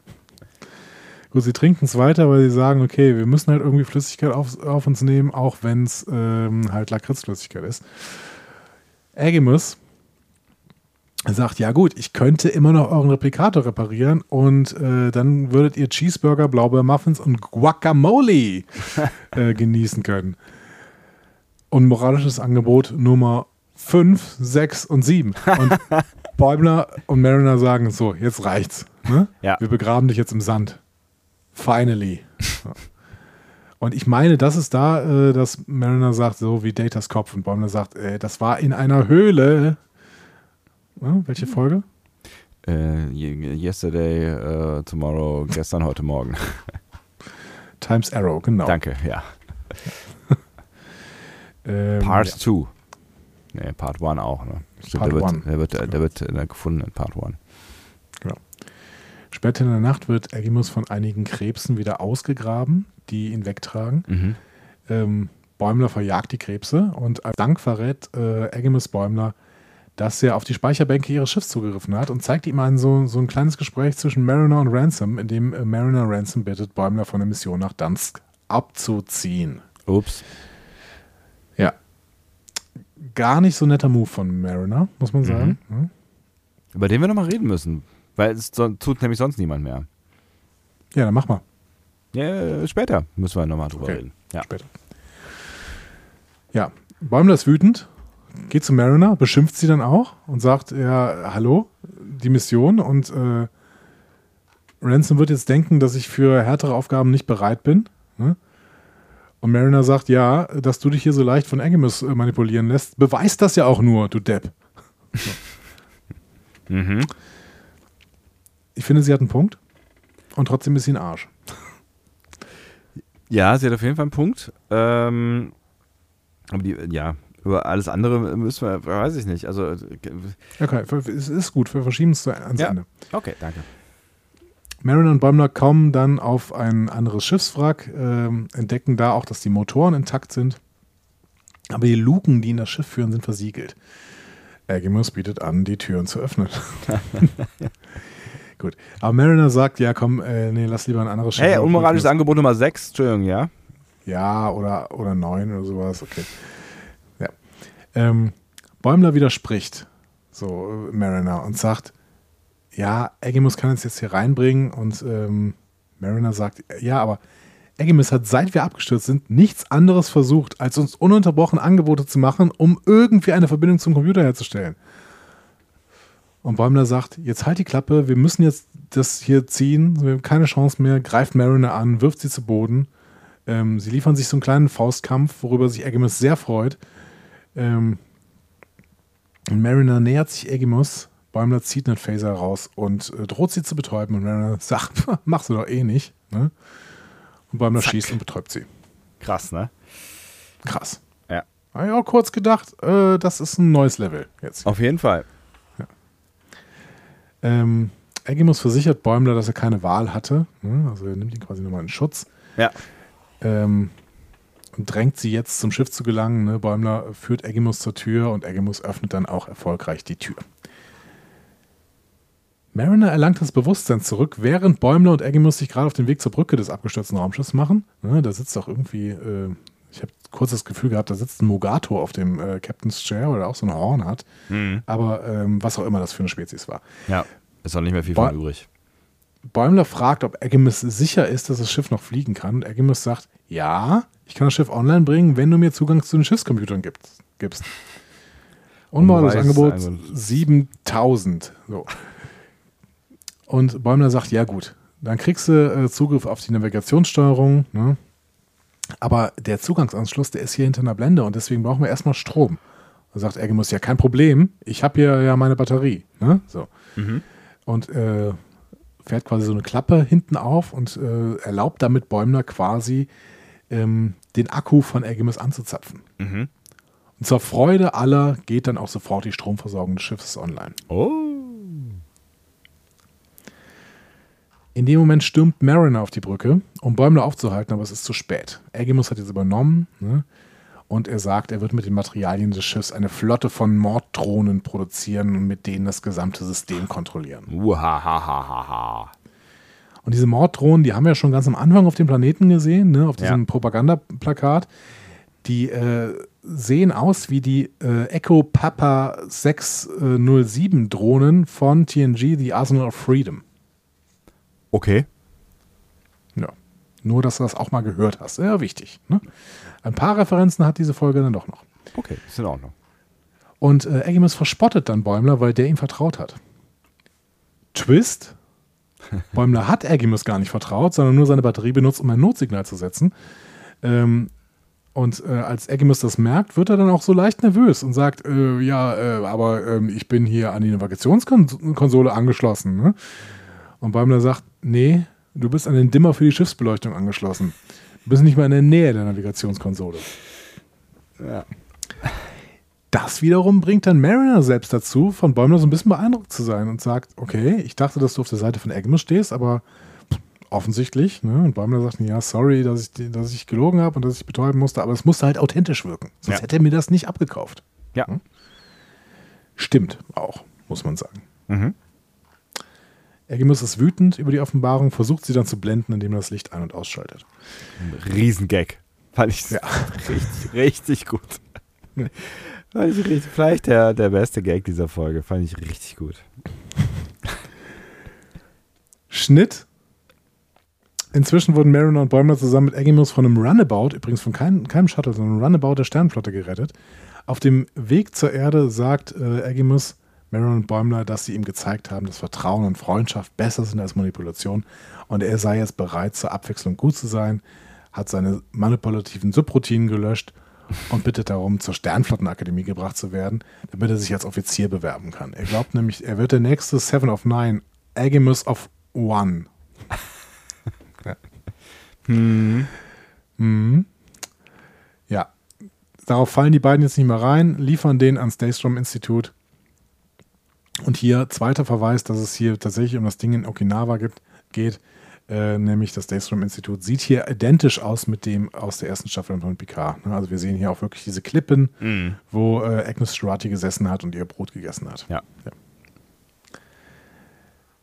Gut, sie trinken es weiter, weil sie sagen, okay, wir müssen halt irgendwie Flüssigkeit auf, auf uns nehmen, auch wenn es ähm, halt Lakritzflüssigkeit ist. Agimus sagt, ja gut, ich könnte immer noch euren Replikator reparieren und äh, dann würdet ihr Cheeseburger, Blaubeermuffins und Guacamole äh, genießen können. Und moralisches Angebot Nummer 5, 6 und 7. Und Bäumler und Mariner sagen, so, jetzt reicht's. Ne? Ja. Wir begraben dich jetzt im Sand. Finally. Und ich meine, das ist da, äh, dass Mariner sagt, so wie Datas Kopf und Bäumler sagt, äh, das war in einer Höhle. Ja, welche Folge? Uh, yesterday, uh, tomorrow, gestern, heute Morgen. Times Arrow, genau. Danke, ja. ähm, Part 2. Ja. Nee, Part 1 auch. Ne? Stimmt, Part der, wird, der, wird, genau. der wird äh, gefunden in Part 1. Genau. Später in der Nacht wird Agimus von einigen Krebsen wieder ausgegraben, die ihn wegtragen. Mhm. Ähm, Bäumler verjagt die Krebse und als Dank verrät äh, Agimus Bäumler, dass er auf die Speicherbänke ihres Schiffs zugegriffen hat und zeigt ihm ein, so, so ein kleines Gespräch zwischen Mariner und Ransom, in dem äh, Mariner Ransom bittet, Bäumler von der Mission nach Dansk abzuziehen. Ups. Ja. Gar nicht so netter Move von Mariner, muss man sagen. Mhm. Ja. Über den wir nochmal reden müssen, weil es tut nämlich sonst niemand mehr. Ja, dann mach mal. Ja, später müssen wir nochmal drüber okay. reden. Ja. Später. Ja, Bäumler ist wütend geht zu Mariner, beschimpft sie dann auch und sagt, ja, hallo, die Mission und äh, Ransom wird jetzt denken, dass ich für härtere Aufgaben nicht bereit bin. Ne? Und Mariner sagt, ja, dass du dich hier so leicht von Agimus äh, manipulieren lässt, beweist das ja auch nur, du Depp. mhm. Ich finde, sie hat einen Punkt und trotzdem ist sie ein Arsch. Ja, sie hat auf jeden Fall einen Punkt. Ähm, aber die, ja, über alles andere müssen wir, weiß ich nicht. Also, okay, es ist gut, wir verschieben es ans ja. Ende. Okay, danke. Marin und Bäumler kommen dann auf ein anderes Schiffswrack, äh, entdecken da auch, dass die Motoren intakt sind. Aber die Luken, die in das Schiff führen, sind versiegelt. Agimus bietet an, die Türen zu öffnen. Gut. Aber Mariner sagt, ja komm, äh, nee, lass lieber ein anderes Schiff. Hey, unmoralisches Angebot Nummer 6, Entschuldigung, ja? Ja, oder, oder 9 oder sowas, okay. Ähm, Bäumler widerspricht so Mariner und sagt, ja, Agimus kann uns jetzt hier reinbringen und ähm, Mariner sagt, ja, aber Agimus hat, seit wir abgestürzt sind, nichts anderes versucht, als uns ununterbrochen Angebote zu machen, um irgendwie eine Verbindung zum Computer herzustellen. Und Bäumler sagt, jetzt halt die Klappe, wir müssen jetzt das hier ziehen, wir haben keine Chance mehr, greift Mariner an, wirft sie zu Boden. Ähm, sie liefern sich so einen kleinen Faustkampf, worüber sich Agimus sehr freut. Ähm, Mariner nähert sich Egimus. Bäumler zieht einen Phaser raus und äh, droht sie zu betäuben. Und Mariner sagt, machst du doch eh nicht. Ne? Und Bäumler Zack. schießt und betäubt sie. Krass, ne? Krass. Ja. Habe ich auch kurz gedacht, äh, das ist ein neues Level jetzt. Auf jeden Fall. Ja. Ähm, Egimus versichert Bäumler, dass er keine Wahl hatte. Ne? Also er nimmt ihn quasi nochmal in Schutz. Ja. Ähm, drängt sie jetzt zum Schiff zu gelangen. Ne? Bäumler führt Egimus zur Tür und Egimus öffnet dann auch erfolgreich die Tür. Mariner erlangt das Bewusstsein zurück, während Bäumler und Egimus sich gerade auf den Weg zur Brücke des abgestürzten Raumschiffs machen. Ne? Da sitzt auch irgendwie, äh, ich habe kurz das Gefühl gehabt, da sitzt ein Mugato auf dem äh, Captain's Chair oder auch so ein Horn hat. Mhm. Aber ähm, was auch immer das für eine Spezies war. Ja, ist auch nicht mehr viel von übrig. Bäumler fragt, ob Egimus sicher ist, dass das Schiff noch fliegen kann. Und Egimus sagt, ja, ich kann das Schiff online bringen, wenn du mir Zugang zu den Schiffscomputern gibst. gibst. Das Angebot 7000. So. Und Bäumler sagt, ja gut, dann kriegst du äh, Zugriff auf die Navigationssteuerung. Ne? Aber der Zugangsanschluss, der ist hier hinter einer Blende und deswegen brauchen wir erstmal Strom. Dann sagt Egimus, ja kein Problem, ich habe hier ja meine Batterie. Ne? So. Mhm. Und äh, fährt quasi so eine Klappe hinten auf und äh, erlaubt damit Bäumler quasi ähm, den Akku von Ergimus anzuzapfen. Mhm. Und zur Freude aller geht dann auch sofort die Stromversorgung des Schiffes online. Oh. In dem Moment stürmt Mariner auf die Brücke, um Bäumler aufzuhalten, aber es ist zu spät. Ergimus hat jetzt übernommen ne? Und er sagt, er wird mit den Materialien des Schiffs eine Flotte von Morddrohnen produzieren und mit denen das gesamte System kontrollieren. Uhahaha. Und diese Morddrohnen, die haben wir ja schon ganz am Anfang auf dem Planeten gesehen, ne? auf diesem ja. Propagandaplakat. Die äh, sehen aus wie die äh, Echo Papa 607 Drohnen von TNG, The Arsenal of Freedom. Okay. Ja. Nur, dass du das auch mal gehört hast. Ja, wichtig. Ne? Ein paar Referenzen hat diese Folge dann doch noch. Okay, ist in Ordnung. Und äh, Aggimus verspottet dann Bäumler, weil der ihm vertraut hat. Twist. Bäumler hat Aggimus gar nicht vertraut, sondern nur seine Batterie benutzt, um ein Notsignal zu setzen. Ähm, und äh, als Aggimus das merkt, wird er dann auch so leicht nervös und sagt, äh, ja, äh, aber ähm, ich bin hier an die Navigationskonsole angeschlossen. Ne? Und Bäumler sagt, nee, du bist an den Dimmer für die Schiffsbeleuchtung angeschlossen. Du bist nicht mal in der Nähe der Navigationskonsole. Ja. Das wiederum bringt dann Mariner selbst dazu, von Bäumler so ein bisschen beeindruckt zu sein und sagt, okay, ich dachte, dass du auf der Seite von Agnes stehst, aber offensichtlich. Ne? Und Bäumler sagt, ja, sorry, dass ich, dass ich gelogen habe und dass ich betäuben musste, aber es musste halt authentisch wirken. Sonst ja. hätte er mir das nicht abgekauft. Ja. Hm? Stimmt auch, muss man sagen. Mhm. Ergimus ist wütend über die Offenbarung, versucht sie dann zu blenden, indem er das Licht ein- und ausschaltet. Riesengag. Fand ich ja. richtig, richtig gut. Fand ich richtig, vielleicht der, der beste Gag dieser Folge. Fand ich richtig gut. Schnitt. Inzwischen wurden Mariner und Bäumler zusammen mit Aggimus von einem Runabout, übrigens von kein, keinem Shuttle, sondern einem Runabout der Sternflotte gerettet. Auf dem Weg zur Erde sagt äh, Aggimus, Maron und Bäumler, dass sie ihm gezeigt haben, dass Vertrauen und Freundschaft besser sind als Manipulation und er sei jetzt bereit, zur Abwechslung gut zu sein, hat seine manipulativen Subroutinen gelöscht und bittet darum, zur Sternflottenakademie gebracht zu werden, damit er sich als Offizier bewerben kann. Er glaubt nämlich, er wird der nächste Seven of Nine, Agimus of One. ja. Hm. Hm. Ja. Darauf fallen die beiden jetzt nicht mehr rein, liefern den ans Daystrom-Institut und hier zweiter Verweis, dass es hier tatsächlich um das Ding in Okinawa gibt, geht, äh, nämlich das Daystrom-Institut, sieht hier identisch aus mit dem aus der ersten Staffel von Picard. Ne? Also wir sehen hier auch wirklich diese Klippen, mm. wo äh, Agnes Strati gesessen hat und ihr Brot gegessen hat. Ja. ja.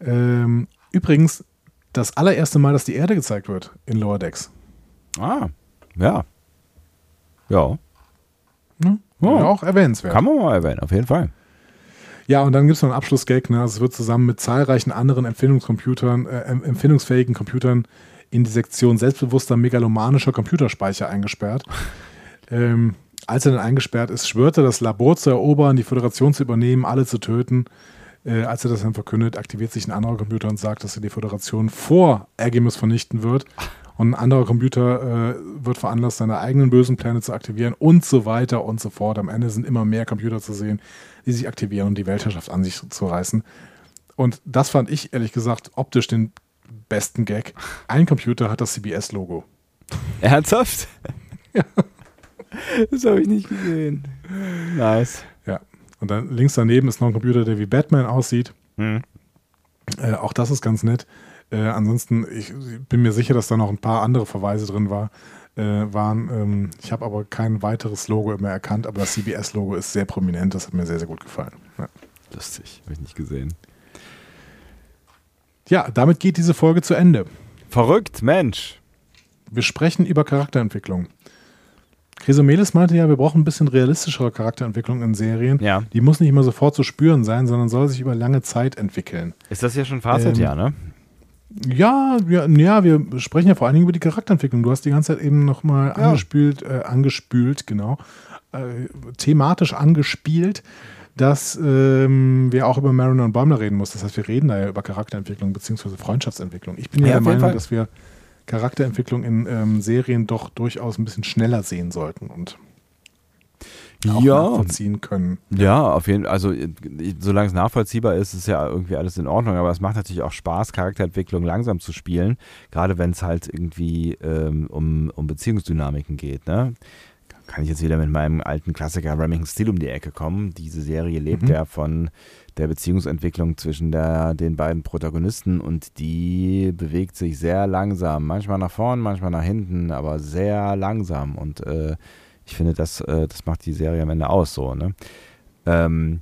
Ähm, übrigens, das allererste Mal, dass die Erde gezeigt wird in Lower Decks. Ah, ja. Ja. Ne? Ja. Auch erwähnenswert. Kann man mal erwähnen, auf jeden Fall. Ja, und dann gibt es noch einen Abschlussgag. Ne? Also es wird zusammen mit zahlreichen anderen Empfindungscomputern, äh, empfindungsfähigen Computern in die Sektion selbstbewusster megalomanischer Computerspeicher eingesperrt. ähm, als er dann eingesperrt ist, schwört er, das Labor zu erobern, die Föderation zu übernehmen, alle zu töten. Äh, als er das dann verkündet, aktiviert sich ein anderer Computer und sagt, dass er die Föderation vor Ergimus vernichten wird. Und ein anderer Computer äh, wird veranlasst, seine eigenen bösen Pläne zu aktivieren und so weiter und so fort. Am Ende sind immer mehr Computer zu sehen, die sich aktivieren und die Weltherrschaft an sich zu reißen. Und das fand ich ehrlich gesagt optisch den besten Gag. Ein Computer hat das CBS-Logo. Ernsthaft? ja. Das habe ich nicht gesehen. Nice. Ja. Und dann links daneben ist noch ein Computer, der wie Batman aussieht. Mhm. Äh, auch das ist ganz nett. Äh, ansonsten, ich bin mir sicher, dass da noch ein paar andere Verweise drin war äh, waren. Ähm, ich habe aber kein weiteres Logo mehr erkannt, aber das CBS-Logo ist sehr prominent. Das hat mir sehr, sehr gut gefallen. Ja. Lustig, habe ich nicht gesehen. Ja, damit geht diese Folge zu Ende. Verrückt, Mensch. Wir sprechen über Charakterentwicklung. Chrysomelis meinte ja, wir brauchen ein bisschen realistischere Charakterentwicklung in Serien. Ja. Die muss nicht immer sofort zu spüren sein, sondern soll sich über lange Zeit entwickeln. Ist das ja schon Fazit, ähm, ja, ne? Ja, wir, ja, wir sprechen ja vor allen Dingen über die Charakterentwicklung. Du hast die ganze Zeit eben nochmal ja. angespült, äh, angespült, genau, äh, thematisch angespielt, dass ähm, wir auch über Mariner und Baumler reden muss. Das heißt, wir reden da ja über Charakterentwicklung bzw. Freundschaftsentwicklung. Ich bin ja, ja der Meinung, Fall. dass wir Charakterentwicklung in ähm, Serien doch durchaus ein bisschen schneller sehen sollten. Und ja. nachvollziehen können. Ja, auf jeden Fall. Also, solange es nachvollziehbar ist, ist ja irgendwie alles in Ordnung. Aber es macht natürlich auch Spaß, Charakterentwicklung langsam zu spielen. Gerade wenn es halt irgendwie ähm, um, um Beziehungsdynamiken geht. Ne? Kann ich jetzt wieder mit meinem alten Klassiker Remington Steel um die Ecke kommen. Diese Serie lebt mhm. ja von der Beziehungsentwicklung zwischen der, den beiden Protagonisten und die bewegt sich sehr langsam. Manchmal nach vorn, manchmal nach hinten, aber sehr langsam. Und äh, ich finde, das, äh, das macht die Serie am Ende aus so. Ne? Ähm,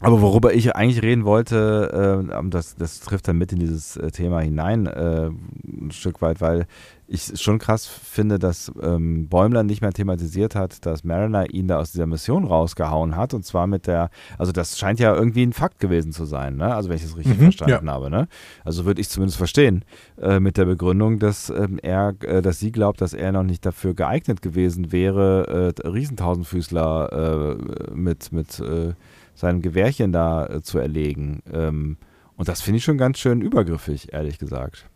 aber worüber ich eigentlich reden wollte, äh, das, das trifft dann mit in dieses äh, Thema hinein, äh, ein Stück weit, weil ich schon krass finde, dass ähm, Bäumler nicht mehr thematisiert hat, dass Mariner ihn da aus dieser Mission rausgehauen hat. Und zwar mit der, also das scheint ja irgendwie ein Fakt gewesen zu sein, ne? Also wenn ich das richtig mhm, verstanden ja. habe, ne? Also würde ich zumindest verstehen, äh, mit der Begründung, dass ähm, er, äh, dass sie glaubt, dass er noch nicht dafür geeignet gewesen wäre, äh, Riesentausendfüßler äh, mit, mit seinem Gewehrchen da äh, zu erlegen. Ähm, und das finde ich schon ganz schön übergriffig, ehrlich gesagt.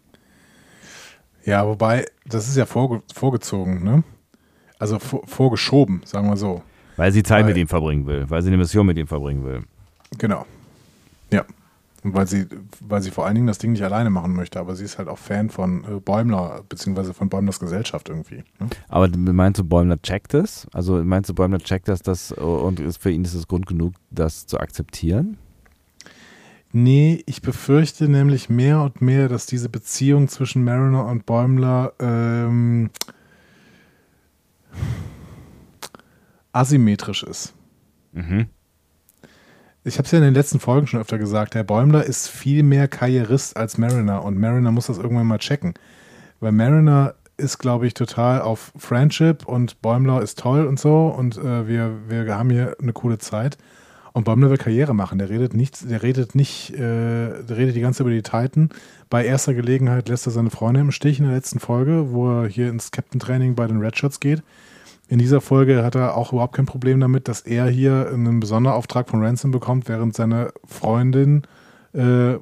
Ja, wobei, das ist ja vorge vorgezogen, ne? Also vor vorgeschoben, sagen wir so. Weil sie Zeit weil, mit ihm verbringen will, weil sie eine Mission mit ihm verbringen will. Genau. Ja. Weil sie, weil sie vor allen Dingen das Ding nicht alleine machen möchte, aber sie ist halt auch Fan von äh, Bäumler, beziehungsweise von Bäumlers Gesellschaft irgendwie. Ne? Aber meinst du, Bäumler checkt das? Also meinst du, Bäumler checkt das, das und ist für ihn ist es Grund genug, das zu akzeptieren? Nee, ich befürchte nämlich mehr und mehr, dass diese Beziehung zwischen Mariner und Bäumler ähm, asymmetrisch ist. Mhm. Ich habe es ja in den letzten Folgen schon öfter gesagt, Herr Bäumler ist viel mehr Karrierist als Mariner und Mariner muss das irgendwann mal checken. Weil Mariner ist, glaube ich, total auf Friendship und Bäumler ist toll und so und äh, wir, wir haben hier eine coole Zeit. Und Bäumler will Karriere machen. Der redet nicht, der redet nicht, äh, der redet die ganze Zeit über die Titan. Bei erster Gelegenheit lässt er seine Freunde im Stich in der letzten Folge, wo er hier ins Captain-Training bei den Redshirts geht. In dieser Folge hat er auch überhaupt kein Problem damit, dass er hier einen Besonderauftrag von Ransom bekommt, während seine Freundin, äh,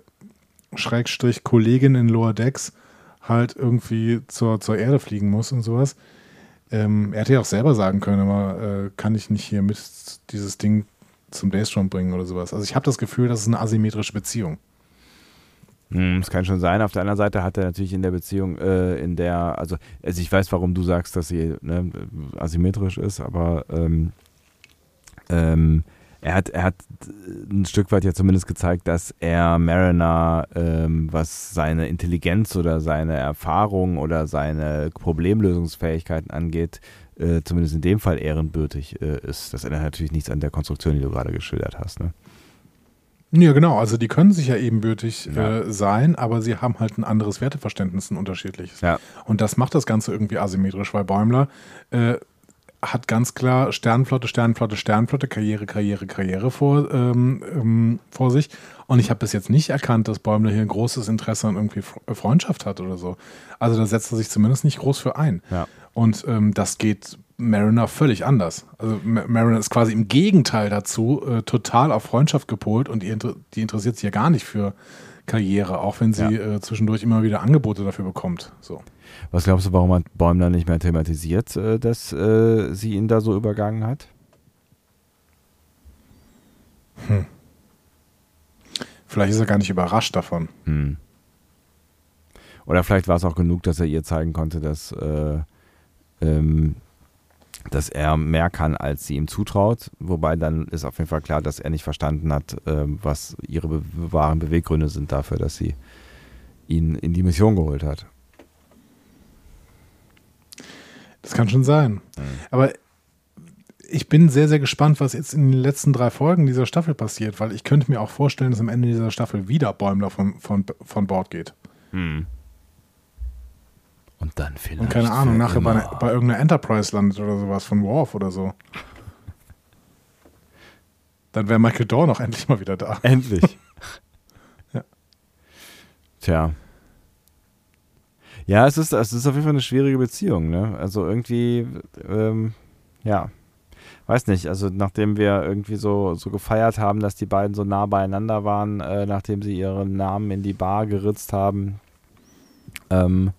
Schrägstrich Kollegin in Lower Decks, halt irgendwie zur, zur Erde fliegen muss und sowas. Ähm, er hätte ja auch selber sagen können, aber äh, kann ich nicht hier mit dieses Ding zum Daystrom bringen oder sowas. Also ich habe das Gefühl, das ist eine asymmetrische Beziehung. Hm, das kann schon sein. Auf der anderen Seite hat er natürlich in der Beziehung, äh, in der, also, also ich weiß, warum du sagst, dass sie ne, asymmetrisch ist, aber ähm, ähm, er hat, er hat ein Stück weit ja zumindest gezeigt, dass er Mariner, ähm, was seine Intelligenz oder seine Erfahrung oder seine Problemlösungsfähigkeiten angeht, äh, zumindest in dem Fall ehrenbürtig äh, ist. Das ändert natürlich nichts an der Konstruktion, die du gerade geschildert hast. Ne? Ja, genau. Also die können sich ja ebenbürtig ja. Äh, sein, aber sie haben halt ein anderes Werteverständnis, ein unterschiedliches. Ja. Und das macht das Ganze irgendwie asymmetrisch, weil Bäumler äh, hat ganz klar Sternenflotte, Sternenflotte, Sternenflotte, Karriere, Karriere, Karriere vor, ähm, ähm, vor sich. Und ich habe bis jetzt nicht erkannt, dass Bäumler hier ein großes Interesse an irgendwie Freundschaft hat oder so. Also da setzt er sich zumindest nicht groß für ein. Ja. Und ähm, das geht Mariner völlig anders. Also Mariner ist quasi im Gegenteil dazu äh, total auf Freundschaft gepolt und die, die, interessiert sich ja gar nicht für Karriere, auch wenn sie ja. äh, zwischendurch immer wieder Angebote dafür bekommt. So. Was glaubst du, warum hat Bäumler nicht mehr thematisiert, äh, dass äh, sie ihn da so übergangen hat? Hm. Vielleicht ist er gar nicht überrascht davon. Hm. Oder vielleicht war es auch genug, dass er ihr zeigen konnte, dass äh, ähm, dass er mehr kann, als sie ihm zutraut. Wobei dann ist auf jeden Fall klar, dass er nicht verstanden hat, äh, was ihre be wahren Beweggründe sind dafür, dass sie ihn in die Mission geholt hat. Das kann schon sein. Mhm. Aber ich bin sehr, sehr gespannt, was jetzt in den letzten drei Folgen dieser Staffel passiert, weil ich könnte mir auch vorstellen, dass am Ende dieser Staffel wieder Bäumler von, von, von Bord geht. Mhm. Und dann vielleicht. Und keine Ahnung, nachher bei, bei, irgendeiner Enterprise landet oder sowas von Worf oder so. Dann wäre Michael Dorn auch endlich mal wieder da. Endlich. ja. Tja. Ja, es ist, es ist auf jeden Fall eine schwierige Beziehung, ne? Also irgendwie, ähm, ja, weiß nicht, also nachdem wir irgendwie so, so gefeiert haben, dass die beiden so nah beieinander waren, äh, nachdem sie ihren Namen in die Bar geritzt haben, ähm,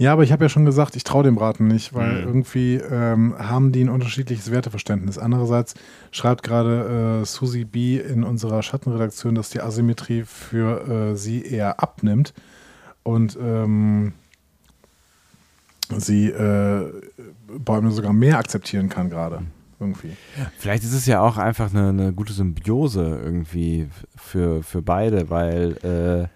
Ja, aber ich habe ja schon gesagt, ich traue dem Braten nicht, weil mhm. irgendwie ähm, haben die ein unterschiedliches Werteverständnis. Andererseits schreibt gerade äh, Susie B. in unserer Schattenredaktion, dass die Asymmetrie für äh, sie eher abnimmt und ähm, sie äh, Bäume sogar mehr akzeptieren kann gerade. Irgendwie. Vielleicht ist es ja auch einfach eine, eine gute Symbiose irgendwie für, für beide, weil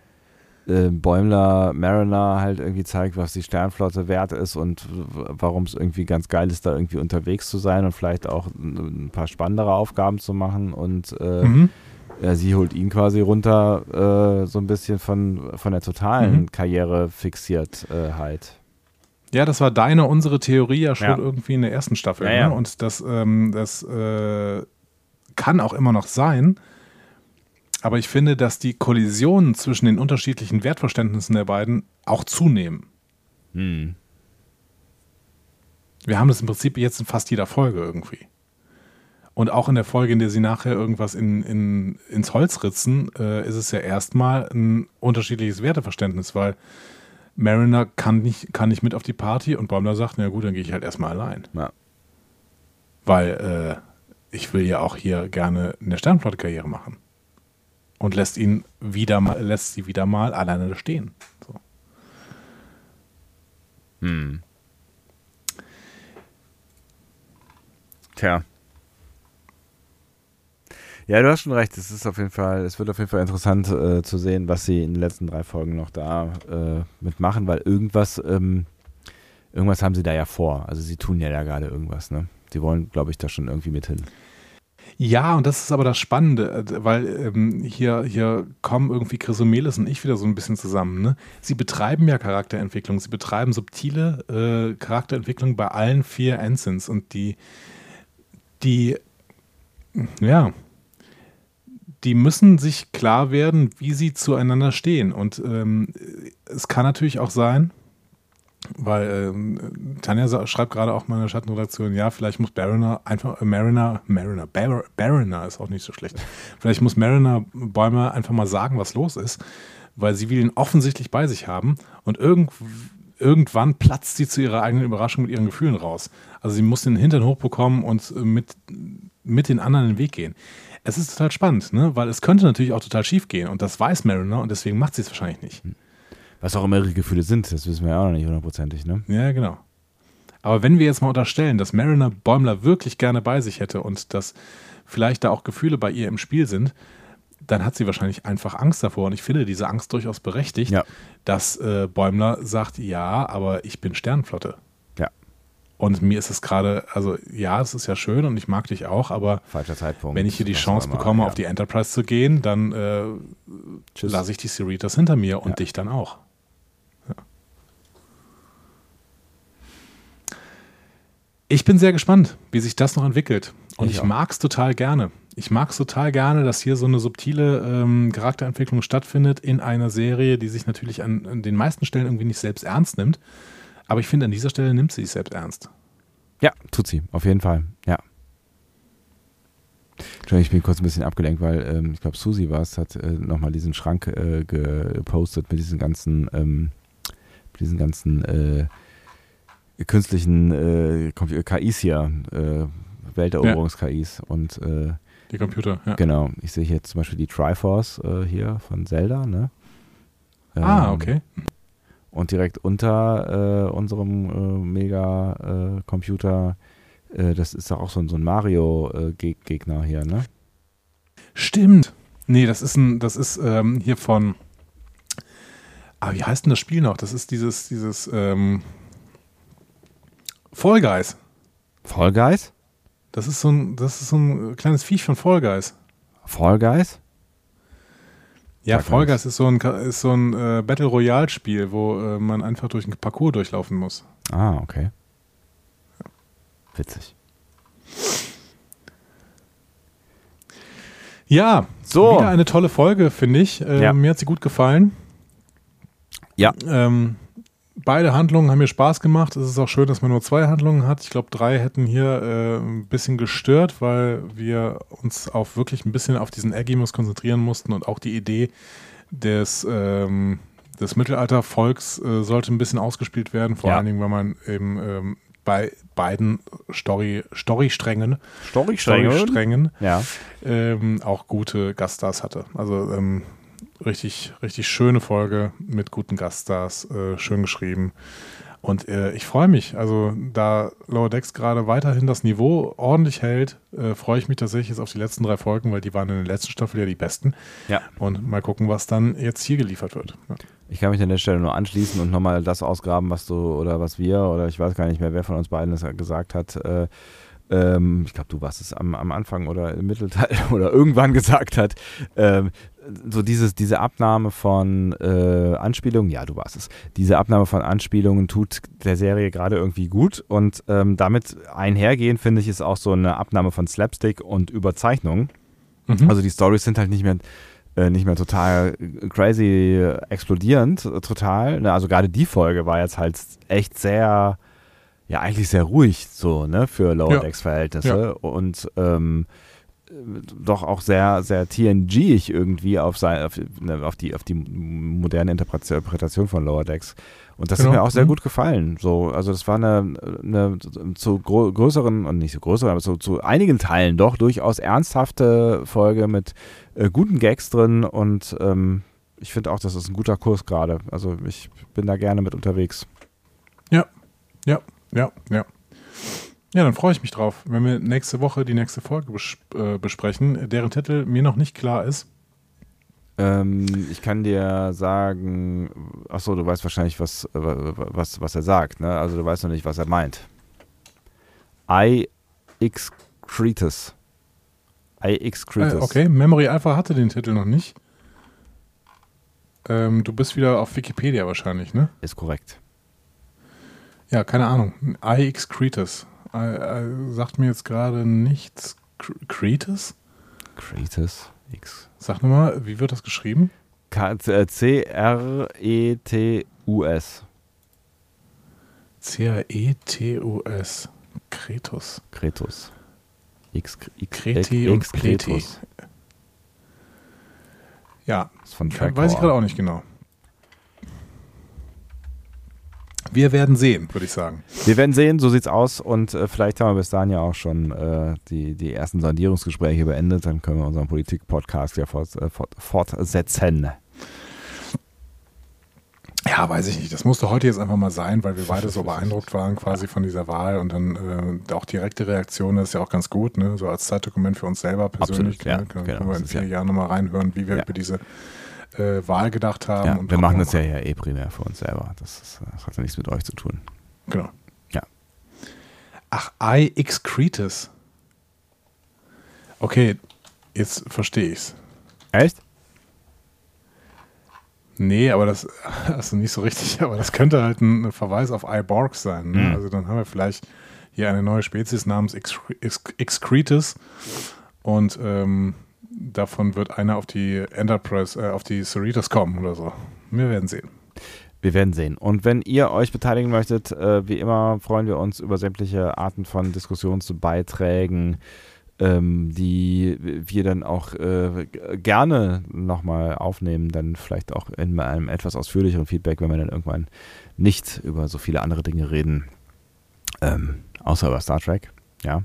äh, Bäumler Mariner halt irgendwie zeigt, was die Sternflotte wert ist und warum es irgendwie ganz geil ist, da irgendwie unterwegs zu sein und vielleicht auch ein paar spannendere Aufgaben zu machen und äh, mhm. ja, sie holt ihn quasi runter, äh, so ein bisschen von, von der totalen mhm. Karriere fixiert äh, halt. Ja, das war deine, unsere Theorie ja schon ja. irgendwie in der ersten Staffel. Ja, ja. Ne? Und das, ähm, das äh, kann auch immer noch sein. Aber ich finde, dass die Kollisionen zwischen den unterschiedlichen Wertverständnissen der beiden auch zunehmen. Hm. Wir haben das im Prinzip jetzt in fast jeder Folge irgendwie. Und auch in der Folge, in der sie nachher irgendwas in, in, ins Holz ritzen, äh, ist es ja erstmal ein unterschiedliches Werteverständnis, weil Mariner kann nicht, kann nicht mit auf die Party und Baumler sagt, na gut, dann gehe ich halt erstmal allein. Ja. Weil äh, ich will ja auch hier gerne eine Sternflotte-Karriere machen. Und lässt ihn wieder mal, lässt sie wieder mal alleine stehen. So. Hm. Tja. Ja, du hast schon recht. Es ist auf jeden Fall, es wird auf jeden Fall interessant äh, zu sehen, was sie in den letzten drei Folgen noch da äh, mitmachen, weil irgendwas, ähm, irgendwas haben sie da ja vor. Also sie tun ja da gerade irgendwas, ne? Sie wollen, glaube ich, da schon irgendwie mit hin. Ja, und das ist aber das Spannende, äh, weil ähm, hier, hier kommen irgendwie Chrysomelis und ich wieder so ein bisschen zusammen. Ne? Sie betreiben ja Charakterentwicklung, sie betreiben subtile äh, Charakterentwicklung bei allen vier Ensigns und die, die, ja, die müssen sich klar werden, wie sie zueinander stehen. Und ähm, es kann natürlich auch sein, weil ähm, Tanja schreibt gerade auch mal in der Schattenredaktion, ja, vielleicht muss Bariner einfach, äh, Mariner, Mariner, Bar Bariner ist auch nicht so schlecht. Vielleicht muss Mariner Bäumer einfach mal sagen, was los ist, weil sie will ihn offensichtlich bei sich haben und irgend, irgendwann platzt sie zu ihrer eigenen Überraschung mit ihren Gefühlen raus. Also sie muss den Hintern hochbekommen und mit, mit den anderen den Weg gehen es ist total spannend, ne? weil es könnte natürlich auch total schief gehen und das weiß Mariner und deswegen macht sie es wahrscheinlich nicht. Was auch immer ihre Gefühle sind, das wissen wir ja auch noch nicht hundertprozentig. Ne? Ja, genau. Aber wenn wir jetzt mal unterstellen, dass Mariner Bäumler wirklich gerne bei sich hätte und dass vielleicht da auch Gefühle bei ihr im Spiel sind, dann hat sie wahrscheinlich einfach Angst davor. Und ich finde diese Angst durchaus berechtigt, ja. dass äh, Bäumler sagt, ja, aber ich bin Sternflotte. Und mir ist es gerade, also ja, es ist ja schön und ich mag dich auch, aber Falscher Zeitpunkt. wenn ich hier die Chance mal, bekomme, ja. auf die Enterprise zu gehen, dann äh, lasse ich die Cerritos hinter mir und ja. dich dann auch. Ich bin sehr gespannt, wie sich das noch entwickelt. Und ich, ich mag es total gerne. Ich mag es total gerne, dass hier so eine subtile ähm, Charakterentwicklung stattfindet in einer Serie, die sich natürlich an, an den meisten Stellen irgendwie nicht selbst ernst nimmt aber ich finde, an dieser Stelle nimmt sie sich selbst ernst. Ja, tut sie, auf jeden Fall, ja. Entschuldigung, ich bin kurz ein bisschen abgelenkt, weil ähm, ich glaube, Susi war es, hat äh, nochmal diesen Schrank äh, gepostet mit diesen ganzen, ähm, mit diesen ganzen äh, künstlichen äh, KIs hier, äh, Welteroberungs-KIs und äh, die Computer, ja. Genau, ich sehe hier zum Beispiel die Triforce äh, hier von Zelda, ne? ah, ähm, okay. Und direkt unter äh, unserem äh, Mega-Computer, äh, das ist auch so, ein, so ein Mario-Gegner hier, ne? Stimmt. Nee, das ist ein, das ist ähm, hier von. Ah, wie heißt denn das Spiel noch? Das ist dieses, dieses ähm, Fall Guys. Fall Guys? Das ist so ein, das ist so ein kleines Viech von Fall Guys. Fall Guys? Ja, Fall Guys ist so ein, ist so ein äh, Battle Royale Spiel, wo äh, man einfach durch einen Parcours durchlaufen muss. Ah, okay. Witzig. Ja, so. Wieder eine tolle Folge, finde ich. Äh, ja. Mir hat sie gut gefallen. Ja. Ähm, beide Handlungen haben mir Spaß gemacht. Es ist auch schön, dass man nur zwei Handlungen hat. Ich glaube, drei hätten hier äh, ein bisschen gestört, weil wir uns auch wirklich ein bisschen auf diesen Aggimus konzentrieren mussten und auch die Idee des, ähm, des Mittelaltervolks äh, sollte ein bisschen ausgespielt werden, vor ja. allen Dingen, weil man eben ähm, bei beiden Story, Story-Strängen Story Story ja. ähm, auch gute Gaststars hatte. Also ähm, richtig, richtig schöne Folge mit guten Gaststars, äh, schön geschrieben. Und äh, ich freue mich, also da Lower Decks gerade weiterhin das Niveau ordentlich hält, äh, freue ich mich tatsächlich jetzt auf die letzten drei Folgen, weil die waren in der letzten Staffel ja die besten. Ja. Und mal gucken, was dann jetzt hier geliefert wird. Ja. Ich kann mich an der Stelle nur anschließen und nochmal das ausgraben, was du oder was wir oder ich weiß gar nicht mehr, wer von uns beiden das gesagt hat. Äh, ähm, ich glaube, du warst es am, am Anfang oder im Mittelteil oder irgendwann gesagt hat, ähm, so dieses, diese Abnahme von äh, Anspielungen, ja, du warst es, diese Abnahme von Anspielungen tut der Serie gerade irgendwie gut und ähm, damit einhergehen, finde ich, ist auch so eine Abnahme von Slapstick und Überzeichnung. Mhm. Also die Stories sind halt nicht mehr äh, nicht mehr total crazy explodierend, total. Ne? Also gerade die Folge war jetzt halt echt sehr, ja, eigentlich sehr ruhig so, ne, für Lower Decks Verhältnisse. Ja. Und ähm, doch auch sehr, sehr TNG-ig irgendwie auf, sein, auf, ne, auf, die, auf die moderne Interpretation von Lower Decks. Und das genau. hat mir auch sehr mhm. gut gefallen. So, also das war eine, eine zu größeren, und nicht so größeren, aber so, zu einigen Teilen doch durchaus ernsthafte Folge mit äh, guten Gags drin und ähm, ich finde auch, das ist ein guter Kurs gerade. Also ich bin da gerne mit unterwegs. Ja, ja, ja, ja. Ja, dann freue ich mich drauf, wenn wir nächste Woche die nächste Folge bes äh, besprechen, deren Titel mir noch nicht klar ist. Ähm, ich kann dir sagen, achso, du weißt wahrscheinlich, was, was, was er sagt, ne? Also du weißt noch nicht, was er meint. I excretus. I excretus. Äh, okay, Memory Alpha hatte den Titel noch nicht. Ähm, du bist wieder auf Wikipedia wahrscheinlich, ne? Ist korrekt. Ja, keine Ahnung. I excretus. Äh, äh, sagt mir jetzt gerade nichts. Cretus? Cretus. X. Sag nochmal, wie wird das geschrieben? C-R-E-T-U-S. C-R-E-T-U-S. Kretus. Kretus. X, X, Kreti und Pleti. Ja, das von weiß ich gerade auch nicht genau. Wir werden sehen, würde ich sagen. Wir werden sehen, so sieht's aus. Und äh, vielleicht haben wir bis dahin ja auch schon äh, die, die ersten Sondierungsgespräche beendet. Dann können wir unseren Politik-Podcast ja fort, äh, fort, fortsetzen. Ja, weiß ich nicht. Das musste heute jetzt einfach mal sein, weil wir beide so beeindruckt waren quasi von dieser Wahl und dann äh, auch direkte Reaktion ist ja auch ganz gut, ne? So als Zeitdokument für uns selber persönlich. Absolut, ja, ne? Können genau, wir in vier ja. Jahren nochmal reinhören, wie wir ja. über diese äh, Wahl gedacht haben. Ja, wir machen das ja, ja eh primär für uns selber. Das, ist, das, hat ja nichts mit euch zu tun. Genau. Ja. Ach, I excretus. Okay, jetzt verstehe ich's. Echt? Nee, aber das also nicht so richtig, aber das könnte halt ein Verweis auf iBorg sein. Ne? Mhm. Also dann haben wir vielleicht hier eine neue Spezies namens Excretus und ähm, davon wird einer auf die Enterprise, äh, auf die Cerritos kommen oder so. Wir werden sehen. Wir werden sehen. Und wenn ihr euch beteiligen möchtet, äh, wie immer freuen wir uns über sämtliche Arten von Diskussionsbeiträgen, ähm, die wir dann auch äh, gerne nochmal aufnehmen, dann vielleicht auch in einem etwas ausführlicheren Feedback, wenn wir dann irgendwann nicht über so viele andere Dinge reden, ähm, außer über Star Trek, ja.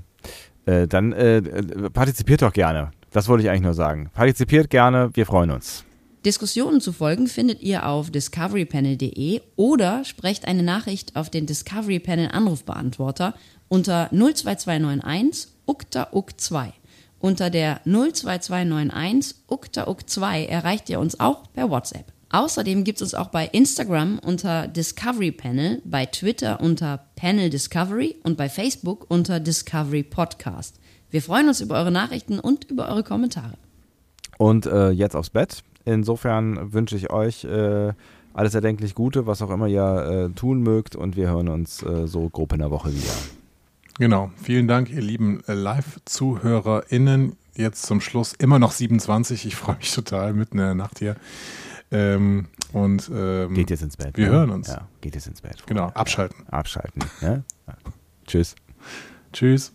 Äh, dann äh, partizipiert doch gerne. Das wollte ich eigentlich nur sagen. Partizipiert gerne, wir freuen uns. Diskussionen zu folgen findet ihr auf discoverypanel.de oder sprecht eine Nachricht auf den Discovery Panel Anrufbeantworter unter 02291 ukta uk 2 Unter der 02291 ukta uk 2 erreicht ihr uns auch per WhatsApp. Außerdem gibt es uns auch bei Instagram unter Discovery Panel, bei Twitter unter Panel Discovery und bei Facebook unter Discovery Podcast. Wir freuen uns über eure Nachrichten und über eure Kommentare. Und äh, jetzt aufs Bett. Insofern wünsche ich euch äh, alles erdenklich Gute, was auch immer ihr äh, tun mögt. Und wir hören uns äh, so grob in der Woche wieder. Genau. Vielen Dank, ihr lieben äh, Live-ZuhörerInnen. Jetzt zum Schluss immer noch 27. Ich freue mich total mitten in der Nacht hier. Ähm, und ähm, geht jetzt ins Bett. Wir ne? hören uns. Ja, geht jetzt ins Bett. Genau, abschalten. Abschalten. Ja? Tschüss. Tschüss.